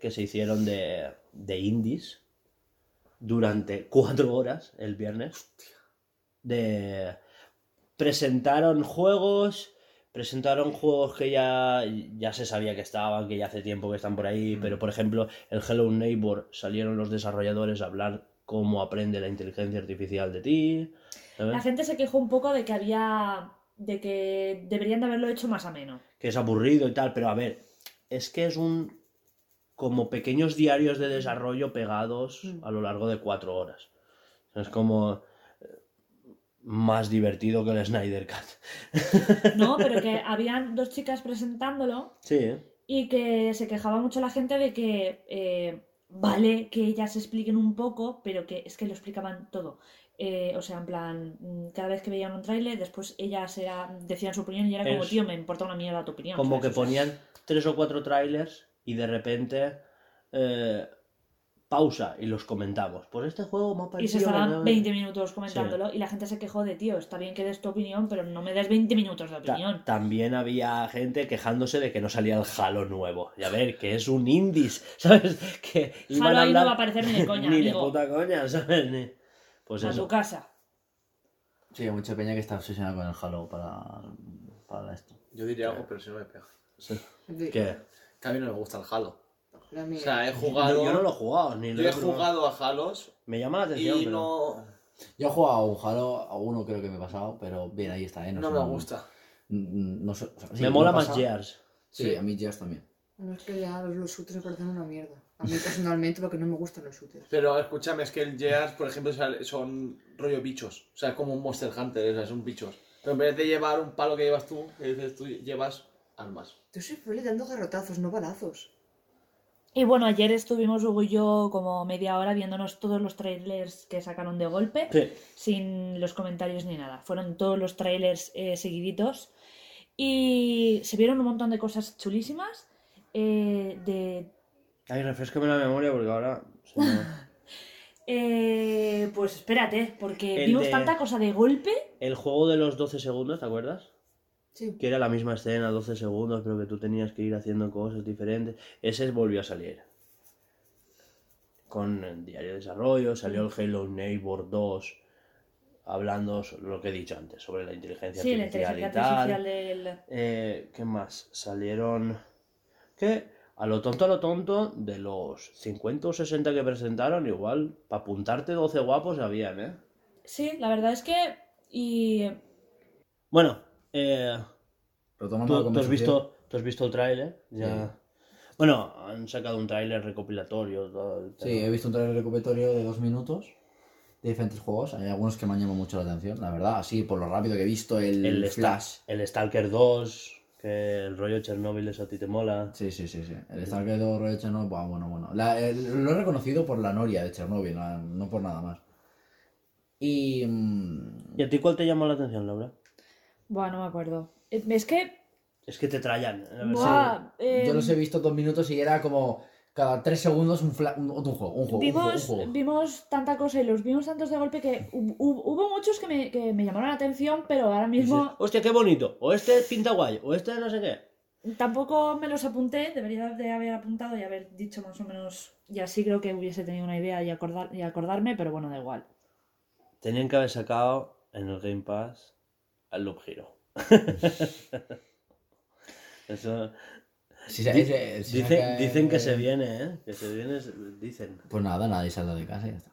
Que se hicieron de, de indies durante cuatro horas el viernes. De presentaron juegos, presentaron juegos que ya, ya se sabía que estaban, que ya hace tiempo que están por ahí, pero por ejemplo, el Hello Neighbor salieron los desarrolladores a hablar cómo aprende la inteligencia artificial de ti. ¿sabes? La gente se quejó un poco de que había. de que deberían de haberlo hecho más ameno. que es aburrido y tal, pero a ver, es que es un como pequeños diarios de desarrollo pegados Mm. a lo largo de cuatro horas. Es como eh, más divertido que el Snyder Cut. [LAUGHS] No, pero que habían dos chicas presentándolo Sí, y que se quejaba mucho la gente de que eh, vale que ellas expliquen un poco, pero que es que lo explicaban todo. Eh, o sea, en plan, mm, cada vez que veían un tráiler, después ellas era, decían su opinión y era como, Es- tío, me importa una mierda tu opinión. como ¿sabes? que ponían tres o cuatro trailers y de repente eh, pausa y los comentamos. Pues este juego me ha Y se parecido... estaban 20 minutos comentándolo y la gente se quejó de, tío, está bien que des tu opinión, pero no me des 20 minutos de Ta- opinión. también había gente quejándose de que no salía el Halo nuevo. Y a ver, que es un indies, [LAUGHS] ¿sabes? Que iban Halo a ahí no va a aparecer ni de [LAUGHS] coña, ni de amigo. puta coña, [LAUGHS] ¿sabes? Ni- Pues a tu eso. casa. Sí, hay mucha peña que está obsesionada con el Halo para, para esto. Yo diría algo, pero si no me pega. ¿Qué? Que a mí no me gusta el Halo. O sea, he jugado. No, yo no lo he jugado, ni lo yo he probado. jugado a Halos Me llama la atención, y pero... no, Yo he jugado a un Halo, a uno creo que me he pasado, pero bien, ahí está, ¿eh? no me gusta. No, sé, o sea, sí, me mola más. Gears. Sí, Sí. a mí Gears también. No es que ya los, shooters me parecen una mierda. A mí personalmente porque no me gustan los shooters. Pero escúchame, es que el Gears, por ejemplo, son rollo bichos. O sea, es como un Monster Hunter, o sea, son bichos. Pero en vez de llevar un palo que llevas tú, que dices tú, llevas armas. Yo soy feliz dando garrotazos, no balazos. Y bueno, ayer estuvimos Hugo y yo como media hora viéndonos todos los trailers que sacaron de golpe, Sí. sin los comentarios ni nada. Fueron todos los trailers eh, seguiditos y se vieron un montón de cosas chulísimas. eh, de, Ay, refrescame la memoria porque ahora... se me- [LAUGHS] eh, pues espérate, porque El vimos de- tanta cosa de golpe. El juego de los 12 segundos, ¿te acuerdas? Sí. Que era la misma escena, 12 segundos, pero que tú tenías que ir haciendo cosas diferentes. Ese volvió a salir. Con el diario de desarrollo, salió el Halo Neighbor 2, hablando lo que he dicho antes, sobre la inteligencia Sí, la artificial inteligencia y tal. del... Eh, ¿Qué más? Salieron... ¿Qué? A lo tonto, a lo tonto, de los 50 o 60 que presentaron, igual, para apuntarte 12 guapos habían, ¿eh? Sí, la verdad es que... Y Bueno, eh, la ¿tú, tú has visto, tú has visto el tráiler? Ya... Bueno, han sacado un tráiler recopilatorio. todo Sí, he visto un trailer recopilatorio de dos minutos de diferentes juegos. Hay algunos que me han llamado mucho la atención, la verdad. Así, por lo rápido que he visto el, el, Flash. el Stalker 2, que el rollo Chernobyl eso a ti te mola. Sí, sí, sí, sí. El Stalker 2 de Chernobyl, bueno, bueno. La- el- lo he reconocido por la noria de Chernobyl, no, no por nada más. Y... mm, ¿Y a ti cuál te llamó la atención, Laura? Bueno, no me acuerdo. Eh, Es que... Es que te buah, eh, Yo los he visto dos minutos y era como cada tres segundos un, fla- un, otro juego, un juego, un juego, un Vimos, juego. vimos tanta cosa y los vimos tantos de golpe que hu- hu- hubo muchos que me, que me llamaron la atención, pero ahora Dices, mismo Hostia, qué bonito. O este pinta guay, o este no sé qué. tampoco me los apunté. Debería de haber apuntado y haber dicho más o menos. Y así creo que hubiese tenido una idea y, acordar, y acordarme, pero bueno, da igual. Tenían que haber sacado en el Game Pass al Loop Hero. [LAUGHS] Eso. Dicen, que se viene, ¿eh? Que se viene, dicen. Pues nada, nadie saldrá de casa y ya está.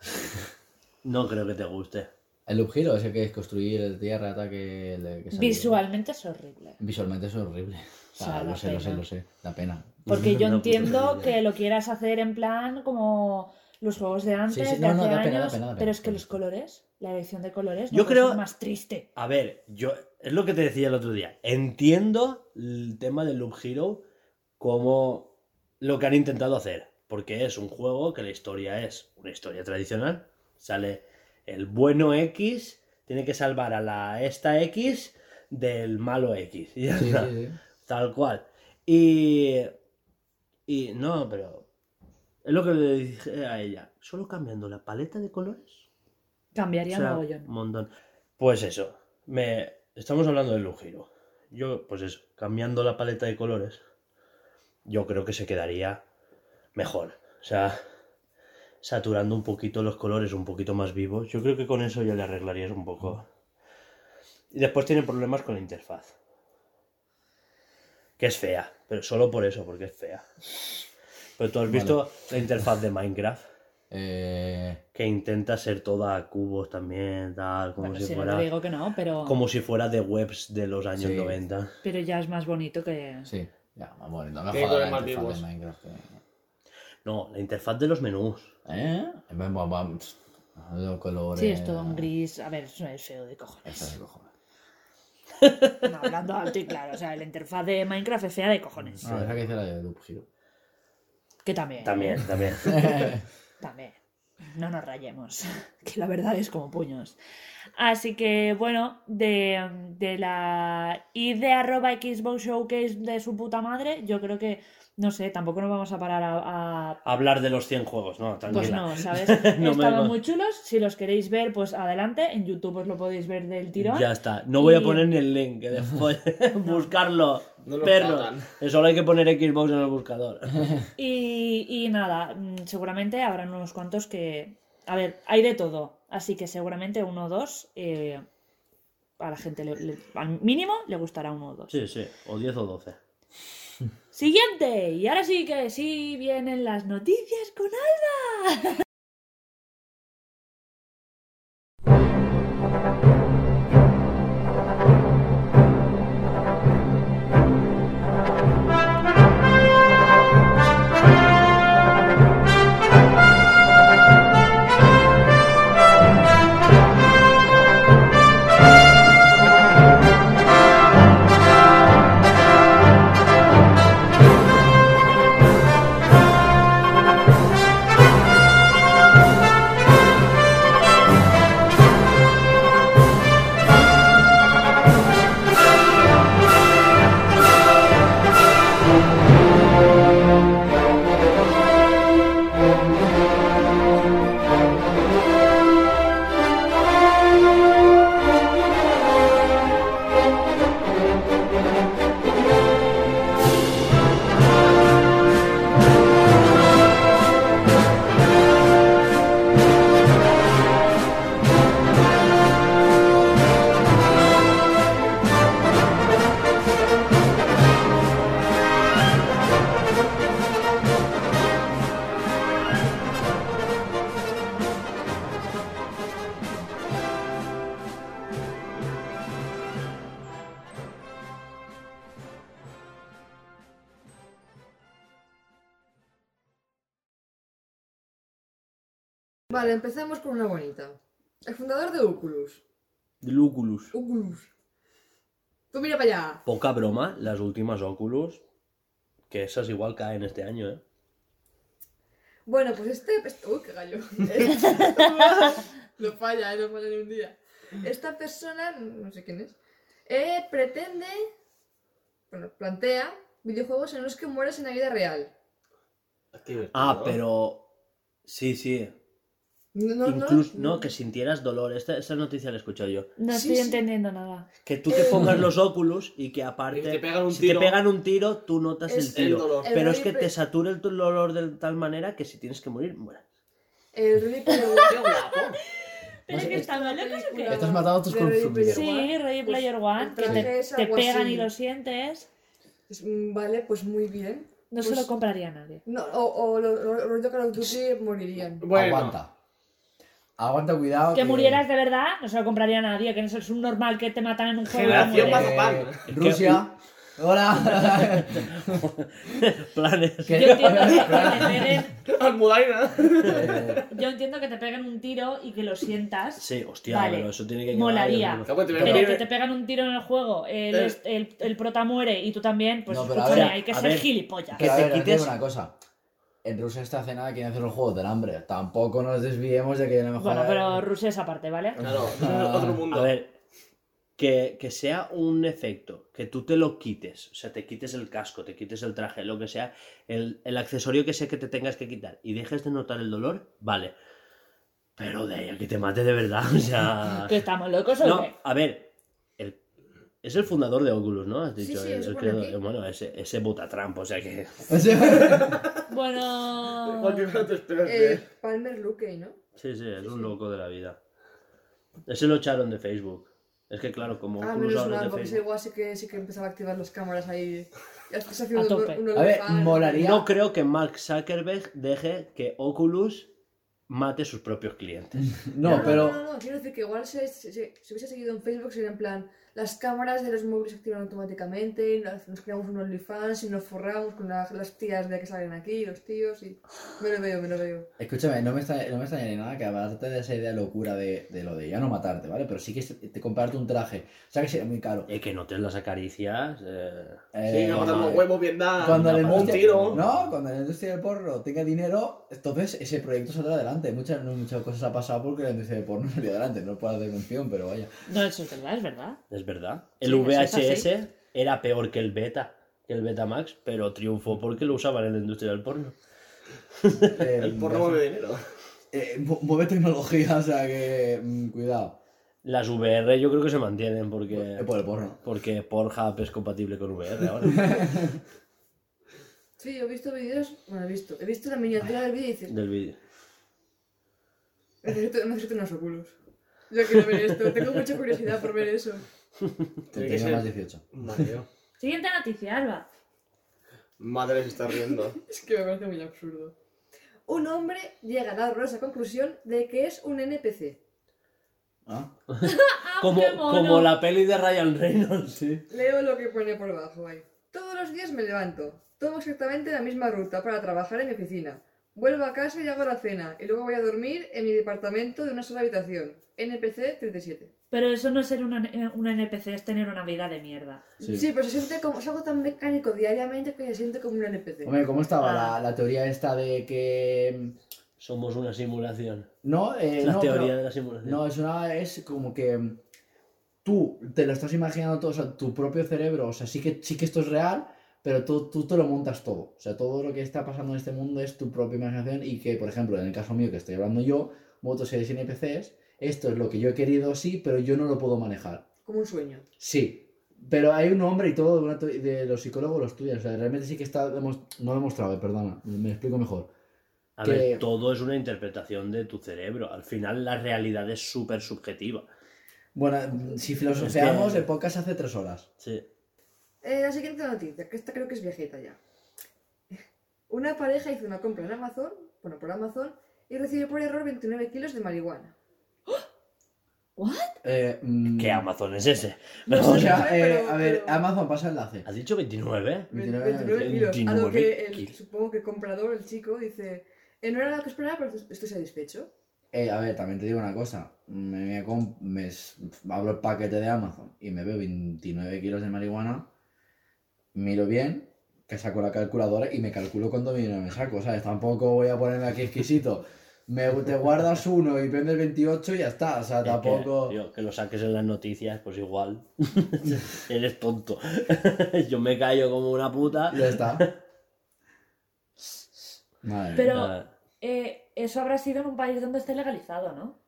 [LAUGHS] No creo que te guste. El loop hero, ese que es construir el tierra, ataque... el que Visualmente es horrible. Visualmente es horrible. O sea, O sea, lo sé, lo sé, lo sé. Da pena. Porque [LAUGHS] yo No, puta entiendo que lo quieras hacer en plan como los juegos de antes, Sí, sí, de no, no, hace da pena, da años, pena, da pena. pero es que los colores, la elección de colores, Yo no puede creo- ser más triste. A ver, yo. Es lo que te decía el otro día. Entiendo el tema del Loop Hero como lo que han intentado hacer. Porque es un juego que la historia es una historia tradicional. Sale el bueno X, tiene que salvar a la esta X del malo X. [LAUGHS] Y ya Sí, está. sí, sí. Tal cual. Y. Y no, pero. Es lo que le dije a ella. Solo cambiando la paleta de colores. Cambiaría O sea, mogollón. un montón. Pues eso. Me... Estamos hablando del Lujiro. Yo, pues eso, cambiando la paleta de colores. yo creo que se quedaría mejor. O sea, saturando un poquito los colores un poquito más vivos. Yo creo que con eso ya le arreglarías un poco. Y después tiene problemas con la interfaz. Que es fea, pero solo por eso, porque es fea. Pero tú has Vale. visto la interfaz de Minecraft, Eh, que intenta ser toda a cubos también, tal, como Bueno, si fuera. te digo que no, pero, Como si fuera de webs de los años Sí. 90. pero ya es más bonito que... sí, ya, vamos, no me jodas la más interfaz vivos. de Minecraft. que- No, la interfaz de los menús. ¿Eh? Los colores. Sí, es todo un gris. A ver, eso es feo de cojones. Eso de cojones. No, hablando alto y claro. O sea, la interfaz de Minecraft es fea de cojones. Ah, esa que dice la de Loop Hero. Que también. También, también. [LAUGHS] También. No nos rayemos. [LAUGHS] Que la verdad es como puños. Así que, bueno, de, de la y de arroba Xbox Showcase de su puta madre, yo creo que, no sé, tampoco nos vamos a parar a, a- Hablar de los 100 juegos, no, tranquila. Pues no, ¿sabes? [LAUGHS] No Estaban muy chulos. Si los queréis ver, pues adelante. En YouTube os lo podéis ver del tirón. Ya está. No voy a poner ni el link, que [LAUGHS] después [LAUGHS] buscarlo. No lo perros. pagan. Solo hay que poner Xbox en el buscador. Y, y nada, mm, seguramente habrán unos cuantos que... A ver, hay de todo. Así que seguramente uno o dos... eh, a la gente, le- le- al mínimo, le gustará uno o dos. Sí, sí, o 10 o 12. Siguiente. Y ahora sí que sí vienen las noticias con Alba. Vale, empezamos con una bonita. El fundador de Oculus. Lúculus. Oculus. Tú mira para allá. Poca broma, las últimas Oculus. Que esas igual caen este año, ¿eh? Bueno, pues este... este- Uy, qué gallo. [LAUGHS] no falla, ¿eh? no falla ni un día. Esta persona, no sé quién es, eh, pretende, bueno, plantea videojuegos en los que mueres en la vida real. Ah, pero. Sí, sí. No, no, Incluso, no, que sintieras dolor. Esta, esta noticia la he escuchado yo. No Sí, estoy sí. entendiendo nada. Que tú te pongas los Oculus y que aparte. Que te pegan un si tiro. te pegan un tiro, tú notas Es el el tiro. dolor. Pero es El que rollo te satura el dolor de tal manera que si tienes que morir, mueras. El Ready Player Qué guapo. ¿Pero sé, que locos o qué? Estás matando a tus One. Sí, Ready Pues, Player One, el que te, es te pegan así. y lo sientes. Es, mm, Vale, pues muy bien. No se Pues- lo compraría a nadie. No, o, o los lo, rollo Call of Duty morirían. Bueno, Aguanta. Aguanta, cuidado. Que murieras de verdad, no se lo compraría a nadie. Que no es un normal que te matan en un juego. Generación mueres. Mazapán. Rusia. Hola. [LAUGHS] Planes. Que- Yo entiendo que te peguen, [LAUGHS] Almudaina. Eh, yo entiendo que te peguen un tiro y que lo sientas. Sí, hostia, Vale. pero eso tiene que Molaría. a Pero que te pegan un tiro en el juego, el, Eh. el, el prota muere y tú también, pues No, escúchame, ver, hay que ser ver. gilipollas. Que que te quites quites- una cosa. En Rusia esta cena quieren hacer los juegos del hambre. Tampoco nos desviemos de que a lo mejor. Bueno, pero Rusia es aparte, ¿vale? Claro, eso es otro mundo. A ver, que, que sea un efecto, que tú te lo quites, o sea, te quites el casco, te quites el traje, lo que sea, el, el accesorio que sea que te tengas que quitar y dejes de notar el dolor, vale. Pero de ahí a que te mate de verdad, [LAUGHS] o sea... ¿Que estamos locos o No, qué? a ver, Es el fundador de Oculus, ¿no? Has Sí, dicho. sí, el- eso el creador- aquí. eh, bueno, ese, ese Butatrump, o sea que. O sea, [LAUGHS] Bueno. Eh. Palmer Luckey, ¿no? Sí, sí, es Sí, un sí. loco de la vida. Ese lo echaron de Facebook. Es que claro, como Ah, Oculus menos ahora es mal, de porque ese Facebook. igual sí que, sí que empezaba a activar las cámaras ahí. Estás A haciendo tope. un, un A ver, molaría- No creo que Mark Zuckerberg deje que Oculus mate sus propios clientes. [LAUGHS] no, pero. No, no, no, quiero decir que igual si, si, si hubiese seguido en Facebook sería en plan. Las cámaras de los móviles se activan automáticamente, nos, nos creamos un OnlyFans y nos forramos con la- las tías de que salen aquí, los tíos y... Me lo veo, me lo veo. Escúchame, no me está, no me extraña ni nada que aparte de esa idea locura de, de lo de ya no matarte, ¿vale? Pero sí que es- te comprarte un traje. O sea que sería muy caro. Y que notes las acaricias. eh, Sí, Eh, que matar los huevos bien da. Cuando la una un industria, tiro. No, cuando la industria del porno tenga dinero, entonces ese proyecto saldrá adelante. Muchas, no, muchas cosas ha pasado porque la industria del porno [LAUGHS] salió adelante. No puedo hacer mención, pero vaya. No, eso es verdad, es verdad. Es verdad. Sí, El es VHS era peor que el beta, que el Betamax, pero triunfó porque lo usaban en la industria del porno. [LAUGHS] El porno mueve dinero. Eh, mu- mueve tecnología, o sea que. mm, cuidado. Las VR yo creo que se mantienen porque, Es por el porno. porque Pornhub es compatible con VR ahora. [LAUGHS] Sí, yo he visto vídeos... Bueno, he visto. He visto la miniatura del vídeo y dices... del vídeo. Necesito, necesito unos óculos. Yo quiero ver esto. Tengo mucha curiosidad por ver eso. Tenga ser- más 18. Mario. [LAUGHS] Siguiente noticia, Alba. Madre se está riendo. [LAUGHS] Es que me parece muy absurdo. Un hombre llega a la horrorosa conclusión de que es un NPC. ¿Ah? [LAUGHS] Como, qué mono. como la peli de Ryan Reynolds. Sí. Leo lo que pone por abajo ahí. Todos los días me levanto. Tomo exactamente la misma ruta para trabajar en mi oficina. Vuelvo a casa y hago la cena. Y luego voy a dormir en mi departamento de una sola habitación. NPC 37. Pero eso no es ser una, una NPC, es tener una vida de mierda. Sí. Sí, pero se siente como. Es algo tan mecánico diariamente que se siente como un NPC. Hombre, ¿cómo estaba Ah. la, la teoría esta de que. Somos una simulación. No, eh, la no, teoría pero- de la simulación. No, es una. Es como que. mm, Tú te lo estás imaginando todo, o sea, tu propio cerebro, o sea, sí que, sí que esto es real, pero tú, tú te lo montas todo. O sea, todo lo que está pasando en este mundo es tu propia imaginación y que, por ejemplo, en el caso mío que estoy hablando yo, votos series y NPCs, esto es lo que yo he querido, sí, pero yo no lo puedo manejar. Como un sueño. Sí, pero hay un nombre y todo de, una te- de los psicólogos lo estudian. O sea, realmente sí que está no demostrado, eh, perdona, me explico mejor. A que- ver, todo es una interpretación de tu cerebro. Al final la realidad es súper subjetiva. Bueno, si que- el podcast hace tres horas. Sí. Eh, la siguiente noticia, que esta creo que es viejita ya. Una pareja hizo una compra en Amazon, bueno, por Amazon, y recibió por error 29 kilos de marihuana. [GASPS] ¿What? Eh, mm, ¿Qué Amazon es ese? [LAUGHS] No O sé. sea, Pero- eh, a ver, pero- Amazon pasa enlace. ¿Has dicho 29? 29, 29 kilos. A lo 29 que el, kilos. supongo que el comprador, el chico, dice, "Eh, no era lo que esperaba, pero estoy satisfecho. Eh, a ver, también te digo una cosa. Me, me com- me s- abro el paquete de Amazon y me veo 29 kilos de marihuana. Miro bien, que saco la calculadora y me calculo cuánto dinero me saco, ¿sabes? Tampoco voy a ponerme aquí exquisito. Me, te guardas uno y vendes 28 y ya está. O sea, Es que, tampoco. tío, que lo saques en las noticias, pues igual. [LAUGHS] Eres tonto. [LAUGHS] Yo me callo como una puta. Ya está. [LAUGHS] Madre Pero eh, eso habrá sido en un país donde esté legalizado, ¿no?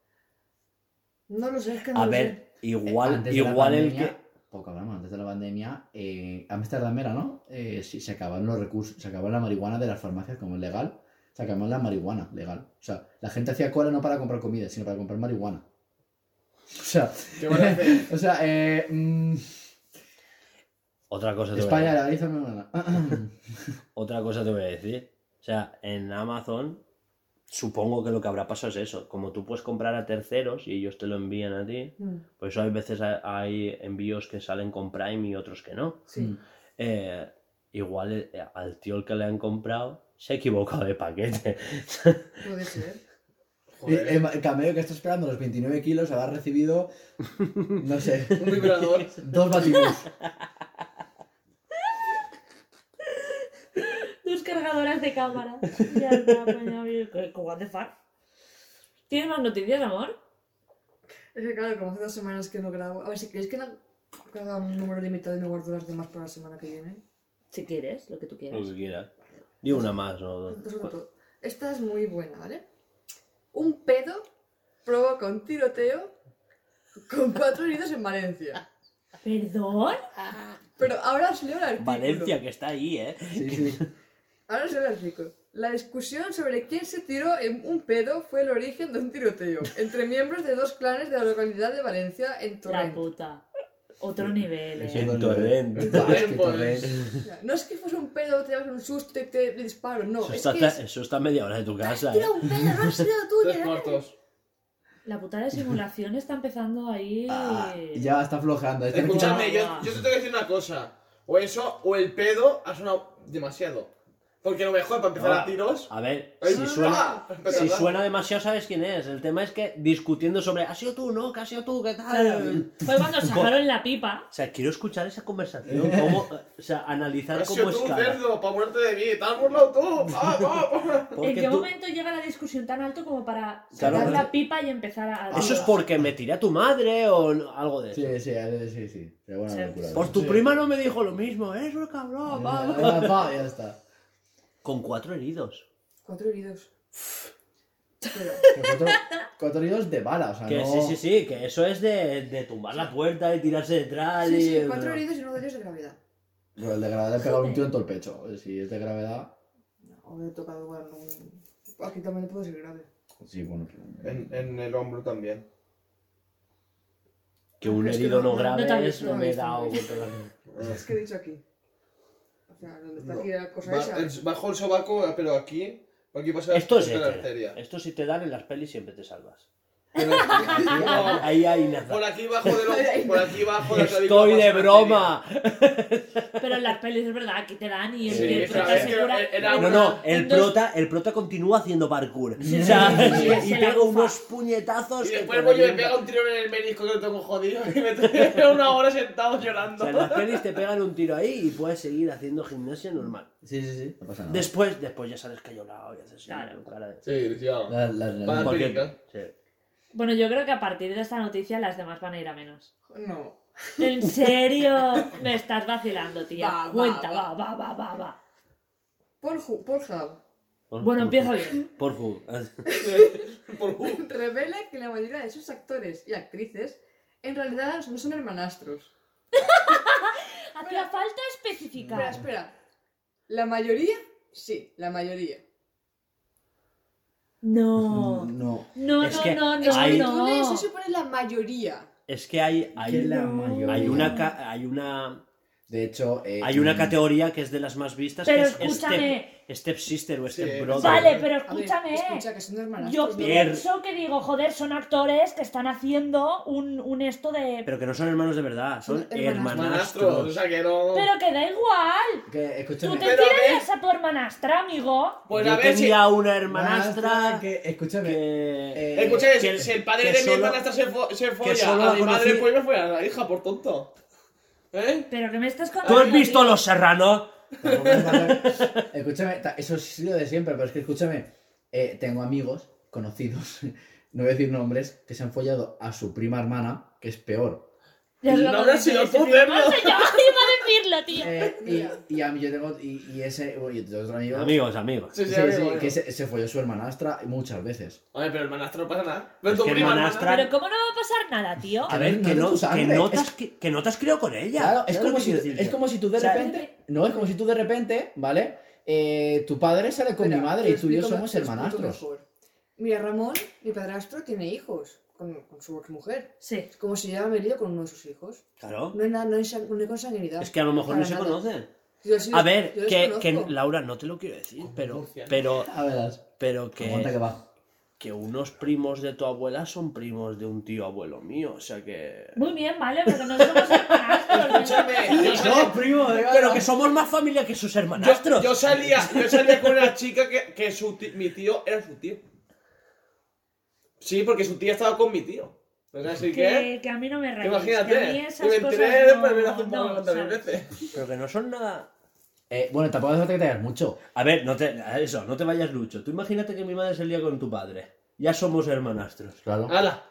No lo sé, es que no A lo ver, sé. igual, Eh, igual el que. Poco hablamos, antes de la pandemia, eh, Amsterdam era, ¿no? Eh, sí, se acababan los recursos, se acababa la marihuana de las farmacias como es legal, se acababa la marihuana legal. O sea, la gente hacía cola no para comprar comida, sino para comprar marihuana. [LAUGHS] O sea, ¿Qué [LAUGHS] o sea, eh, mm, Otra cosa te voy a España decir. [LAUGHS] Otra cosa te voy a decir. O sea, en Amazon, supongo que lo que habrá pasado es eso. Como tú puedes comprar a terceros y ellos te lo envían a ti, Mm, por eso hay veces ha- hay envíos que salen con Prime y otros que no. Sí. Eh, igual eh, al tío al que le han comprado se ha equivocado de paquete. [LAUGHS] Puede ser. Eh, el cameo que está esperando los 29 kilos habrá recibido, no sé, [LAUGHS] Un vibrador. dos batibus. [LAUGHS] Dos cargadoras de cámara. Ya está, pues ¿Qué- [LAUGHS] What the fuck? ¿Tienes más noticias, amor? Es que claro, como hace dos semanas que no grabo. A ver, si queréis que, no, que haga un número limitado y me guardo las demás para la semana que viene. Si quieres, lo que tú quieras. Lo que quieras. Di una más o dos. Entonces, sobre todo, Esta es muy buena, ¿vale? Un pedo provoca un tiroteo con cuatro heridos en Valencia. ¿Perdón? Pero ahora os leo el artículo. Valencia, que está ahí, ¿eh? Sí, sí. Ahora leo el artículo. La discusión sobre quién se tiró en un pedo fue el origen de un tiroteo entre miembros de dos clanes de la localidad de Valencia en La Torrent. puta. Otro nivel, eh. En Torrent. Es que Pues- Torrent. No es que fuese un pedo, te das un susto y te disparo, no. Eso es está, que es... eso está a media hora de tu casa, Tira ¿eh? un pedo, no ha sido tuyo. Tres cuartos. La puta de simulación está empezando ahí. Ah, ya está flojeando. Está Escúchame, yo, yo te tengo que decir una cosa. O eso, o el pedo ha sonado demasiado. Porque lo mejor para empezar Ah. a tiros. A ver, si suena, ¡ah! Si suena demasiado, sabes quién es. El tema es que discutiendo sobre, ¿has sido tú, no? ¿Que has sido tú? ¿Qué tal? Fue cuando [LAUGHS] sacaron la pipa. O sea, quiero escuchar esa conversación, cómo, o sea, analizar [LAUGHS] Has cómo sido tú, cerdo, para muerte de mí. Te has burlado tú. Ah, ah, ah. ¿En qué tú- momento llega la discusión tan alto como para sacar la pipa y empezar a. Eso es porque me tiré a tu madre o no- algo de eso. Sí, sí, sí, sí, sí. Pero bueno, Sí. locura. Pues tu Sí. prima no me dijo lo mismo, ¿eh? Es un cabrón, va. Ya, ya, pa, ya está. Con cuatro heridos. Cuatro heridos. Pero, Cuatro, cuatro heridos de bala, o sea, Que no... sí, sí, sí, que eso es de, de tumbar la puerta y tirarse detrás. sí, sí, cuatro heridos y uno de ellos de gravedad. Pero el de gravedad le pega un tío en todo el pecho. Si es de gravedad, No, me he tocado igual. un- Aquí también puede ser grave. sí, bueno. En, en el hombro también. Que un herido no- no no- grave no es no no me no la- Es que he dicho aquí. O sea, donde está No. aquí la cosa Ba- esa. el- bajo el sobaco, pero aquí. Aquí pasa Esto es la arteria. Esto si te dan en las pelis siempre te salvas. Pero, [LAUGHS] Ahí, no, ahí hay nada. por aquí bajo de lo, por aquí bajo de la clavícula Estoy de broma. Pero en las pelis es verdad, aquí te dan y el, Sí, el prota es que No, una- no, el prota, el prota continúa haciendo parkour. Sí, o sea, sí, sí, y- sí, y se pega unos puñetazos. Y que después voy me pega un tirón en el menisco que lo tengo jodido y me tengo [LAUGHS] una hora sentado O llorando. sea, en las pelis te pegan un tiro ahí y puedes seguir haciendo gimnasia normal. Sí, sí, sí, no pasa nada. Después, después ya sales que llorado y haces así, Claro. cara de- Sí, ya. La- la-. Porque- sí. Bueno, yo creo que a partir de esta noticia las demás van a ir a menos. No. ¿En serio? [LAUGHS] Me estás vacilando, tía. Va, va, Cuenta, va. va, va, va, va. Pornhub, Pornhub Por- Bueno, por- empiezo bien. [LAUGHS] Por favor. Por revela que la mayoría de sus actores y actrices en realidad no son hermanastros. [LAUGHS] Hacía falta Espera, especificar. espera. ¿La mayoría? Sí, la mayoría. No. No. No, Es no, que no, no, hay- no. se supone la mayoría. Es que hay, hay, la No. mayoría. hay una ca- hay una De hecho, eh, hay una mm, categoría que es de las más vistas Pero que es escúchame. Step, Step Sister o Sí, Step Brother. Vale, pero A ver, escúchame. escucha, que son Yo hermanastros. pienso que digo, joder, son actores que están haciendo un, un esto de. Pero que no son hermanos de verdad, son hermanastros. Manastros, o hermanastros. sea que no. Pero que da igual. Que, Tú escúchame. te Pero a tirarías a tu hermanastra, amigo. Pues Yo a ver si. tenía una hermanastra que, escúchame. que... eh, Escucha, si- que- si el padre de mi solo- hermanastra se, fo se folla solo a mi madre, pues me fue a la hija, por tonto. ¿Eh? Pero que me estás contando. ¿Tú has visto tío? Los Serranos? Es. Escúchame, eso sí lo de siempre, pero es que escúchame, eh, tengo amigos conocidos, [LAUGHS] no voy a decir nombres, que se han follado a su prima hermana, que es peor. Lo No conté, sido tú, cerdo. No sé yo, iba a decirlo, tío. Eh, Mira. y, y a mí yo tengo, y, y ese, bueno, yo tengo otro amigo, Amigos, amigos. Sí, sí, sí, amigo, sí, amigo. que se, se folló su hermanastra muchas veces. Oye, pero hermanastro no pasa nada. Pero Es tu que prima hermanastra- hermana- Pero ¿cómo no va a pasar nada, tío? A Que ver, no- que no que no te has, que, que no te has criado con ella. Claro, es ¿Sabes como, si, es como si tú de repente, no, es como si tú de repente, ¿vale? Eh, tu padre sale con Espera, mi madre y tú y yo somos hermanastros. Mira, Ramón, mi padrastro, tiene hijos con, con su mujer. Sí. Es como si yo me lío con uno de sus hijos. Claro. No hay, nada, no hay, sang- no hay consanguinidad. Es que a lo mejor no se nada. conocen. Yo sí A los- ver, yo que, que Laura, no te lo quiero decir, pero, pero, A verás. pero que que, va. que unos primos de tu abuela son primos de un tío abuelo mío, o sea que... Muy bien, vale, pero no somos hermanastros. [LAUGHS] Escúchame, yo salía, primo, Pero que somos más familia que sus yo, hermanastros. yo salía, yo salía con una chica que, que su ti- mi tío era su tío. Sí, porque su tía estaba con mi tío. O sea, así que. Que, que a mí no me rayes. Imagínate. Que a mí Y esas me cosas enteré no, después de ver hace un no, poco ¿sabes? veces. Pero que no son nada... Eh, bueno, tampoco hace falta que te hagas mucho. A ver, no te, eso, no te vayas lucho. Tú imagínate que mi madre se lía con tu padre. Ya somos hermanastros. Claro. ¡Hala!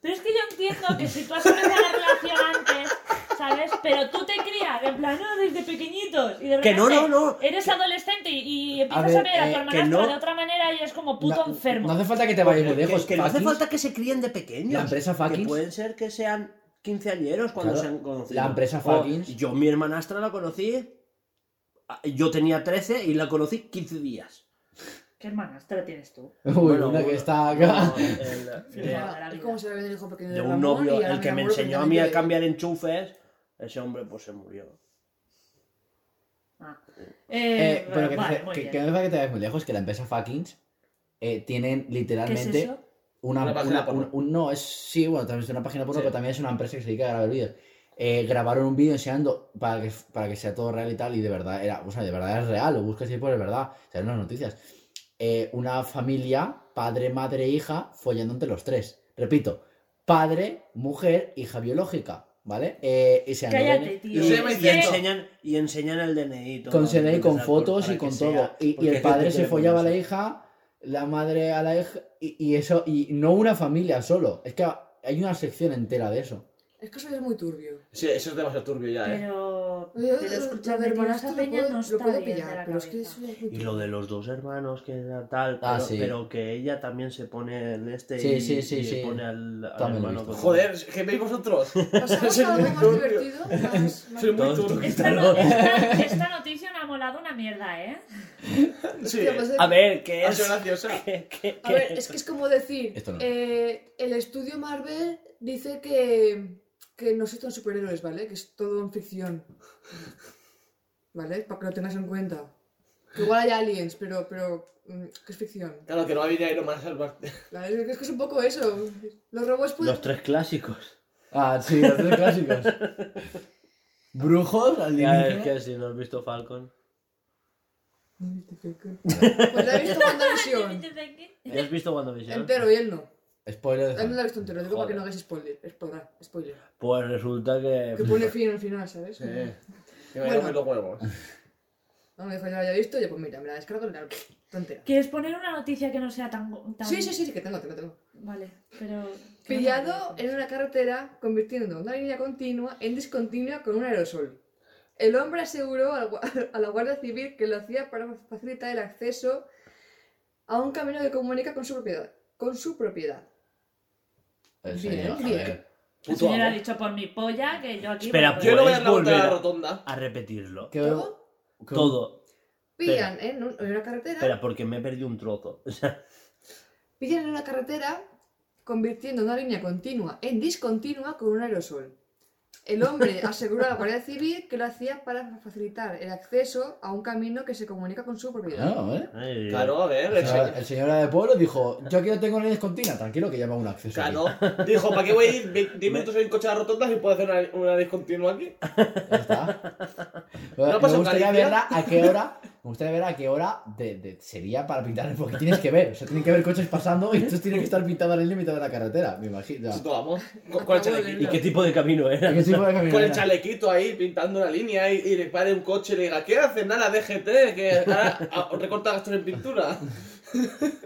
Pero es que yo entiendo que si tú has empezado la relación antes, ¿sabes? Pero tú te crías, en plan, no, desde pequeñitos. Y de Que repente no, no, no. eres adolescente y, y empiezas a ver, ver, a, eh, tu que hermanastra no- de otra manera y es como puto No- enfermo. No hace falta que te vayas muy Que, lejos. que no hace falta que se críen de pequeños. La empresa Que Fakis. pueden ser que sean quinceañeros cuando Claro, se han conocido. la empresa O, Fuckings. Yo, mi hermanastra la conocí. Yo tenía 13 y la conocí 15 días. ¿Qué hermanastra tienes tú? Uy, Bueno, una que está acá. no, el- como si le hubiera hijo pequeño de de un novio, el que me enseñó a mí a cambiar enchufes. Ese hombre pues se murió. Ah. Eh, Eh, pero que, vale, que, que no es para que te vayas muy lejos, que la empresa Fuckings eh, tienen ¿Qué es literalmente eso? una, Una página una- porno. un- un- no, es sí, bueno, también es una página porno, Sí. pero también es una empresa que se dedica a grabar vídeos. Eh, grabaron un vídeo enseñando para que, para que sea todo real y tal, y de verdad era, o sea, de verdad es real, lo buscas y pues es verdad, o sea, en las noticias. Eh, una familia, padre, madre, hija, follando entre los tres. Repito, padre, mujer, hija biológica, ¿vale? Eh, y se Cállate, Y, tío. Y enseñan, y enseñan el DNI. todo, con CNI, con fotos y con todo. Y, y el padre se follaba a la hija, la madre a la hija, y, y eso, y no una familia solo. Es que hay una sección entera de eso. Es que eso es muy turbio. Sí, eso es demasiado turbio ya, ¿eh? Pero, Yo- pero escúchame, hermanastro peña no está lo puedo bien de pillar, la pero es que eso es Y lo de los dos hermanos que era tal, Ah, pero, sí. pero que ella también se pone en este Sí, y, sí, sí, y sí. pone al, hermano Joder, ¿qué veis vosotros? ¿Pasamos [LAUGHS] a algo muy más turbio. divertido? [LAUGHS] Más, más- Soy muy turbio. Esta, no- esta- esta noticia me ha molado una mierda, ¿eh? Sí, pues, A ver, ¿qué es? graciosa. [LAUGHS] ¿Qué- qué- A ver, es que es como decir, eh, el estudio Marvel dice que, que no existen superhéroes, ¿vale? Que es todo en ficción. ¿Vale? Para que lo tengas en cuenta. Que igual hay aliens, pero, pero mm, que es ficción. Claro, que no va a venir Iron Man a salvarte. ¿Vale? Es que es un poco eso. Los robots pueden... Los tres clásicos. Ah, sí, los tres clásicos. Brujos, al Ya, es que si no has visto Falcon. Pues la he visto [LAUGHS] WandaVision. ¿Has visto WandaVision? Entero y él no. Spoiler de Él no lo ha visto entero. Digo para que no hagáis spoiler. Spoiler. spoiler. Pues resulta que. Que pone fin al final, ¿sabes? Sí. Que me Bueno. los huevos. [LAUGHS] No me dijo, ya lo haya visto. Y yo, pues mira, me la descargo y la tontera. ¿Quieres poner una noticia que no sea tan... tan... Sí, sí, sí, sí, que tengo, tengo, tengo. Vale, pero... Pillado en una carretera, convirtiendo una línea continua en discontinua con un aerosol. El hombre aseguró [LAUGHS] a la Guardia Civil que lo hacía para facilitar el acceso a un camino que comunica con su propiedad. Con su propiedad. El Bien, señor, a bien. ver. El señor ha dicho por mi polla que yo aquí... Espera, voy a Yo no voy a Puedes la la volver a- rotonda. A repetirlo. ¿Qué- ¿Todo? qué- Todo. Pillan en, un- en una carretera, Espera, porque me he perdido un trozo. [LAUGHS] Pillan en una carretera, convirtiendo una línea continua en discontinua con un aerosol. El hombre aseguró a la Guardia Civil que lo hacía para facilitar el acceso a un camino que se comunica con su propiedad. Ah, ¿eh? ay, Claro, a ver, O el sea, señor. el señor de pueblo dijo, yo aquí no tengo línea continua, tranquilo que hago un acceso. aquí". Claro. [LAUGHS] Dijo, ¿para qué voy a ir 10 minutos en coche a la rotonda si puedo hacer una, una discontinua aquí? Ya está. ¿No me gustaría verla a qué hora, me gustaría ver a qué hora de, de- sería para pintar, [LAUGHS] porque tienes que ver, o sea, tienen que ver coches pasando y entonces tiene que estar pintado en el límite de la carretera, me imagino. Vamos. Con, con el ¿Y qué tipo de camino era? ¿Qué tipo de [LAUGHS] camino Con el chalequito ahí pintando una línea y, y le pare un coche y le diga, ¿qué haces? Nada, DGT, que ahora a- recorta gastos en pintura. [LAUGHS]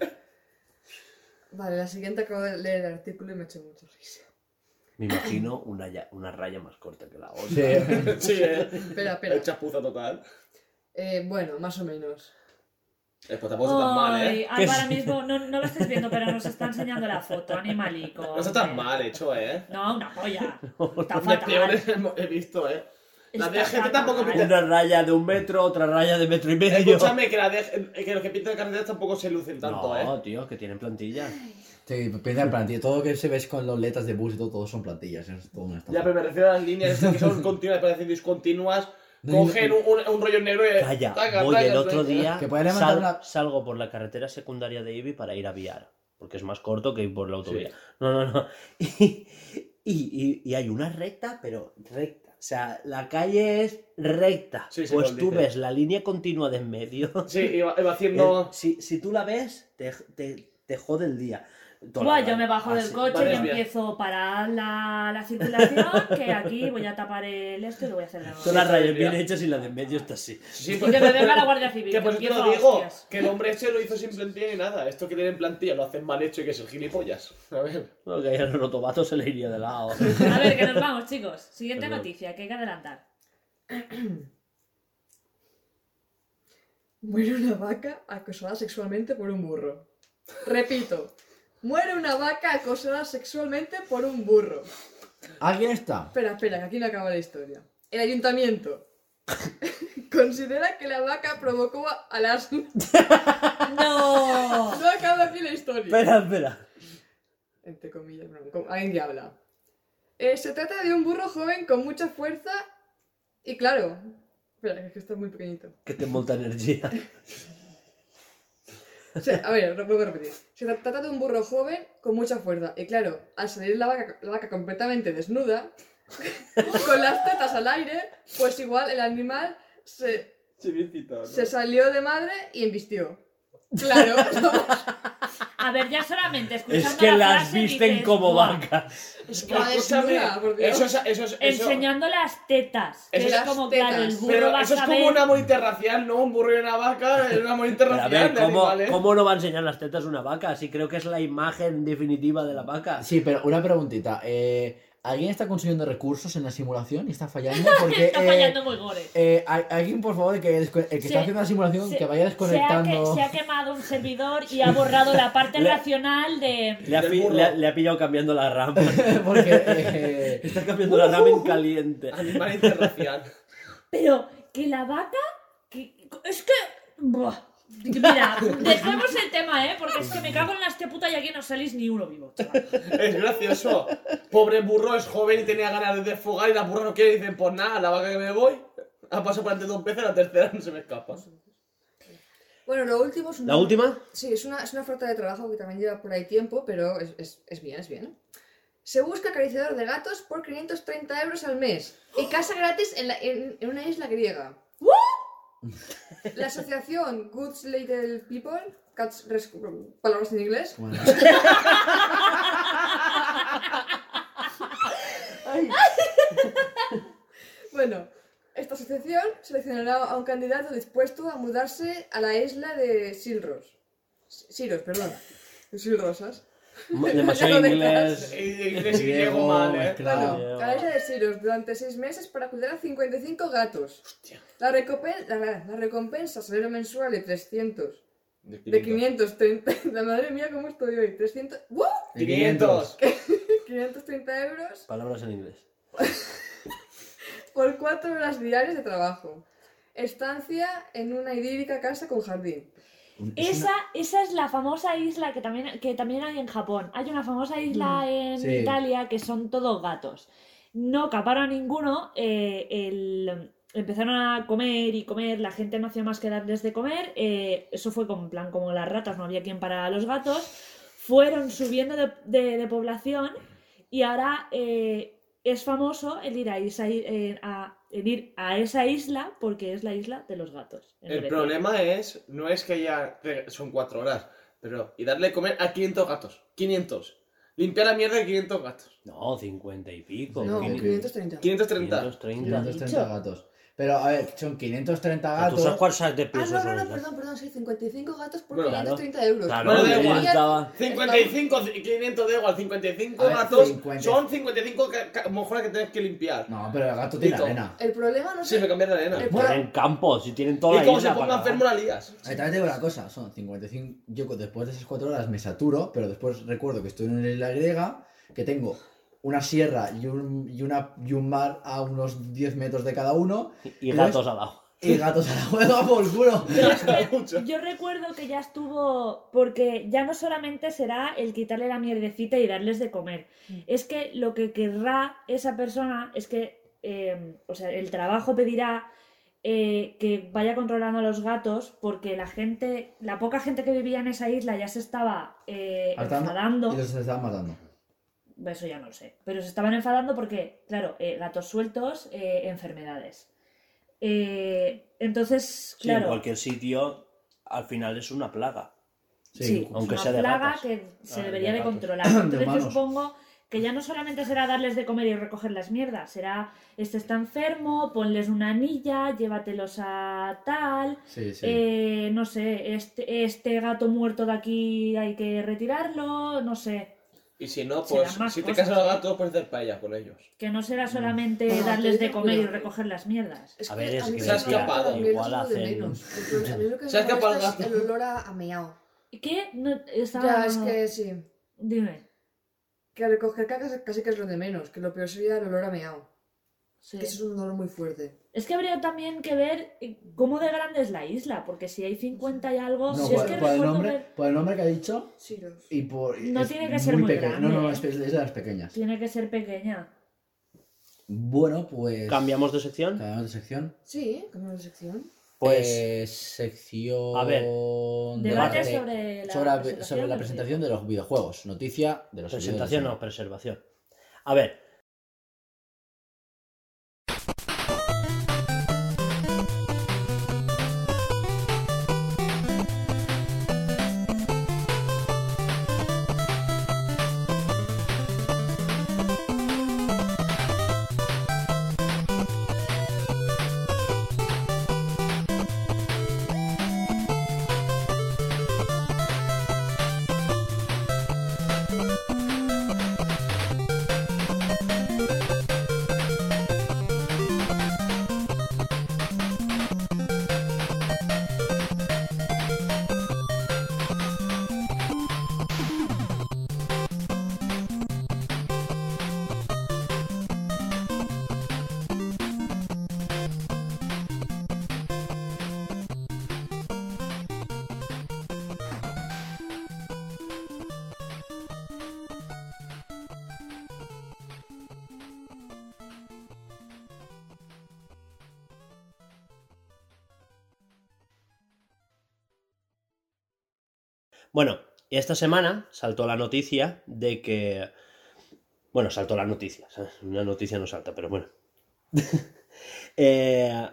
Vale, la siguiente acabo de leer el artículo y me ha hecho mucha risa. Me imagino una, ya- una raya más corta que la otra. Sí. Sí, eh. Espera, espera. El chapuza total. Eh, bueno, más o menos. Eh, pues tampoco está tan mal, Ay, ¿eh? [LAUGHS] ahora mismo no, no lo estáis viendo, pero nos está enseñando la foto, animalico. No está tan mal hecho, ¿eh? No, una polla. [LAUGHS] Está De fatal. he visto, ¿eh? La Está DGT tampoco pinta... Una raya de un metro, otra raya de metro y medio. Escúchame, que, la DG que los que pintan carreteras tampoco se lucen tanto, no, ¿eh? tío, que tienen plantilla. Sí, piensa en plantilla, todo lo que se ves con los letras de bus y todo, todos son plantillas, es todo una. Ya, pero me refiero a las líneas que son continuas, parecen discontinuas. No, Cogen un, un, un rollo negro y... Calla, taca, voy taca, el otro taca. día, Que sal- una- salgo por la carretera secundaria de Ibi para ir a Viar, porque es más corto que ir por la autovía. No, no, no. [LAUGHS] Y, y- y hay una recta, pero recta. O sea, la calle es recta. Sí, sí, pues tú dices. ves la línea continua de en medio. Sí, iba, iba [LAUGHS] haciendo... Eh, si, si tú la ves, te, te, te jode el día. Buah, yo me bajo del coche y bien. empiezo a parar la, la circulación, que aquí voy a tapar el esto y lo voy a hacer de nuevo. Son las rayas bien hechas y la de en medio está así. Sí, Y pues- [LAUGHS] que me venga la Guardia Civil, Que por eso te empiezo lo a digo, hostias. que el hombre ese lo hizo sin plantilla ni nada. Esto que tienen plantilla lo hacen mal hecho y que es el gilipollas. A ver. No, que el rotobato se le iría de lado. A ver, que nos vamos, chicos. Siguiente Perdón. noticia, que hay que adelantar. Muere una vaca acosada sexualmente por un burro. Repito, muere una vaca acosada sexualmente por un burro. ¿Alguien está? Espera, espera, que aquí no acaba la historia. El ayuntamiento [LAUGHS] considera que la vaca provocó al asno. [LAUGHS] ¡No! No acaba aquí la historia. Espera, espera. Entre comillas, bueno, como- alguien que habla. Eh, se trata de un burro joven con mucha fuerza y claro. Espera, es que está muy pequeñito. Que té molta energia. [LAUGHS] O sea, a ver, lo a repetir. Se tra- trata de un burro joven con mucha fuerza. Y claro, al salir la vaca, la vaca completamente desnuda, [LAUGHS] con las tetas al aire, pues igual el animal se, ¿no? se salió de madre y embistió. Claro, [LAUGHS] A ver, ya solamente escuchando Es que la las frase visten dices, como "Buah". vacas. es que Escúchame, desnuda, por Dios. eso es, eso es, eso, Enseñando las tetas. que Eso es es- como, tetas. claro, el burro Pero va a eso es saber... como un amor interracial, ¿no? Un burro y una vaca es un amor Pero a interracial ver, de ¿cómo, animales. ¿cómo no va a enseñar las tetas una vaca? Si creo que es la imagen definitiva de la vaca. Sí, pero una preguntita. eh, ¿Alguien está consumiendo recursos en la simulación y está fallando? [LAUGHS] Porque, Está eh, fallando muy gore. eh, alguien, por favor, que, el que Se- está haciendo la simulación, Se- que vaya Se ha, desconectando. que- se ha quemado un servidor y ha [LAUGHS] borrado la parte [LAUGHS] Le- racional de... Le ha, Del pi- burro. le ha- le ha pillado cambiando la RAM. Porque. eh, Está cambiando la RAM en caliente. Animal interracial. Pero que la vaca... Que... Es que... Buah. Mira, [LAUGHS] dejemos el tema, ¿eh? Porque es que me cago en la hostia puta y aquí no salís ni uno vivo, chaval. Es gracioso. Pobre burro es joven y tenía ganas de desfogar y la burra no quiere y dicen, pues nada, la vaca que me voy. Ha pasado por antes dos veces, la tercera no se me escapa. Bueno, lo último es una... ¿La última? Sí, es una, es una oferta de trabajo que también lleva por ahí tiempo, pero es, es, es bien, es bien. Se busca acariciador de gatos por 530 euros al mes y casa gratis en, la- en- en una isla griega. [LAUGHS] La asociación Good Little People, Cats Rescue, palabras en inglés, bueno, [LAUGHS] [LAUGHS] Bueno, esta asociación seleccionará a un candidato dispuesto a mudarse a la isla de Silros. Siros, perdón. Silrosas. [LAUGHS] Demasiado de inglés. Inglés y Griego, mal, eh. mezclado. Bueno, a la isla de Siros durante seis meses para cuidar a 55 gatos. La, recopen- la, la- recompensa salario mensual de 300. De 530. [LAUGHS] La madre mía, ¿cómo estoy hoy? 300. ¡Uh! 500. 530 euros Palabras en inglés. por 4 horas diarias de trabajo. Estancia en una idílica casa con jardín. Es Esa, esa es la famosa isla que también, que también hay en Japón. Hay una famosa isla en Sí. Italia que son todos gatos. No caparon a ninguno. eh, el- empezaron a comer y comer. La gente no hacía más que darles de comer. eh, eso fue como, en plan como las ratas, no había quien para los gatos. Fueron subiendo de, de- de población y ahora eh, es famoso el ir a a, el ir a esa isla porque es la isla de los gatos. en El Grecia. problema es, no es que ya son cuatro horas, pero y darle de comer a 500 gatos. 500. Limpiar la mierda de 500 gatos. No, 50 y pico. No, ok. 530. 530. 530. 530 gatos. Pero, a ver, son 530 ¿Tú sabes gatos. cuántos de Ah, pesos no, no, son no, esas? perdón, perdón, sí, 55 gatos por Bueno, 530 euros. Claro, Bueno, da igual. estaba- 55, 500 da igual, 55 A ver, gatos 50. son 55 ca- ca- mojones que tienes que limpiar. No, pero el gato tiene arena. El problema no Sí, sé. me cambian la arena. El- Tienen campos, si tienen toda Y la como se ponga enfermo la lías. Ahí también te digo una cosa, son 55. Yo después de esas 4 horas me saturo, pero después recuerdo que estoy en isla griega, que tengo una sierra y un, y una, y un mar a unos 10 metros de cada uno, Y gatos al lado. y gatos a la hueva por el culo. [LAUGHS] Mucho. yo recuerdo que ya estuvo, porque ya no solamente será el quitarle la mierdecita y darles de comer, es que lo que querrá esa persona es que, eh, o sea, el trabajo pedirá eh, que vaya controlando a los gatos, porque la gente, la poca gente que vivía en esa isla ya se estaba eh, enfadando. Y los estaban matando. Eso ya no lo sé. Pero se estaban enfadando porque, claro, eh, gatos sueltos, eh, enfermedades. Eh, entonces, Sí, en claro. cualquier sitio, al final es una plaga. Sí, Sí, aunque es sea una de plaga que se Ah, debería de controlar. [CLEARS THROAT] De Entonces yo supongo que ya no solamente será darles de comer y recoger las mierdas, será este está enfermo, ponles una anilla, llévatelos a tal, Sí, sí. eh, no sé, este, este gato muerto de aquí hay que retirarlo, no sé, Y si no, pues si te casas a los ¿eh? gatos, puedes hacer paella con ellos. que no será solamente Ah, darles de comer y recoger las mierdas. Es A que ver, es a que Se ha escapado. Igual hacen- A Se ha escapado el gato. el olor a, a meao. ¿Qué? No, estaba- Ya, es que sí. Dime. Que recoger caca casi que es lo de menos, que lo peor sería el olor a meao. Sí. Que eso es un olor muy fuerte. Es que habría también que ver eh, cómo de grande es la isla, porque si hay 50 y algo, No, si es por, que por el nombre, ver- por el nombre que ha dicho Siros. y por. No es tiene que ser muy grande, No, no, es, es de las pequeñas. tiene que ser pequeña. Bueno, pues. ¿Cambiamos de sección? Cambiamos de sección. Sí, cambiamos de sección. Pues Eh, sección. A ver. Debate debate sobre la sobre la, presentación sobre la del presentación de los videojuegos. Noticia de los presentación no, servidores. preservación. A ver. Bueno, esta semana saltó la noticia de que. Bueno, saltó la noticia. Una noticia no salta, pero bueno. [LAUGHS] Eh,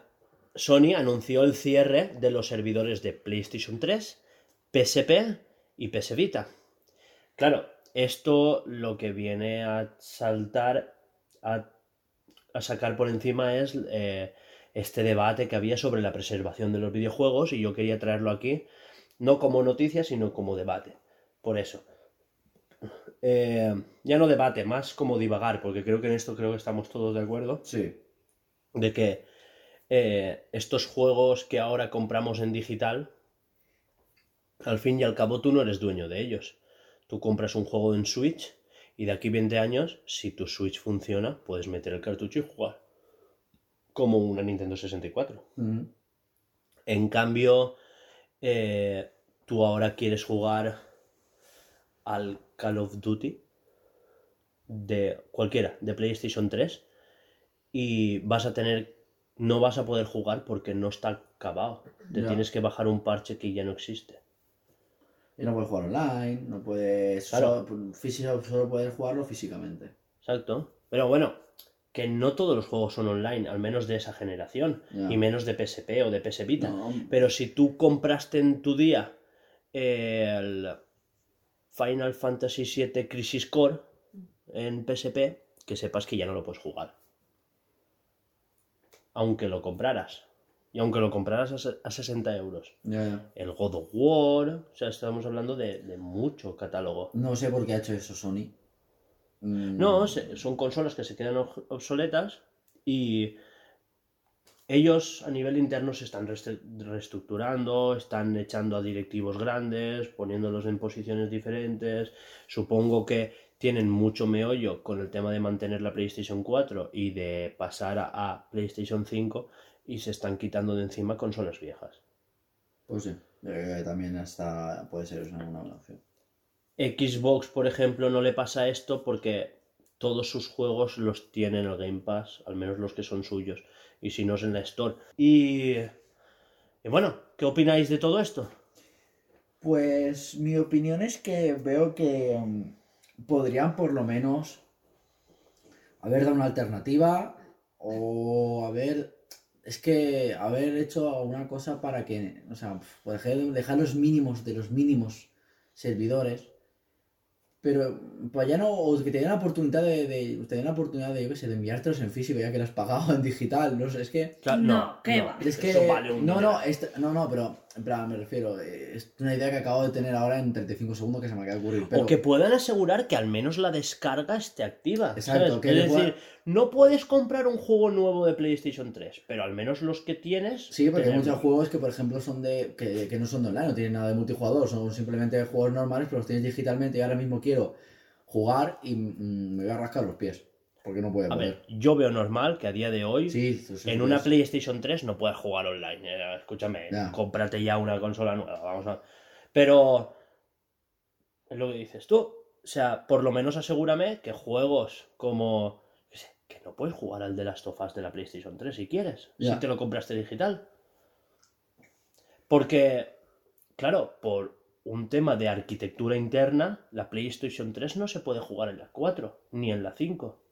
Sony anunció el cierre de los servidores de PlayStation 3, PSP y PS Vita. Claro, esto lo que viene a saltar, a, a sacar por encima es eh, este debate que había sobre la preservación de los videojuegos y yo quería traerlo aquí, no como noticia, sino como debate. Por eso. Eh, ya no debate, más como divagar, porque creo que en esto creo que estamos todos de acuerdo Sí. de que eh, estos juegos que ahora compramos en digital, al fin y al cabo tú no eres dueño de ellos. Tú compras un juego en Switch y de aquí 20 años, si tu Switch funciona, puedes meter el cartucho y jugar. Como una Nintendo 64. Mm. En cambio, eh, tú ahora quieres jugar al Call of Duty de cualquiera, de PlayStation 3, y vas a tener, no vas a poder jugar porque no está acabado. Te Ya. tienes que bajar un parche que ya no existe. Y no puedes jugar online, no puedes. Claro. Solo, físico- solo puedes jugarlo físicamente. Exacto. Pero bueno, que no todos los juegos son online, al menos de esa generación, y menos de PSP o de PS Vita. No, Pero si tú compraste en tu día el Final Fantasy VII Crisis Core en PSP, que sepas que ya no lo puedes jugar. Aunque lo compraras. Y aunque lo compraras a a 60 euros. El God of War, o sea, estamos hablando de, de mucho catálogo. No sé por qué ha hecho eso Sony. Mm, No, se- son consolas que se quedan ob- obsoletas y ellos a nivel interno se están reestructurando, están echando a directivos grandes, poniéndolos en posiciones diferentes. Supongo que tienen mucho meollo con el tema de mantener la PlayStation 4 y de pasar a, PlayStation 5 y se están quitando de encima consolas viejas. Pues sí. Eh, también hasta puede ser una, una buena opción. Xbox, por ejemplo, no le pasa esto porque todos sus juegos los tiene en el Game Pass, al menos los que son suyos, y si no es en la Store. Y, y bueno, ¿qué opináis de todo esto? Pues mi opinión es que veo que mm, podrían por lo menos haber dado una alternativa o haber es que haber hecho alguna cosa para que, o sea, dejar, dejar los mínimos de los mínimos servidores, pero pues ya no, o que te den la oportunidad de, de te den la oportunidad de, yo qué sé, de enviártelos en físico ya que lo has pagado [LAUGHS] en digital, no sé, es que Claro, No, ¿qué va? es que Eso vale un no, no, esto- no, no, pero en plan, me refiero, eh, es una idea que acabo de tener ahora en 35 segundos que se me acaba de ocurrir, pero O que puedan asegurar que al menos la descarga esté activa. Exacto, ¿sabes? que es decir, no puedes comprar un juego nuevo de PlayStation 3, pero al menos los que tienes. Sí, porque hay muchos juegos que, por ejemplo, son de que, que no son de online, no tienen nada de multijugador, son simplemente juegos normales, pero los tienes digitalmente y ahora mismo quiero jugar y mm, me voy a rascar los pies. Porque no puede A poder. ver, yo veo normal que a día de hoy Sí, eso sí en una. PlayStation 3 no puedas jugar online. Eh, escúchame, Ya. cómprate ya una consola nueva. Vamos a... Pero es lo que dices tú. O sea, por lo menos asegúrame que juegos como. que no puedes jugar al de las tofas de la PlayStation 3 si quieres. Ya. Si te lo compraste digital. Porque, claro, por un tema de arquitectura interna, la PlayStation 3 no se puede jugar en la 4, ni en la 5.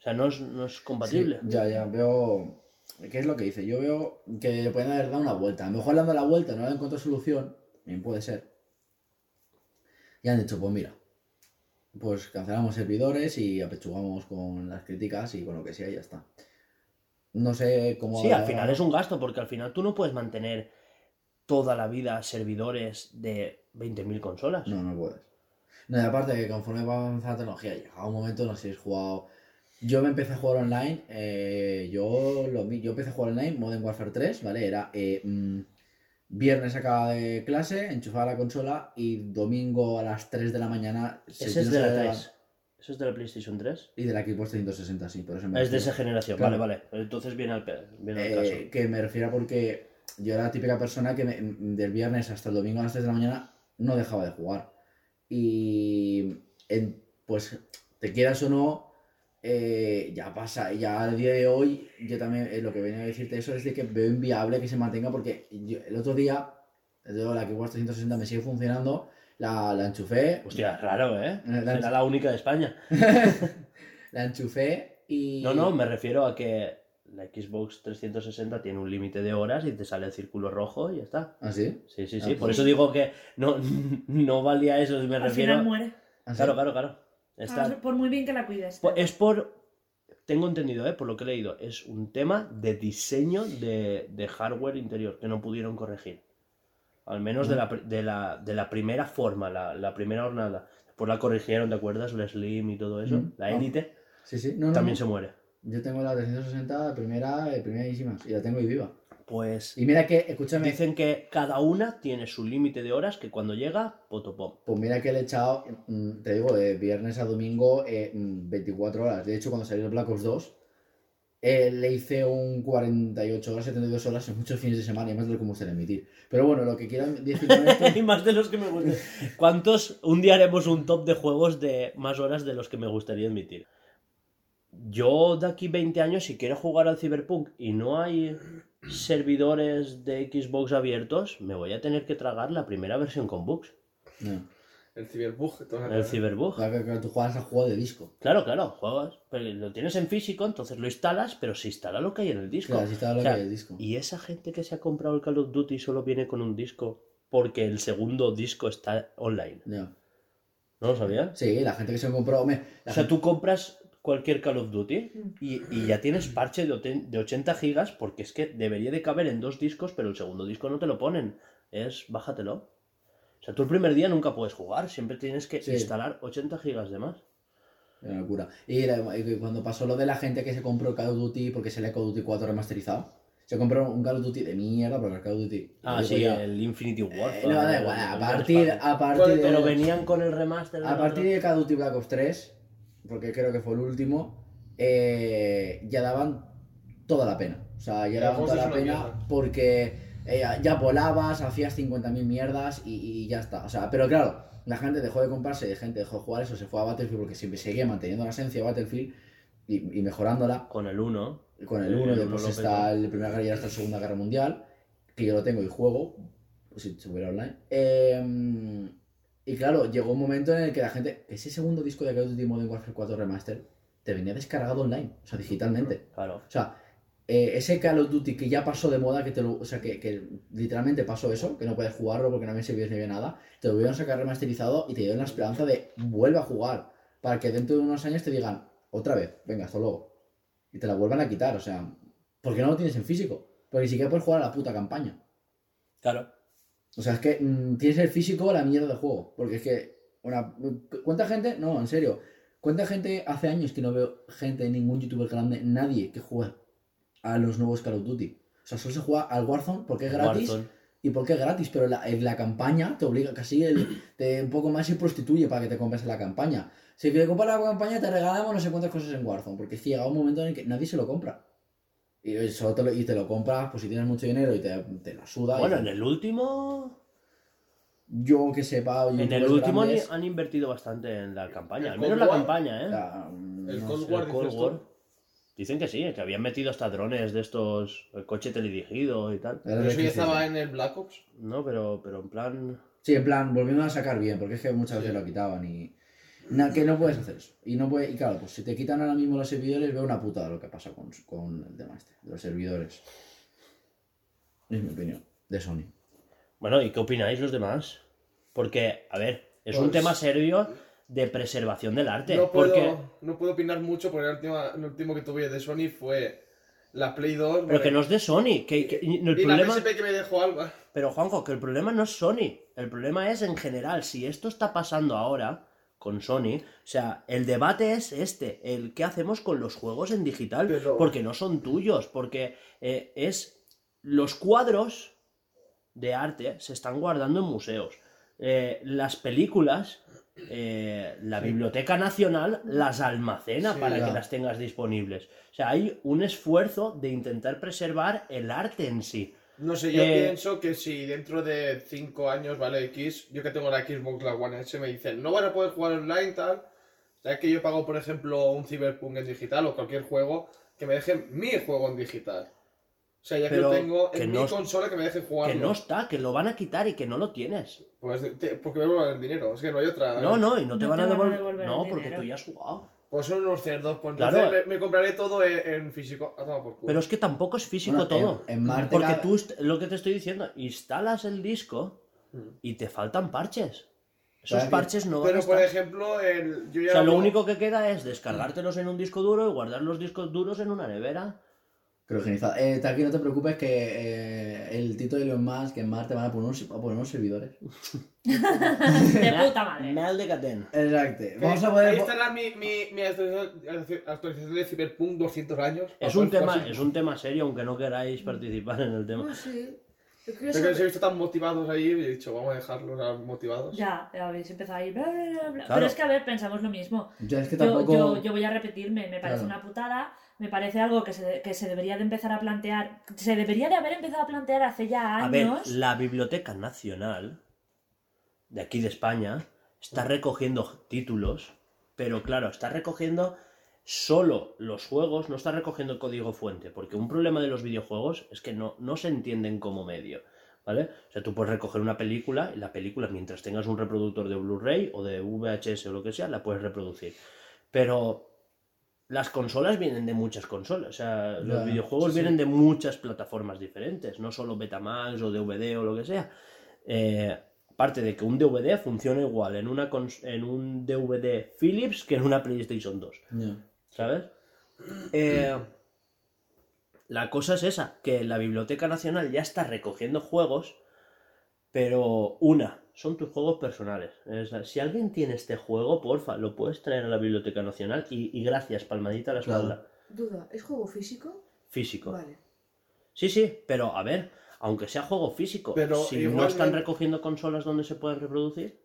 O sea, no es, no es compatible. Sí, ya, ya, veo. ¿Qué es lo que dice? Yo veo que le pueden haber dado una vuelta. A lo mejor le han dado la vuelta, no le han encontrado solución. Bien puede ser. Y han dicho, pues mira, pues cancelamos servidores y apechugamos con las críticas y con lo que sea y ya está. No sé cómo. Sí, al final es un gasto, porque al final tú no puedes mantener toda la vida servidores de 20.000 consolas. No, no puedes. No, y aparte que conforme va avanzando la tecnología, llega un momento, no sé si has jugado. Yo me empecé a jugar online, eh, yo, lo, yo empecé a jugar online, Modern Warfare 3, ¿vale? Era eh, mm, viernes acaba de clase, enchufaba la consola y domingo a las 3 de la mañana. se- Ese es no de la sabía- 3. ¿Eso es de la PlayStation 3? Y de la Xbox 360, sí, por eso me Es de esa generación, Claro. vale, vale. Entonces viene al, viene al Eh, caso. que me refiero porque yo era la típica persona que me- del viernes hasta el domingo a las 3 de la mañana no dejaba de jugar. Y en- pues te quieras o no, eh, ya pasa, ya al día de hoy, yo también eh, lo que venía a decirte eso es de que veo inviable que se mantenga porque yo- el otro día, yo, la Xbox 360 me sigue funcionando, la, la enchufé, Hostia, raro, ¿eh? Eh, [LAUGHS] la- Era la única de España. [LAUGHS] la enchufé y... No, no, me refiero a que la Xbox 360 tiene un límite de horas y te sale el círculo rojo y ya está. ¿Ah, sí? Sí, sí, Ah, sí. Por pues- eso digo que no, [LAUGHS] no valía eso. Me Al refiero. final muere. ¿Ah, sí? Claro, claro, claro. Está- Por muy bien que la cuides. Es por. Tengo entendido, ¿eh? por lo que he leído, es un tema de diseño de, de hardware interior que no pudieron corregir. Al menos de, la, pr- de, la, de la primera forma, la, la primera jornada. Después la corrigieron, ¿te acuerdas? La Slim y todo eso. Mm. La. Elite Sí, sí, no, también no. se muere. Yo tengo la 360, primera, eh, primerísima, y la tengo y viva. Pues Y mira que, escúchame, dicen que cada una tiene su límite de horas que cuando llega, potopom. pues mira que le he echado, mm, te digo, de viernes a domingo, eh, mm, 24 horas. De hecho, cuando salió el Black Ops 2, eh, le hice un 48 horas, 72 horas en muchos fines de semana, y más de lo que me gustaría emitir. Pero bueno, lo que quiero decir con esto... [LAUGHS] y más de los que me gustan. ¿Cuántos? Un día haremos un top de juegos de más horas de los que me gustaría admitir. Yo de aquí 20 años, si quiero jugar al Cyberpunk y no hay servidores de Xbox abiertos, me voy a tener que tragar la primera versión con bugs. No, El la El cosa. Cyberbug. claro que- tú juegas al juego de disco. Claro, claro, juegas. Pero lo tienes en físico, entonces lo instalas, pero se instala lo que hay en el disco. Claro, así está lo O sea, que hay el disco. Y esa gente que se ha comprado el Call of Duty solo viene con un disco porque el segundo disco está online. Ya. ¿No lo sabías? Sí, la gente que se compró... la O sea, gente- tú compras cualquier Call of Duty y, y ya tienes parche de, oten- de 80 gigas porque es que debería de caber en dos discos, pero el segundo disco no te lo ponen. Es bájatelo. O sea, tú el primer día nunca puedes jugar, siempre tienes que Sí. instalar 80 gigas de más. Una locura. Y, la- y cuando pasó lo de la gente que se compró el Call of Duty porque se le Call of Duty 4 remasterizado, se compró un Call of Duty de mierda porque el Call of Duty. Ah, sí, el Infinity Warfare. Eh, no, da el- igual, a el partir, a partir de, Pero venían con el remaster. a partir de Call of Duty Black Ops 3, porque creo que fue el último, eh, ya daban toda la pena. O sea, ya daban toda la pena mierda. porque eh, ya volabas, hacías 50.000 mierdas y, y ya está. O sea, pero claro, la gente dejó de comprarse, la gente dejó de jugar eso, se fue a Battlefield porque siempre seguía manteniendo la esencia de Battlefield y, y mejorándola. Con el 1. Con el El 1, uno después lo está el Primera Guerra y hasta la Segunda Guerra Mundial, que yo lo tengo y juego, pues si estuviera online. Eh, y claro, llegó un momento en el que la gente, ese segundo disco de Call of Duty Modern Warfare 4 Remaster, te venía descargado online, o sea, digitalmente. Claro. O sea, eh, ese Call of Duty que ya pasó de moda, que te lo, o sea, que, que literalmente pasó eso, que no puedes jugarlo porque no había servidores ni había nada, te lo a sacar remasterizado y te dieron la esperanza de vuelve a jugar, para que dentro de unos años te digan, otra vez, venga, hasta luego. Y te la vuelvan a quitar, o sea, porque no lo tienes en físico, porque ni siquiera puedes jugar a la puta campaña. Claro. O sea, es que mm, tienes el físico la mierda del juego. Porque es que. Una, ¿Cuánta gente? No, en serio. ¿Cuánta gente hace años que no veo gente, ningún youtuber grande, nadie que juegue a los nuevos Call of Duty? O sea, solo se juega al Warzone porque es gratis Warzone. y porque es gratis, pero la, en la campaña te obliga, casi el, te, un poco más se prostituye para que te compres la campaña. Si te compras la campaña te regalamos no sé cuántas cosas en Warzone, porque es que llega un momento en el que nadie se lo compra. Y, eh, solo te lo, y te lo compras, pues si tienes mucho dinero y te, te la suda. y- Bueno, en el último. Yo que sepa, En el último han, grandes, han invertido bastante en la campaña. ¿El Al menos Cold la War? campaña, ¿eh? mm, El no Cold sé. War. El Cold War. Dicen que sí, que habían metido hasta drones de estos. El coche teledirigido y tal. Pero eso ya estaba en el Black Ops. No, pero, pero en plan. Sí, en plan, volviendo a sacar bien, porque es que muchas veces Sí. lo quitaban y. na- que no puedes hacer eso. Y no puede, y claro, pues si te quitan ahora mismo los servidores, veo una putada lo que pasa con, con el tema este, de los servidores. Es mi opinión, de Sony. Bueno, ¿y qué opináis los demás? Porque, a ver, es un Pues- tema serio de preservación del arte. No puedo, porque... no puedo opinar mucho porque el último, el último que tuve de Sony fue la Play 2. Pero que no es de Sony. Que, que- y el y la problema... PSP que me dejó algo. Pero Juanjo, que el problema no es Sony. El problema es en general. Si esto está pasando ahora con Sony, o sea, el debate es este, el qué hacemos con los juegos en digital, Pero- porque no son tuyos, porque eh, es los cuadros de arte se están guardando en museos. Eh, las películas, eh, la Biblioteca Nacional las almacena Sí, para ya. que las tengas disponibles. O sea, hay un esfuerzo de intentar preservar el arte en sí. No sé, yo Eh, pienso que si dentro de 5 años, ¿vale? X, yo que tengo la Xbox, la One S, me dicen, no van a poder jugar online, tal. Ya que yo pago, por ejemplo, un Cyberpunk en digital o cualquier juego, que me dejen mi juego en digital. O sea, ya que lo tengo que en no- mi consola, que me dejen jugarlo. Que no está, que lo van a quitar y que no lo tienes. Pues, te- porque me vuelvan el dinero, es que no hay otra. No, no, y no te No van te a van a devolver. devolver No, el porque dinero. tú ya has jugado. Pues son unos cerdos, pues Claro. entonces me, me compraré todo en, en físico. A tomar por culo. Pero es que tampoco es físico Bueno, todo. en- en Marte porque cada- tú, est- lo que te estoy diciendo, instalas el disco Mm. y te faltan parches. Esos Claro, parches no van a Pero por estar. ejemplo, el, yo ya O sea, lo único que queda es descargártelos en un disco duro y guardar los discos duros en una nevera. Criogenizado. Eh, aquí no te preocupes que eh, el Tito de Elon Musk en Marte van a poner unos, a poner unos servidores. [LAUGHS] De puta madre. Mal de Catén. Exacto. Eh, Vamos a poder... Ahí estará mi, mi, mi actualización actualización de Cyberpunk 200 años. Es un, tema, es un tema serio, aunque no queráis participar en el tema. No sé. Yo quería que les he visto tan motivados ahí y he dicho, vamos a dejarlos motivados. Ya, habéis empezado ahí. bla, bla, bla, bla. Claro. Pero es que, a ver, pensamos lo mismo. Ya es que Yo, tampoco... yo, yo voy a repetirme, me parece Claro. una putada, me parece algo que se, que se debería de empezar a plantear, se debería de haber empezado a plantear hace ya A ver, años. la Biblioteca Nacional de aquí de España está recogiendo títulos, pero claro, está recogiendo solo los juegos, no está recogiendo el código fuente, porque un problema de los videojuegos es que no, no se entienden como medio. ¿Vale? O sea, tú puedes recoger una película y la película, mientras tengas un reproductor de Blu-ray o de VHS o lo que sea, la puedes reproducir. Pero las consolas vienen de muchas consolas. O sea, los videojuegos sí, vienen de muchas plataformas diferentes, no solo Betamax o DVD o lo que sea. Eh, aparte de que un DVD funciona igual en, una en un DVD Philips que en una PlayStation 2. Ya. ¿Sabes? Eh, la cosa es esa, que la Biblioteca Nacional ya está recogiendo juegos, pero una, son tus juegos personales. Si alguien tiene este juego, porfa, lo puedes traer a la Biblioteca Nacional y, y gracias, palmadita a la Claro. espalda. Duda, ¿es juego físico? Físico. Vale. Sí, sí, pero a ver, aunque sea juego físico, Pero si no están recogiendo consolas donde se pueden reproducir,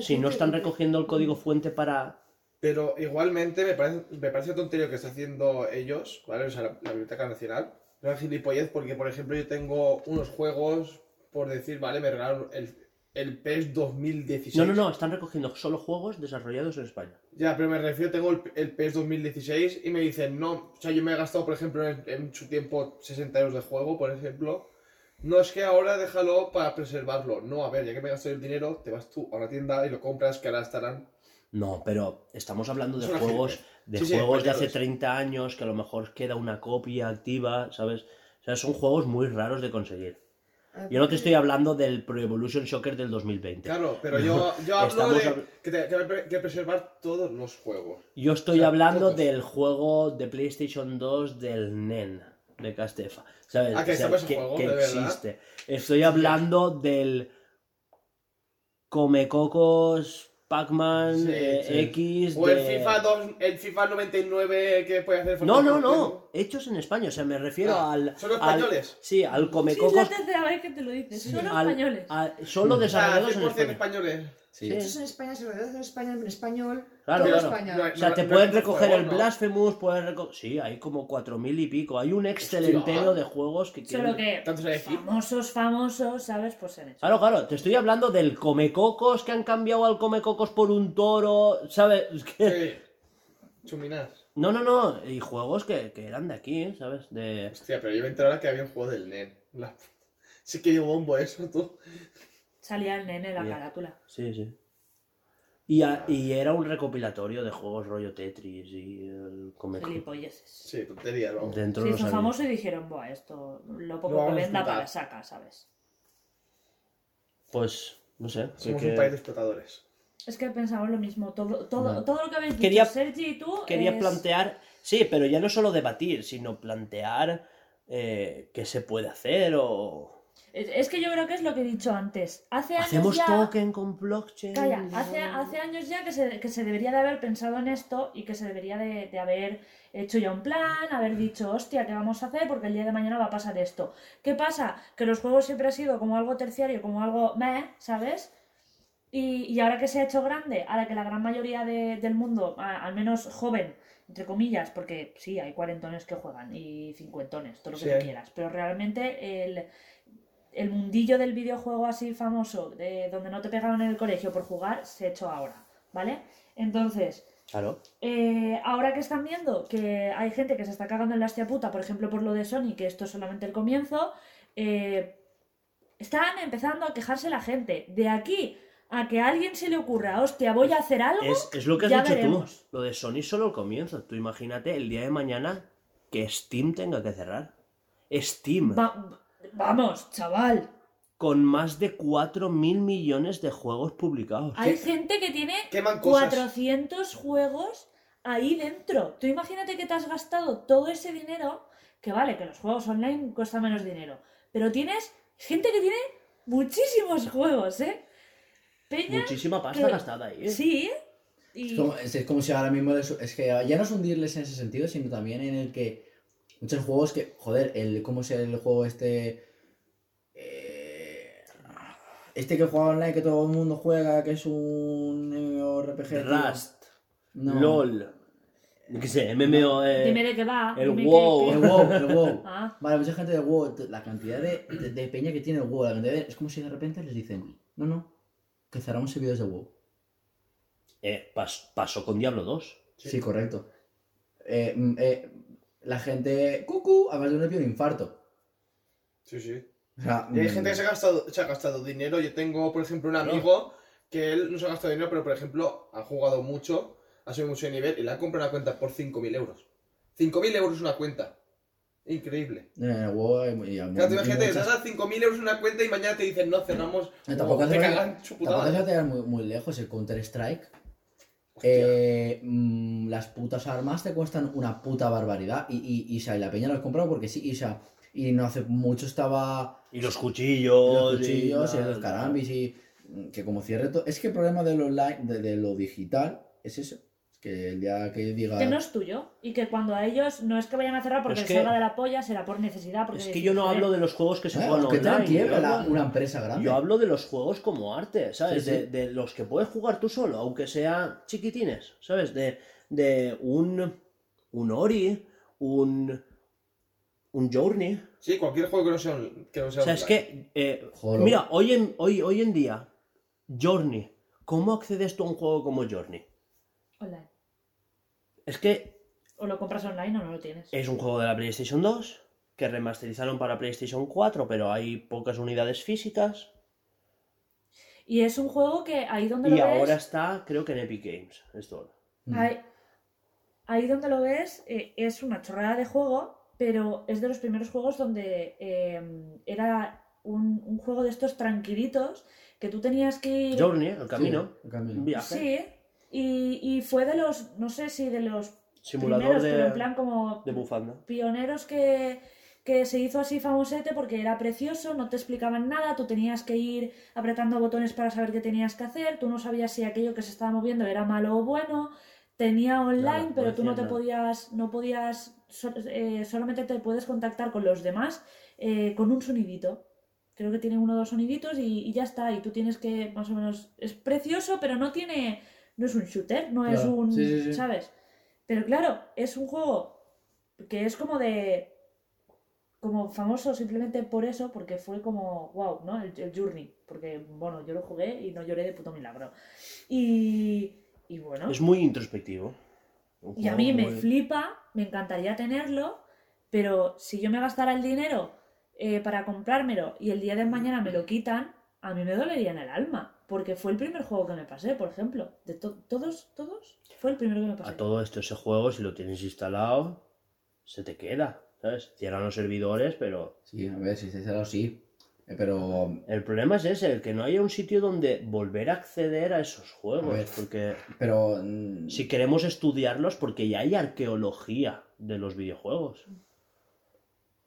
si no están recogiendo el código fuente para... Pero igualmente me parece, me parece tontería que está haciendo ellos, ¿vale? O sea, la, la Biblioteca Nacional. Una gilipollez porque, por ejemplo, yo tengo unos juegos, por decir, ¿vale? Me regalaron el, el PES 2016. No, no, no, están recogiendo solo juegos desarrollados en España. Ya, pero me refiero, tengo el, el PES 2016 y me dicen, no, o sea, yo me he gastado, por ejemplo, en, en su tiempo 60 euros de juego, por ejemplo. No es que ahora déjalo para preservarlo. No, a ver, ya que me gasté el dinero, te vas tú a una tienda y lo compras, que ahora estarán. No, pero estamos hablando de juegos, de Sí, sí, juegos de hace españoles. 30 años que a lo mejor queda una copia activa, ¿sabes? O sea, son juegos muy raros de conseguir. Yo no te estoy hablando del Pro Evolution Soccer del 2020. Claro, pero yo, yo hablo de que, te- que hay que preservar todos los juegos. Yo estoy O sea, hablando todos. del juego de PlayStation 2 del NEN de Castefa. ¿Sabes? Ah, que O sea, estaba ese que, juego, que de verdad. existe. Estoy hablando del Comecocos Pac-Man, Sí, eh, sí. X. O el de- FIFA 2, el FIFA 99 que puede hacer No, no, no. Hechos en España. O sea, me refiero Ah, al. ¿son los al- españoles? sí, al Sí, es la Comecocos. tercera vez que te lo dices. Son los al- españoles. al- solo sea, desarrollados en 100% España. españoles. Sí. Hechos en España, se rodeados en España, en español. Claro, claro. O sea, no- te no pueden recoger juego, el ¿no? Blasphemous, pueden recoger... Sí, hay como cuatro mil y pico. Hay un Excel entero de juegos que quieren... Solo que Tanto se decir. famosos, famosos, ¿sabes? Pues en eso. Claro, claro, te estoy hablando del Comecocos que han cambiado al Comecocos por un toro, ¿sabes? Sí. Chuminas. No, no, no, y juegos que, que eran de aquí, ¿sabes? De... Hostia, pero yo me enteré ahora que había un juego del NEN. La... Sí que dio bombo eso, tú. Salía el nene en la carátula. Sí, sí. Y, a- y era un recopilatorio de juegos rollo Tetris y el. Gilipolleces. Sí, tonterías, vamos. Dentro Se no hizo sabía. famoso y dijeron, buah, esto lo poco que venda explotar". para saca, ¿sabes? Pues, no sé. Somos que- un país de explotadores. Es que pensamos lo mismo. Todo, todo, No. todo lo que habéis dicho, Quería- Sergi y tú. Quería es- plantear, sí, pero ya no solo debatir, sino plantear eh, qué se puede hacer o... Es que yo creo que es lo que he dicho antes. Hace años Hacemos ya... token con blockchain. Calla, hace, hace años ya que se, que se debería de haber pensado en esto y que se debería de, de haber hecho ya un plan, haber dicho, hostia, ¿qué vamos a hacer? Porque el día de mañana va a pasar esto. ¿Qué pasa? Que los juegos siempre ha sido como algo terciario, como algo meh, ¿sabes? Y, y ahora que se ha hecho grande, ahora que la gran mayoría de- del mundo, a- al menos joven, entre comillas, porque sí, hay cuarentones que juegan y cincuentones, todo lo que Sí, tú quieras, pero realmente el, el mundillo del videojuego así famoso, de donde no te pegaban en el colegio por jugar, se ha hecho ahora, ¿vale? Entonces, Claro. eh, ahora que están viendo que hay gente que se está cagando en la hostia puta, por ejemplo por lo de Sony, que esto es solamente el comienzo, eh, están empezando a quejarse la gente. De aquí a que a alguien se le ocurra, hostia, voy a hacer algo, Es, es lo que has ya dicho veremos. tú. Lo de Sony es solo el comienzo. Tú imagínate el día de mañana que Steam tenga que cerrar. Steam, Va- vamos, chaval. con más de 4 mil millones de juegos publicados. Hay gente que tiene Queman cosas. 400 juegos ahí dentro. Tú imagínate que te has gastado todo ese dinero, que vale, que los juegos online cuestan menos dinero, pero tienes gente que tiene muchísimos juegos, ¿eh? Peña, Muchísima pasta que- gastada ahí. ¿eh? sí, y Es como, es, es como si ahora mismo les- es que ya no es hundirles en ese sentido, sino también en el que muchos juegos que, joder, el cómo es el juego este eh, este que juega online que todo el mundo juega, que es un MMORPG. tío. Rust, No. LOL, yo qué sé, MMO. eh, dime de qué va. el WoW. El WoW, el WoW. [LAUGHS] Ah, Vale, mucha gente de WoW, la cantidad de, de, de peña que tiene el WoW, la cantidad de- es como si de repente les dicen, no, no, que cerramos servidores de WoW. eh, pas- pasó con Diablo 2. Sí, correcto. Eh, mm, eh, la gente, cucu, además de uno le pide un infarto. Sí, sí. O sea, Y hay mm, gente que se ha, gastado, se ha gastado dinero. Yo tengo, por ejemplo, un amigo que él no se ha gastado dinero, pero por ejemplo, ha jugado mucho, ha subido mucho de nivel y le ha comprado una cuenta por 5.000 euros. 5.000 euros una cuenta. Increíble. En el WoW hay Claro, imagínate, muchas- das a 5.000 euros una cuenta y mañana te dicen no, cerramos. No, tampoco o hace te cagan Tampoco llegar muy, muy lejos, el Counter-Strike. Eh, mm, las putas armas te cuestan una puta barbaridad. Y, y, y, o sea, y la peña lo ha comprado porque sí, y, o sea, y no hace mucho estaba Y los cuchillos. los cuchillos y, los carambis y mm, que como cierre todo. Es que el problema del online, de, de lo digital, es eso. Que el día que diga. que no es tuyo. Y que cuando a ellos no es que vayan a cerrar porque Es que- salga de la polla, será por necesidad. Porque Es que yo no "Joder, hablo de los juegos que se Eh, juegan la online. yo la- hablo- una empresa grande. Yo hablo de los juegos como arte, ¿sabes? Sí, sí. De, de los que puedes jugar tú solo, aunque sea chiquitines, ¿sabes? De, de un, un Ori, un, un Journey. Sí, cualquier juego que no sea, que no sea O sea, es que, eh, mira, hoy en, hoy, hoy en día, Journey, ¿cómo accedes tú a un juego como Journey? Online. Es que O lo compras online o no lo tienes. es un juego de la PlayStation 2, que remasterizaron para PlayStation 4, pero hay pocas unidades físicas. Y es un juego que ahí donde Y lo ahora ves, está, creo que en Epic Games Store. Mm. ahí, ahí donde lo ves eh, es una chorrada de juego, pero es de los primeros juegos donde eh, era un, un juego de estos tranquilitos que tú tenías que ir... Journey, el camino, Sí, el camino. viaje, Sí, y, y fue de los, no sé si de los simulador primeros, de, pero en plan como de bufanda. pioneros que, que se hizo así famosete porque era precioso, no te explicaban nada, tú tenías que ir apretando botones para saber qué tenías que hacer, tú no sabías si aquello que se estaba moviendo era malo o bueno, tenía online, pero tú no te nada. podías, no podías, so- eh, solamente te puedes contactar con los demás eh, con un sonidito. Creo que tiene uno o dos soniditos y, y ya está, y tú tienes que, más o menos, es precioso, pero no tiene, no es un shooter, no es un, sí, sí, sí. ¿sabes? Pero claro, es un juego que es como de como famoso simplemente por eso, porque fue como, wow, ¿no? El, el Journey, porque, bueno, yo lo jugué y no lloré de puto milagro. Y, y bueno, Es muy introspectivo. Y a mí me flipa, me encantaría tenerlo, pero si yo me gastara el dinero eh, para comprármelo y el día de mañana me lo quitan, a mí me dolería en el alma, porque fue el primer juego que me pasé, por ejemplo. De to- todos, todos, fue el primero que me pasé. A todo esto, ese juego, si lo tienes instalado, se te queda. ¿Sabes? Cierran los servidores, pero Sí, a ver, si se cerrado sí. Eh, Pero, el problema es ese, el que no haya un sitio donde volver a acceder a esos A juegos. ver. Porque pero mm, si queremos estudiarlos, porque ya hay arqueología de los videojuegos.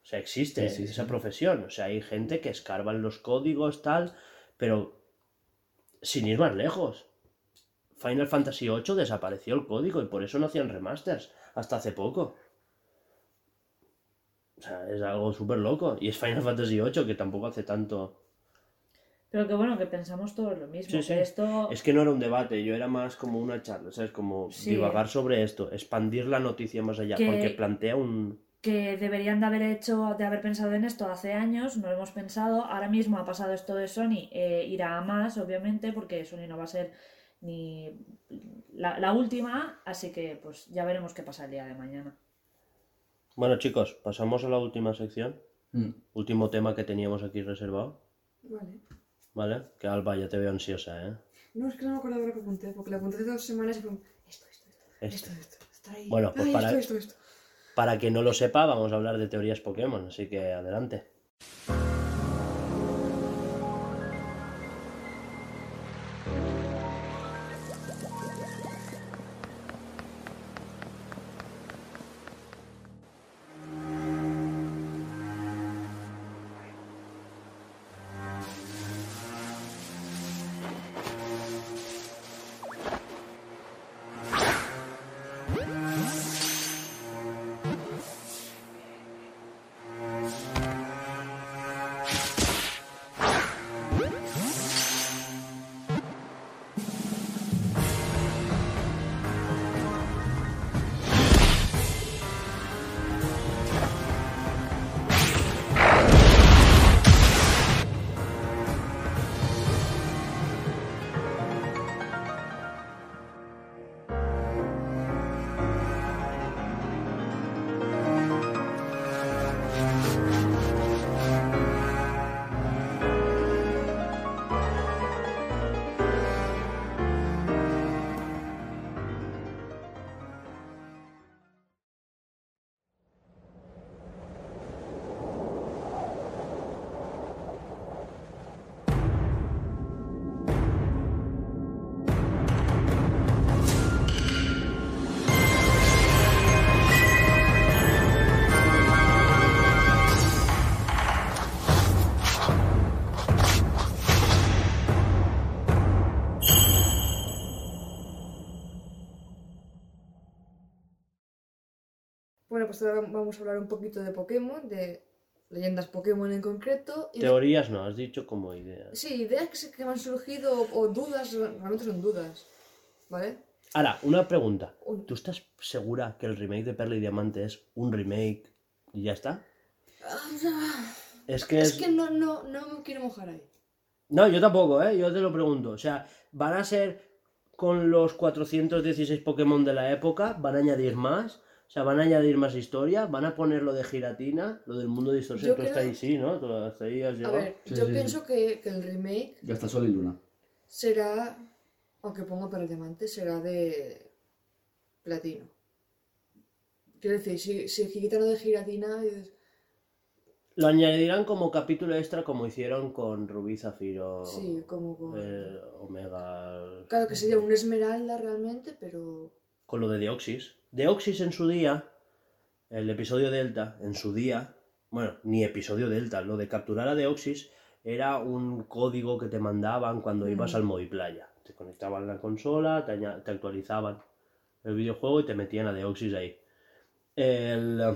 O sea, existe Sí, sí, esa sí. profesión. O sea, hay gente que escarba en los códigos, tal, pero sin ir más lejos. Final Fantasy VIII desapareció el código y por eso no hacían remasters hasta hace poco. O sea, es algo súper loco. Y es Final Fantasy VIII que tampoco hace tanto. Pero que bueno, que pensamos todos lo mismo. Sí, que sí. esto... Es que no era un debate, yo era más como una charla, ¿sabes? Como Sí. divagar sobre esto, expandir la noticia más allá, Que- porque plantea un... que deberían de haber hecho, de haber pensado en esto hace años, no lo hemos pensado. Ahora mismo ha pasado esto de Sony, eh, irá a más, obviamente, porque Sony no va a ser ni la, la última, así que pues ya veremos qué pasa el día de mañana. Bueno chicos, pasamos a la última sección, mm, último tema que teníamos aquí reservado, Vale. ¿vale? Que Alba, ya te veo ansiosa, ¿eh? No, es que no me acuerdo de lo que apunté, porque lo apunté hace dos semanas y fue como, esto, esto, esto, esto, esto, ahí. Bueno, pues Ay, para- esto, esto, esto. Para que no lo sepa, vamos a hablar de teorías Pokémon, así que adelante. Pues ahora vamos a hablar un poquito de Pokémon, de leyendas Pokémon en concreto. y- Teorías no, has dicho como ideas. Sí, ideas que, se, que me han surgido o, o dudas, realmente son dudas. ¿Vale? Ahora, una pregunta. Un- ¿Tú estás segura que el remake de Perla y Diamante es un remake y ya está? Es que Es es... que no, no, no me quiero mojar ahí. No, yo tampoco, ¿eh? Yo te lo pregunto. O sea, ¿van a ser con los 416 Pokémon de la época? ¿Van a añadir más? O sea, ¿van a añadir más historia? ¿Van a poner lo de Giratina? Lo del mundo distorsión, tú está creo- ahí, sí, ¿no? Tú hasta ahí has A llegado. ver, Sí, yo sí, pienso Que, que el remake ya está Sol y Luna. será, aunque ponga para el diamante, será de platino. Quiero decir, si, si Gigitano de Giratina, dices, Lo añadirán como capítulo extra como hicieron con Rubí Zafiro, sí, como con... eh, Omega... Claro que sería un esmeralda realmente, pero... Con lo de Deoxys. Deoxys en su día, el episodio Delta, en su día, Bueno, ni episodio Delta. Lo de capturar a Deoxys era un código que te mandaban cuando ibas al Moviplaya. Te conectaban a la consola, te, te actualizaban el videojuego y te metían a Deoxys ahí. El...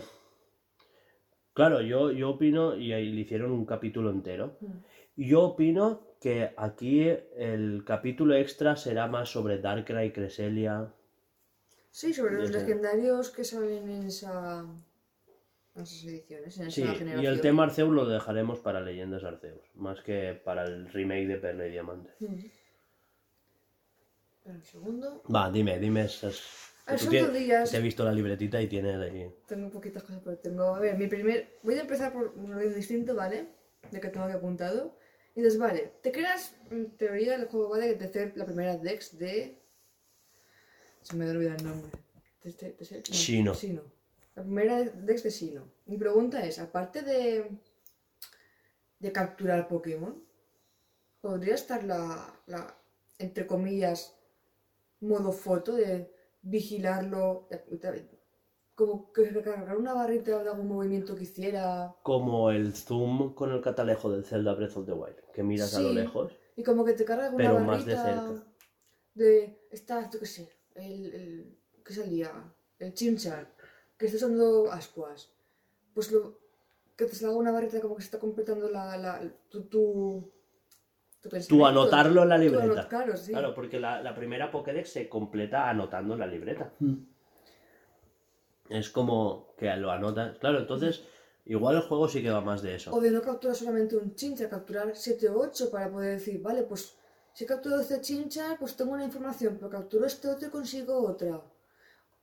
Claro, yo, yo opino, y ahí le hicieron un capítulo entero. Yo opino que aquí el capítulo extra será más sobre Darkrai, Cresselia. Sí, sobre los legendarios que salen en esa. en esas ediciones, en esa Sí, generación. y el tema Arceus lo dejaremos para Leyendas Arceus, más que para el remake de Perla y Diamante. Un segundo. Va, dime, dime esas. Ver, Tú tienes- días. Te he visto la libretita y tienes ahí. Tengo poquitas cosas, pero tengo. A ver, mi primer. Voy a empezar por un orden distinto, ¿vale? De que tengo aquí apuntado. Y entonces, vale, te creas. En teoría, el juego va de hacer la primera Dex de. Se me ha olvidado el nombre. De este- de ese- no, Shino. Shino. La primera Dex de Shino. Mi pregunta es: aparte de. de capturar Pokémon, ¿podría estar la. la entre comillas. modo foto de vigilarlo? como que recargar una barrita de algún movimiento que hiciera Como el zoom con el catalejo del Zelda Breath of the Wild, que miras a lo Sí. lejos. y como que te carga alguna Pero barrita más de cerca. de está yo qué sé el, el que salía el chimchar que está usando ascuas pues lo que te salga una barrita como que se está completando la, la tu, tu, tu anotarlo en la libreta. anot- claro sí Claro, porque la, la primera Pokédex se completa anotando en la libreta. Mm. Es como que lo anotas. Claro, entonces, igual el juego sí que va más de eso. O de no capturar solamente un chinchar, capturar 7 o 8 para poder decir, vale, pues si he capturado este chinchar, pues tengo una información, pero capturo este otro y consigo otra.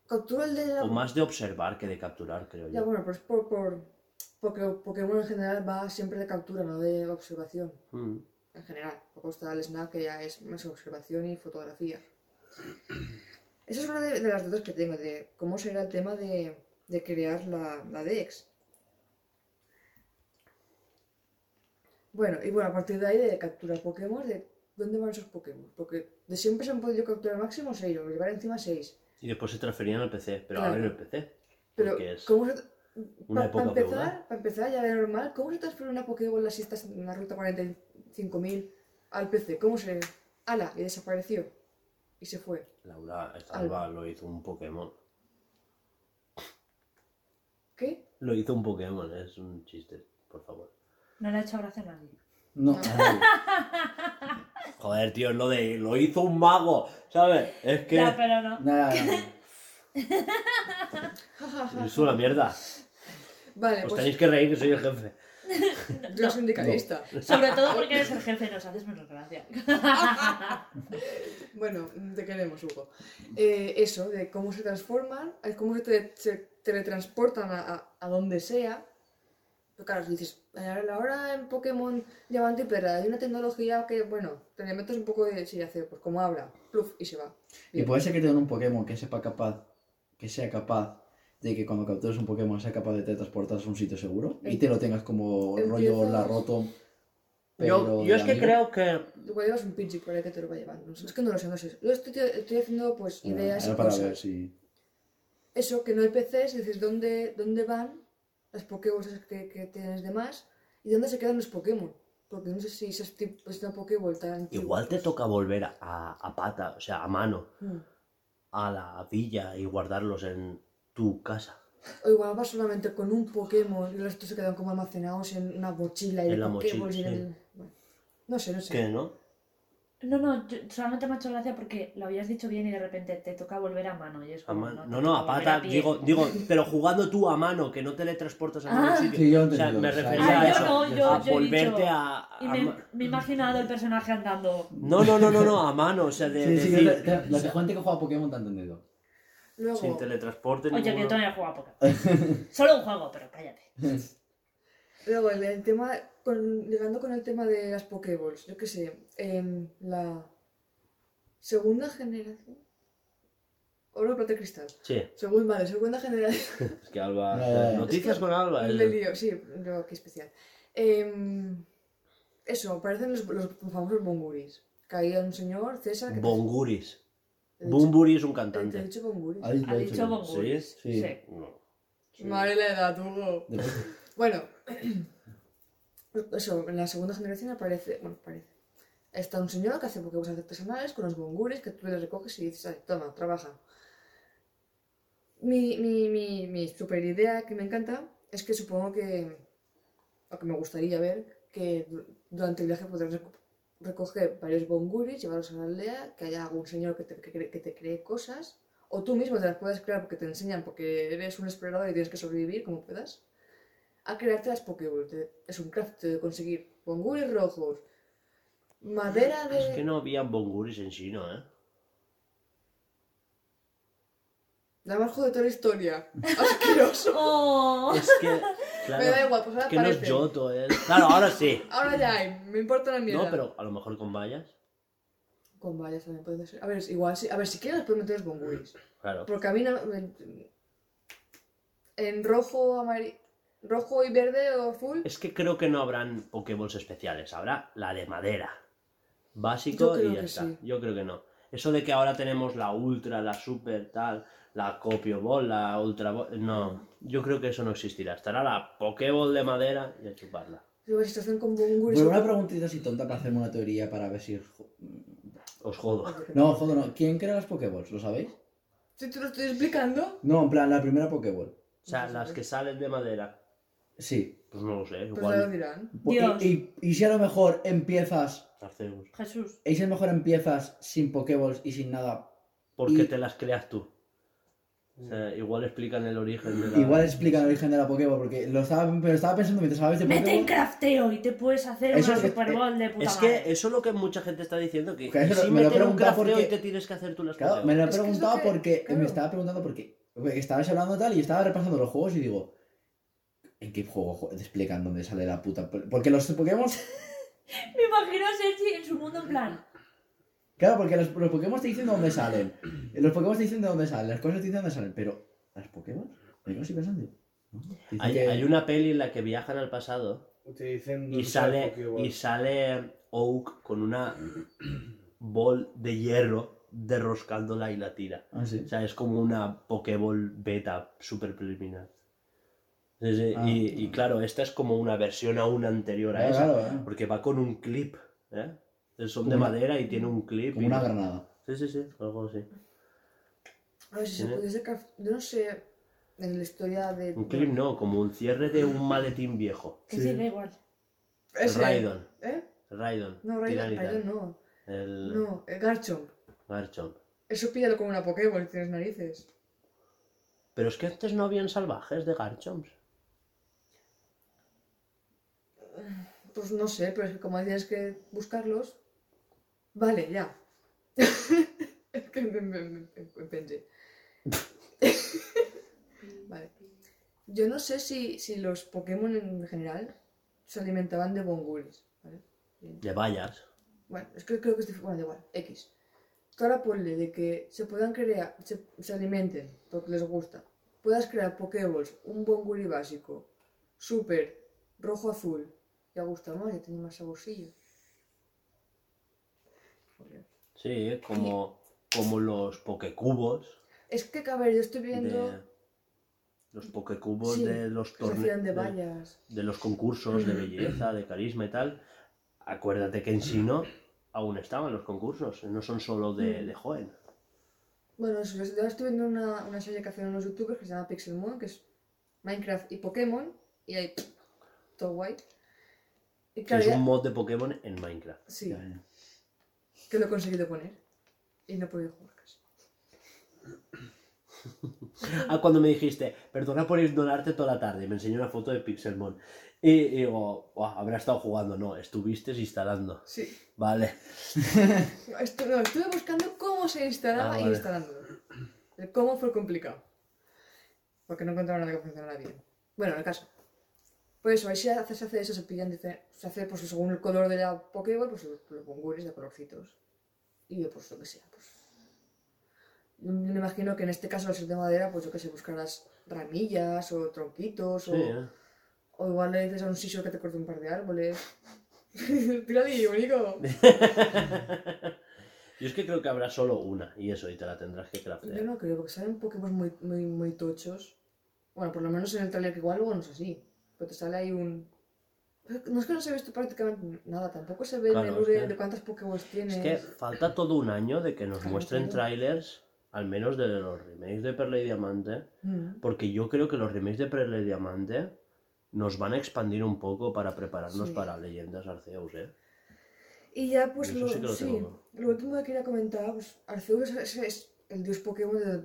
Capturo el de la... O más de observar que de capturar, creo Ya, yo. bueno, pero es por, por... Porque Pokémon en general va siempre de captura, no de observación. Mm. En general. Luego está el Snap, que ya es más observación y fotografía. [CLEARS THROAT] Esa es una de, de las dudas que tengo, de cómo será el tema de, de crear la, la DEX. Bueno, y bueno, a partir de ahí de capturar Pokémon, de dónde van esos Pokémon. Porque de siempre se han podido capturar máximo 6, o llevar encima 6. Y después se transferían al PC, pero Claro. ahora en el PC. Pero, es ¿cómo se... una Para época empezar, para empezar, ya de normal, ¿cómo se transfiere una Pokébola si estás en la ruta 45.000 al PC? ¿Cómo se...? ¡Hala! Y desapareció. Y se fue. Laura Alba lo hizo un Pokémon. ¿Qué? Lo hizo un Pokémon, es un chiste, por favor. No le ha hecho gracia a nadie. No, [LAUGHS] Joder, tío, es lo de lo hizo un mago, ¿sabes? Es que Ya, pero no. nada, nada. [LAUGHS] es una mierda. Vale, Os pues tenéis que reír que soy el jefe. [LAUGHS] yo soy sindicalista. Sobre todo porque eres el jefe y nos haces menos gracia. [LAUGHS] Bueno, te queremos, Hugo. Eh, eso, de cómo se transforman, cómo se, tele- se teletransportan a, a- a donde sea. Pero claro, si dices, "Ahora- ahora en Pokémon Diamante y Perla hay una tecnología que, bueno, te le metes un poco de sí, hacer, pues como habla, pluf, y se va. Y puede ser que tengan un Pokémon que sepa capaz, que sea capaz de que cuando captures un Pokémon sea capaz de transportarse a un sitio seguro y te lo tengas como rollo Empiezas- la roto. Yo, yo es que creo que Igual llevas un Pidgey por ahí que te lo va llevando. Es que no lo sé, no sé. Yo estoy, estoy haciendo pues ideas y Era para cosas. ver si. Eso, que no hay PCs, y dices dónde, dónde van las Pokéballs que, que tienes de más y dónde se quedan los Pokémon. Porque no sé si es una Pokéball tan igual te pues, toca volver a, a pata, o sea, a mano, mm. a la villa y guardarlos en tu casa. O igual vas solamente con un Pokémon y los restos se quedan como almacenados en una mochila y En de la y mochila, en el- bueno, no sé, no sé. ¿Qué, no? No, no, yo- solamente me ha hecho gracia porque lo habías dicho bien y de repente te toca volver a mano. Y es A como, mano. te No, no, a volver pata, pie. digo, [LAUGHS] digo, pero jugando tú a mano, que no teletransportas a ningún Ah. sitio. Sí, yo he o sea, entendido, me o sea, refería Ah, a yo eso. no, yo- a he volverte dicho- a. a Y me, ma- me he imaginado el personaje andando. No, no, no, no, no, a mano, o sea, de Sí, sí, decir. te- te- la gente que juega a Pokémon te ha entendido. Luego, Sin teletransporte. Oye, que ninguno. yo todavía he jugado a Pokémon. Solo un juego, pero cállate. [LAUGHS] luego el, el tema, con, ligando con el tema de las Pokéballs, yo qué sé, en la segunda generación. Oro, plata y cristal. Sí, Segunda, vale, segunda generación. [LAUGHS] es que Alba. Eh, Noticias Es que con Alba. El- lío, sí, qué especial. Em, eso, parecen los, los famosos bonguris. Caía un señor, César, que Bonguris. dicho- Bumburi es un cantante. dicho bonguris. Ha dicho yo. Bonguris. ¿Sí? Sí. No. Madre la edad, Hugo. Bueno, Eso, en la segunda generación aparece. Bueno, aparece. Está un señor que hace Pokéballs artesanales con los bonguris que tú le recoges y dices, "Ay, toma, trabaja. Mi, mi, mi, mi super idea que me encanta es que supongo que. O que me gustaría ver que du- durante el viaje podrás reco- recoger varios bonguris, llevarlos a la aldea, que haya algún señor que te, que, que te cree cosas, o tú mismo te las puedes crear porque te enseñan, porque eres un explorador y tienes que sobrevivir como puedas, a crearte las Pokéballs. Es un craft de conseguir bonguris rojos, madera de... Es que no había bonguris en sí, ¿no? ¿Eh? La más de toda la historia. [LAUGHS] Asqueroso. ¡Oh! Es que, claro, Me da igual, pues ahora es que no es. Yoto, ¿eh? Claro, ahora sí. Ahora ya hay, me importa la mierda. No, pero a lo mejor con vallas. Con vallas también puede ser. A ver, es igual, sí. A ver, si quieres les puedo meter los bonguris. Claro. Porque a mí no... En rojo, amarillo... Rojo y verde o azul... Es que creo que no habrán Pokéballs especiales. Habrá la de madera. Yo Básico creo y ya que está. sí. Yo creo que no. Eso de que ahora tenemos la Ultra, la Super, tal, la Copio Ball, la Ultra Ball. No, yo creo que eso no existirá. Estará la Pokéball de madera y a chuparla. Bueno, una preguntita así tonta para hacerme una teoría para ver si... Os jodo. No, joder, no. ¿Quién crea las Pokéballs? ¿Lo sabéis? Si te lo estoy explicando... No, en plan, la primera Pokéball. O sea, las que salen de madera. Sí. Pues no lo sé, Pues ya lo igual. dirán. Dios. Y, y- y si a lo mejor empiezas... Arceus. Jesús. Y si a lo mejor empiezas sin Pokéballs y sin nada... ¿Por qué Y- te las creas tú? O sea, igual explican el origen de la... Igual explica el origen de la Pokéball, porque lo estaba, pero estaba pensando mientras hablabais de Mete en Pokéball... crafteo y te puedes hacer Eso una es- Super Bowl de puta Es madre. que eso es lo que mucha gente está diciendo, que, Que eso si me lo he meten un preguntado crafteo porque- y te tienes que hacer tú las Claro, Pokéball. me lo he Es que preguntado que- porque... claro. Me estaba preguntando porque... porque estabais hablando tal y estaba repasando los juegos y digo... ¿En qué juego te explican dónde sale la puta...? Porque los Pokémon... [LAUGHS] Me imagino a Sergi en su mundo en plan. Claro, porque los, los Pokémon te dicen dónde salen. Los Pokémon te dicen de dónde salen, las cosas te dicen dónde salen, pero ¿las Pokémon? Me quedo así pensando. Hay, que- hay una peli en la que viajan al pasado y sale, y sale Oak con una bol de hierro derroscándola y la tira. Ah, sí. O sea, es como una Pokéball beta super preliminar. Sí, sí, Ah. y, y claro, esta es como una versión aún anterior a Claro, esa. claro, eh. Porque va con un clip. ¿eh? Son de una- madera y tiene un clip. Como y- una granada. Sí, sí, sí, algo así. A ver si se puede. Yo no sé... En la historia de... Un clip no, como un cierre de un maletín viejo. Que sí, igual. Ese. Raidon. ¿Eh? Raidon. No, Raidon. Raidon no. El No, el Garchomp. Garchomp. Eso píllalo con una Pokéball, tienes narices. Pero es que antes no habían salvajes de Garchomps. Pues no sé, pero es que como tienes que buscarlos... Vale, ya. [LAUGHS] es que me, me- me- me pensé. vale. Yo no sé si, si los Pokémon en general se alimentaban de bonguris, ¿vale? De vallas. Bueno, es que creo que es difícil. Bueno, da igual, X. Que ahora ponle de que se puedan crear, se, se alimenten porque les gusta. Puedas crear Pokéballs, un Bonguri básico, super, rojo-azul. Ya gusta más, ya tiene más saborcillo. Sí, como, como los pokecubos. Es que, a ver, yo estoy viendo De, los pokecubos Sí, de los torneos. de De, vallas. de los concursos de belleza, de carisma y tal. Acuérdate que en Sino aún estaban los concursos. No son solo de, de joven. Bueno, yo estoy viendo una, una serie que hacen unos youtubers que se llama Pixelmon, que es Minecraft y Pokémon, y hay todo guay. Que claro, es un mod de Pokémon en Minecraft. sí, ya. que lo he conseguido poner. Y no he podido jugar casi. [LAUGHS] Ah, cuando me dijiste, perdona por ignorarte toda la tarde, me enseñó una foto de Pixelmon. Y, y digo, "Buah, habrá estado jugando. No, estuviste instalando. Sí. Vale. No, estuve buscando cómo se instalaba Ah, y. El cómo fue complicado. Porque no encontraba nada que funcionara bien. Bueno, en el caso. Pues eso, ahí se hace, se hace eso, se pillan, se hace pues según el color de la Pokéball, pues los, bonguris de colorcitos. Y pues lo que sea, pues. Yo me imagino que en este caso, al ser de madera, pues yo que sé, buscarás ramillas o tronquitos Sí, o, ¿eh? o igual le dices a un sisio que te corte un par de árboles. [LAUGHS] Tírale, bonito. [LAUGHS] Yo es que creo que habrá solo una y eso, y te la tendrás que Yo craftear. no creo, porque salen Pokémon muy, muy, muy tochos. Bueno, por lo menos en el trailer que igual luego no es así. Pero te sale ahí un... No es que no se ve esto prácticamente nada, tampoco se ve Claro, el menú de, de cuántas Pokémon tienes. Es que falta todo un año de que nos Claro, muestren claro. trailers, al menos de los remakes de Perla y Diamante, Mm. porque yo creo que los remakes de Perla y Diamante nos van a expandir un poco para prepararnos Sí. para Leyendas Arceus, ¿eh? Y ya, pues lo, sí lo sí, lo último que quería comentar, pues Arceus es, es el dios Pokémon de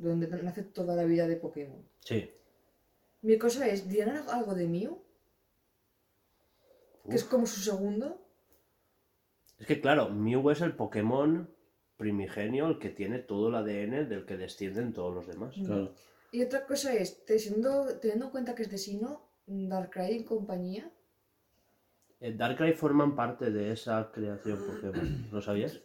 donde nace toda la vida de Pokémon. Sí. Mi cosa es, ¿dirán algo de Mew? Que es como su segundo. Es que claro, Mew es el Pokémon primigenio, el que tiene todo el ADN del que descienden todos los demás. Claro. Y otra cosa es, teniendo, teniendo en cuenta que es de Sino, Darkrai y compañía, Eh, Darkrai forman parte de esa creación Pokémon, ¿lo sabías?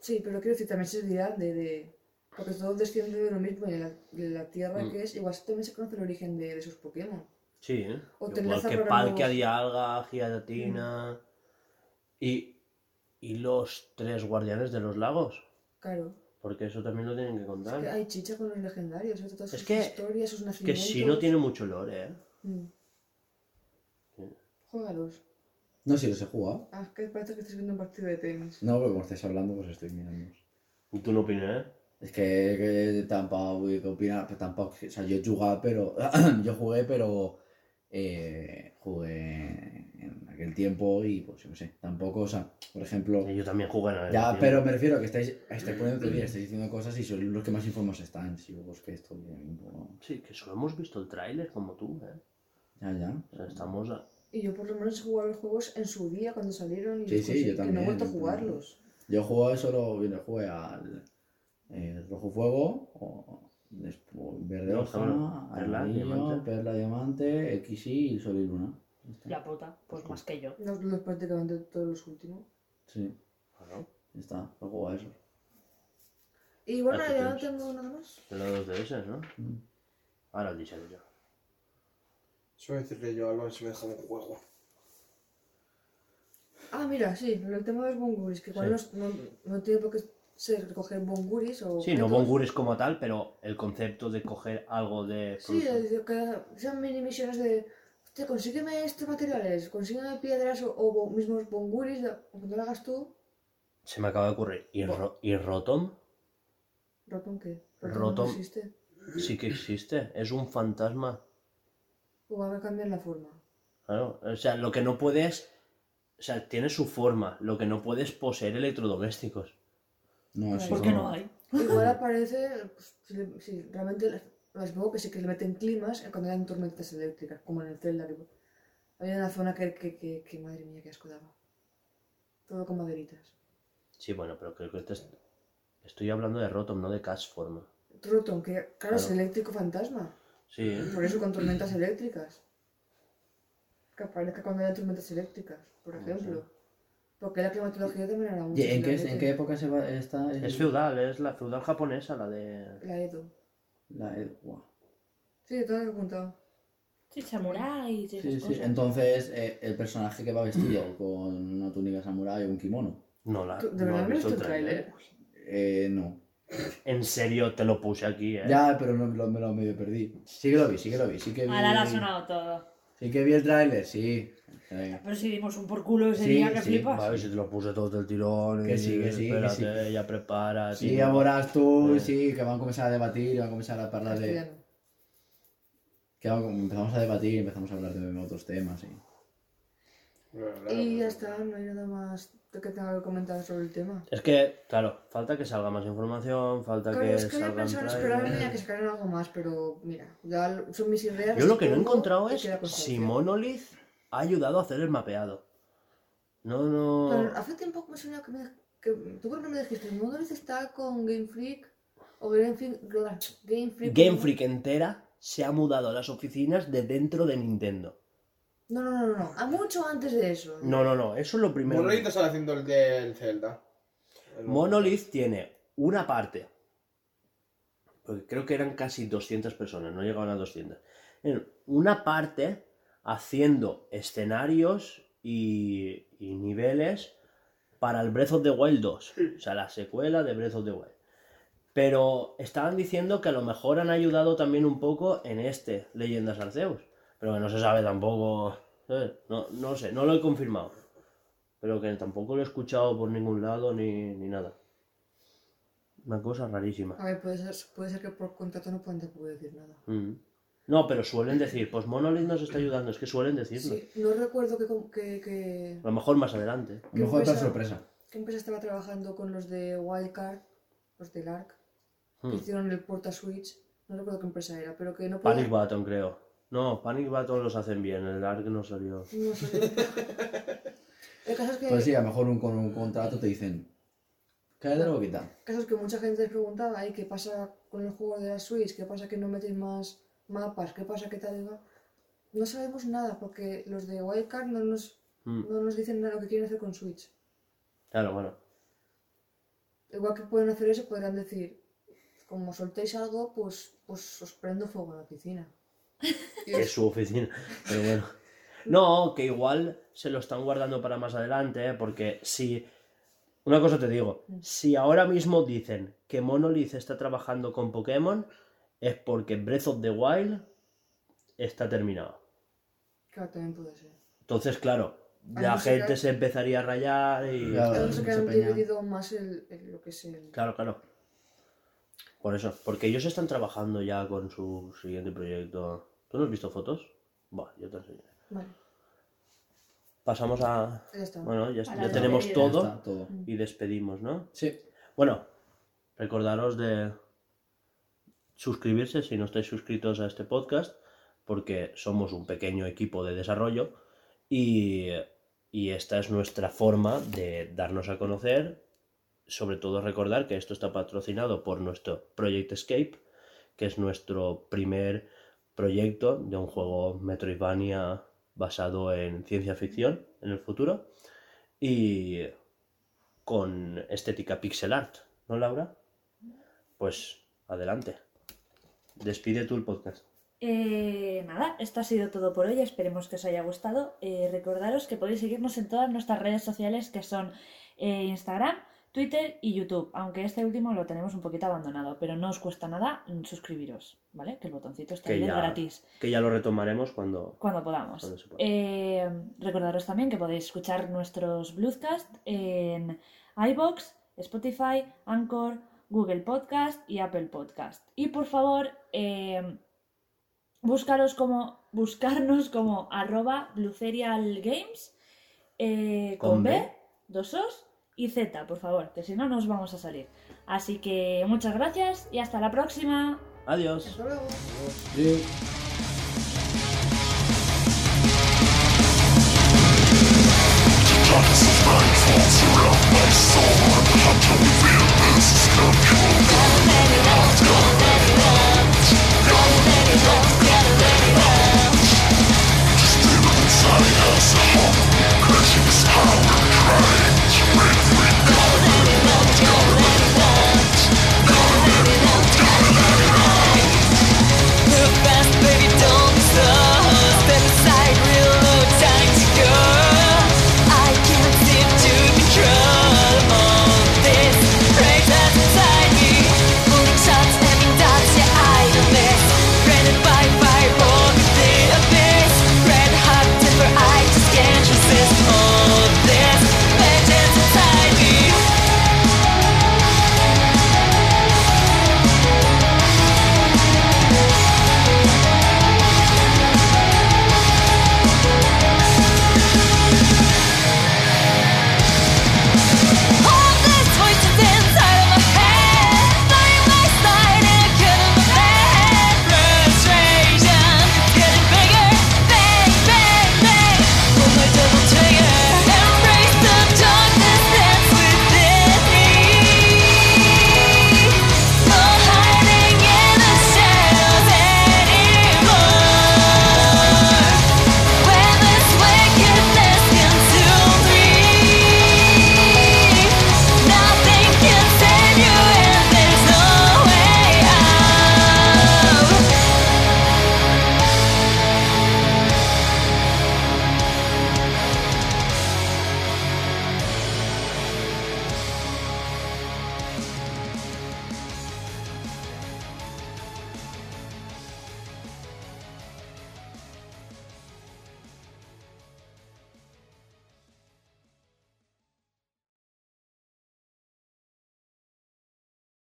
sí, pero quiero decir, también se dirá de... de porque todo desciende de lo mismo y en la, de la tierra Mm. que es, igual también se conoce el origen de, de esos Pokémon. Sí, ¿eh? O Igual que Palkia, nuevos- Dialga, Giratina... Y, y los tres guardianes de los lagos, Claro. porque eso también lo tienen que Es que contar. hay chicha con los legendarios, ¿eh? todas Es sus que- historias, sus Es que nacimientos. si no tiene mucho lore, ¿eh? Mm. Sí. Juégalos. No, si los he jugado. Ah, es que parece que estás viendo un partido de tenis. No, pero como estáis hablando, pues estoy mirando. ¿Y tú no opinas, eh? Es que, que tampoco voy a opinar, pero tampoco, o sea, yo he jugado, pero, [CLEARS THROAT] yo jugué, pero eh, jugué en aquel tiempo y pues yo qué sé, tampoco, o sea, por ejemplo, Sí, Yo también jugué en el ya, tiempo. pero me refiero a que estáis, estáis poniendo teoría, estáis diciendo cosas y sois los que más informados están, si yo busqué esto, poco- Sí, que solo hemos visto el tráiler como tú, ¿eh? ya, ya. O sea, estamos... a- Y yo por lo menos he jugado los juegos en su día cuando salieron y Sí, sí, que no he vuelto a jugarlos. Yo jugué solo, yo jugué al eh, Rojo Fuego, o después Verde No, Hoja, Perla, Amarillo, Diamante. Perla, Diamante, XY y Sol y Luna. La puta, pues más que yo. Los, los prácticamente todos los últimos. Sí, Bueno, está, lo juego a eso. Y bueno, ya no tengo nada más. de los 2DS, ¿no? Mm. Ahora el diseño yo. Suelo decirle yo algo si me deja un juego. Ah, mira, sí, el tema de los bonguris, que igual Sí. no, no, no tiene por qué recoger bonguris o... Sí, no bonguris como tal, pero el concepto de coger algo de Sí, de- que sean mini misiones de... Hostia, consígueme estos materiales, consígueme piedras o, o mismos bonguris, aunque no lo hagas tú. Se me acaba de ocurrir. ¿Y, Ro- y Rotom? ¿Rotom qué? Rotom. no existe. Sí que existe. Es un fantasma. Igual me cambian la forma. Claro. O sea, lo que no puedes... O sea, tiene su forma. Lo que no puedes poseer electrodomésticos. No, así ¿Por qué no hay? Igual aparece, pues, si, si realmente, pues, supongo que sí que le meten climas eh, cuando hay tormentas eléctricas, como en el Zelda. Que había una zona que, que, que, que, madre mía, que asco daba. Todo con maderitas. Sí, bueno, pero creo que te est- estoy hablando de Rotom, no de Cashform. Rotom, que claro, es eléctrico fantasma. Sí, ¿eh? Por eso con tormentas eléctricas. Que aparezca cuando haya tormentas eléctricas, por No ejemplo. Porque la climatología también era mucho. ¿Y en qué, en qué época se va, está? el- Es feudal, es la feudal japonesa, la de... La Edo. La, el- guau. Sí, todo lo he apuntado. Sí, samuráis y Sí, sí. cosas. Entonces, eh, el personaje que va vestido [CLEARS THROAT] con una túnica samurái o un kimono. No, la... ¿Tú- ¿De verdad no visto el tráiler? Eh, no. En serio, te lo puse aquí, ¿eh? Ya, pero no, me lo, me lo medio perdí. Sí que lo vi, sí que lo vi. Sí que vi, Ahora le ha sonado todo. sí que vi el tráiler, sí. Eh, Pero si dimos un por culo ese Sí, día que sí, flipas. Vale, si te lo puse todo del tirón. Que y sí, que sí, que Espérate, ya prepara. Sí, tío. ahora tú, Eh. sí, que van a comenzar a debatir y van a comenzar a hablar de... Que empezamos a debatir y empezamos a hablar de otros temas. Y... Y ya está, no hay nada más que tenga que comentar sobre el tema. Es que, claro, falta que salga más información, falta Claro, que es que a que sacaran algo más, pero mira, ya son mis ideas. Yo lo que no he encontrado es si Monolith ha ayudado a hacer el mapeado. No, no. Pero hace tiempo que me suena que, me, que tú creo que me dijiste, Monolith está con Game Freak o Game Freak. Game Freak. Game Freak entera se ha mudado a las oficinas de dentro de Nintendo. No, no, no, no, no. A mucho antes de eso. No, no, no, eso es lo primero. Monolith está haciendo el del Zelda. El Monolith tiene una parte, porque creo que eran casi 200 personas, no llegaban a 200. Tienen Una parte haciendo escenarios y, y niveles para el Breath of the Wild 2, o sea, la secuela de Breath of the Wild. Pero estaban diciendo que a lo mejor han ayudado también un poco en este, Leyendas Arceus. Pero que no se sabe tampoco. ¿sabes? No, no sé, no lo he confirmado. Pero que tampoco lo he escuchado por ningún lado ni, ni nada. Una cosa rarísima. A ver, puede ser, puede ser que por contrato no puedan tampoco decir nada. Mm. No, pero suelen decir, pues Monolith nos está ayudando, es que suelen decirlo. Sí, no recuerdo que, que, que, A lo mejor más adelante. A lo mejor otra sorpresa. qué empresa estaba trabajando con los de Wildcard, los del ARC, que Mm. hicieron el Porta Switch. No recuerdo qué empresa era, pero que no Panic podía... Button, creo. No, Panic Button los hacen bien, el Ark no salió. No sé. El caso es que, Pues sí, a lo mejor un- con un contrato te dicen, cállate o quita. el caso es que mucha gente les preguntaba, "Ay, ¿qué pasa con el juego de la Switch? ¿Qué pasa que no metéis más mapas? ¿Qué pasa que tal y cual?". No sabemos nada, porque los de Wildcard no nos, Mm. no nos dicen nada lo que quieren hacer con Switch. Claro, bueno. Igual que pueden hacer eso, podrán decir, como soltéis algo, pues, pues os prendo fuego en la piscina. [LAUGHS] Es su oficina. Pero bueno. [LAUGHS] No, que igual se lo están guardando para más adelante, ¿eh? porque si. Una cosa te digo, si ahora mismo dicen que Monolith está trabajando con Pokémon, es porque Breath of the Wild está terminado. Claro, también puede ser. Entonces, claro, A la no gente se empezaría a rayar y. Claro. A no ser que mucha han peña. dividido más el, el- lo que es el... Claro, claro. Por eso, porque ellos están trabajando ya con su siguiente proyecto. ¿Tú no has visto fotos? Buah, yo te enseñaré. Vale, Pasamos a. ya. Bueno, ya, ya tenemos todo. y despedimos, ¿no? Sí. Bueno, recordaros de suscribirse si no estáis suscritos a este podcast, porque somos un pequeño equipo de desarrollo y, esta es nuestra forma de darnos a conocer. Sobre todo recordar que esto está patrocinado por nuestro Project Escape, que es nuestro primer proyecto de un juego Metroidvania basado en ciencia ficción en el futuro y con estética pixel art, ¿no, Laura? Pues adelante. Despide tú el podcast. Eh, nada, esto ha sido todo por hoy. Esperemos que os haya gustado. Eh, recordaros que podéis seguirnos en todas nuestras redes sociales que son eh, Instagram, Twitter y YouTube. Aunque este último lo tenemos un poquito abandonado, pero no os cuesta nada suscribiros, ¿vale? Que el botoncito está ahí gratis Que ya lo retomaremos cuando... cuando podamos. Cuando. Eh, recordaros también que podéis escuchar nuestros Bluescast en iBox, Spotify, Anchor, Google Podcast y Apple Podcast. Y por favor, eh, buscaros como, buscarnos como arroba blucerialgames eh, con, Con B, B. dos Os y Z, por favor, que si no nos vamos a salir. Así que muchas gracias y hasta la próxima. Adiós. Hasta luego. Sí. Darkness is burning, falls, Crashing is how we try to break free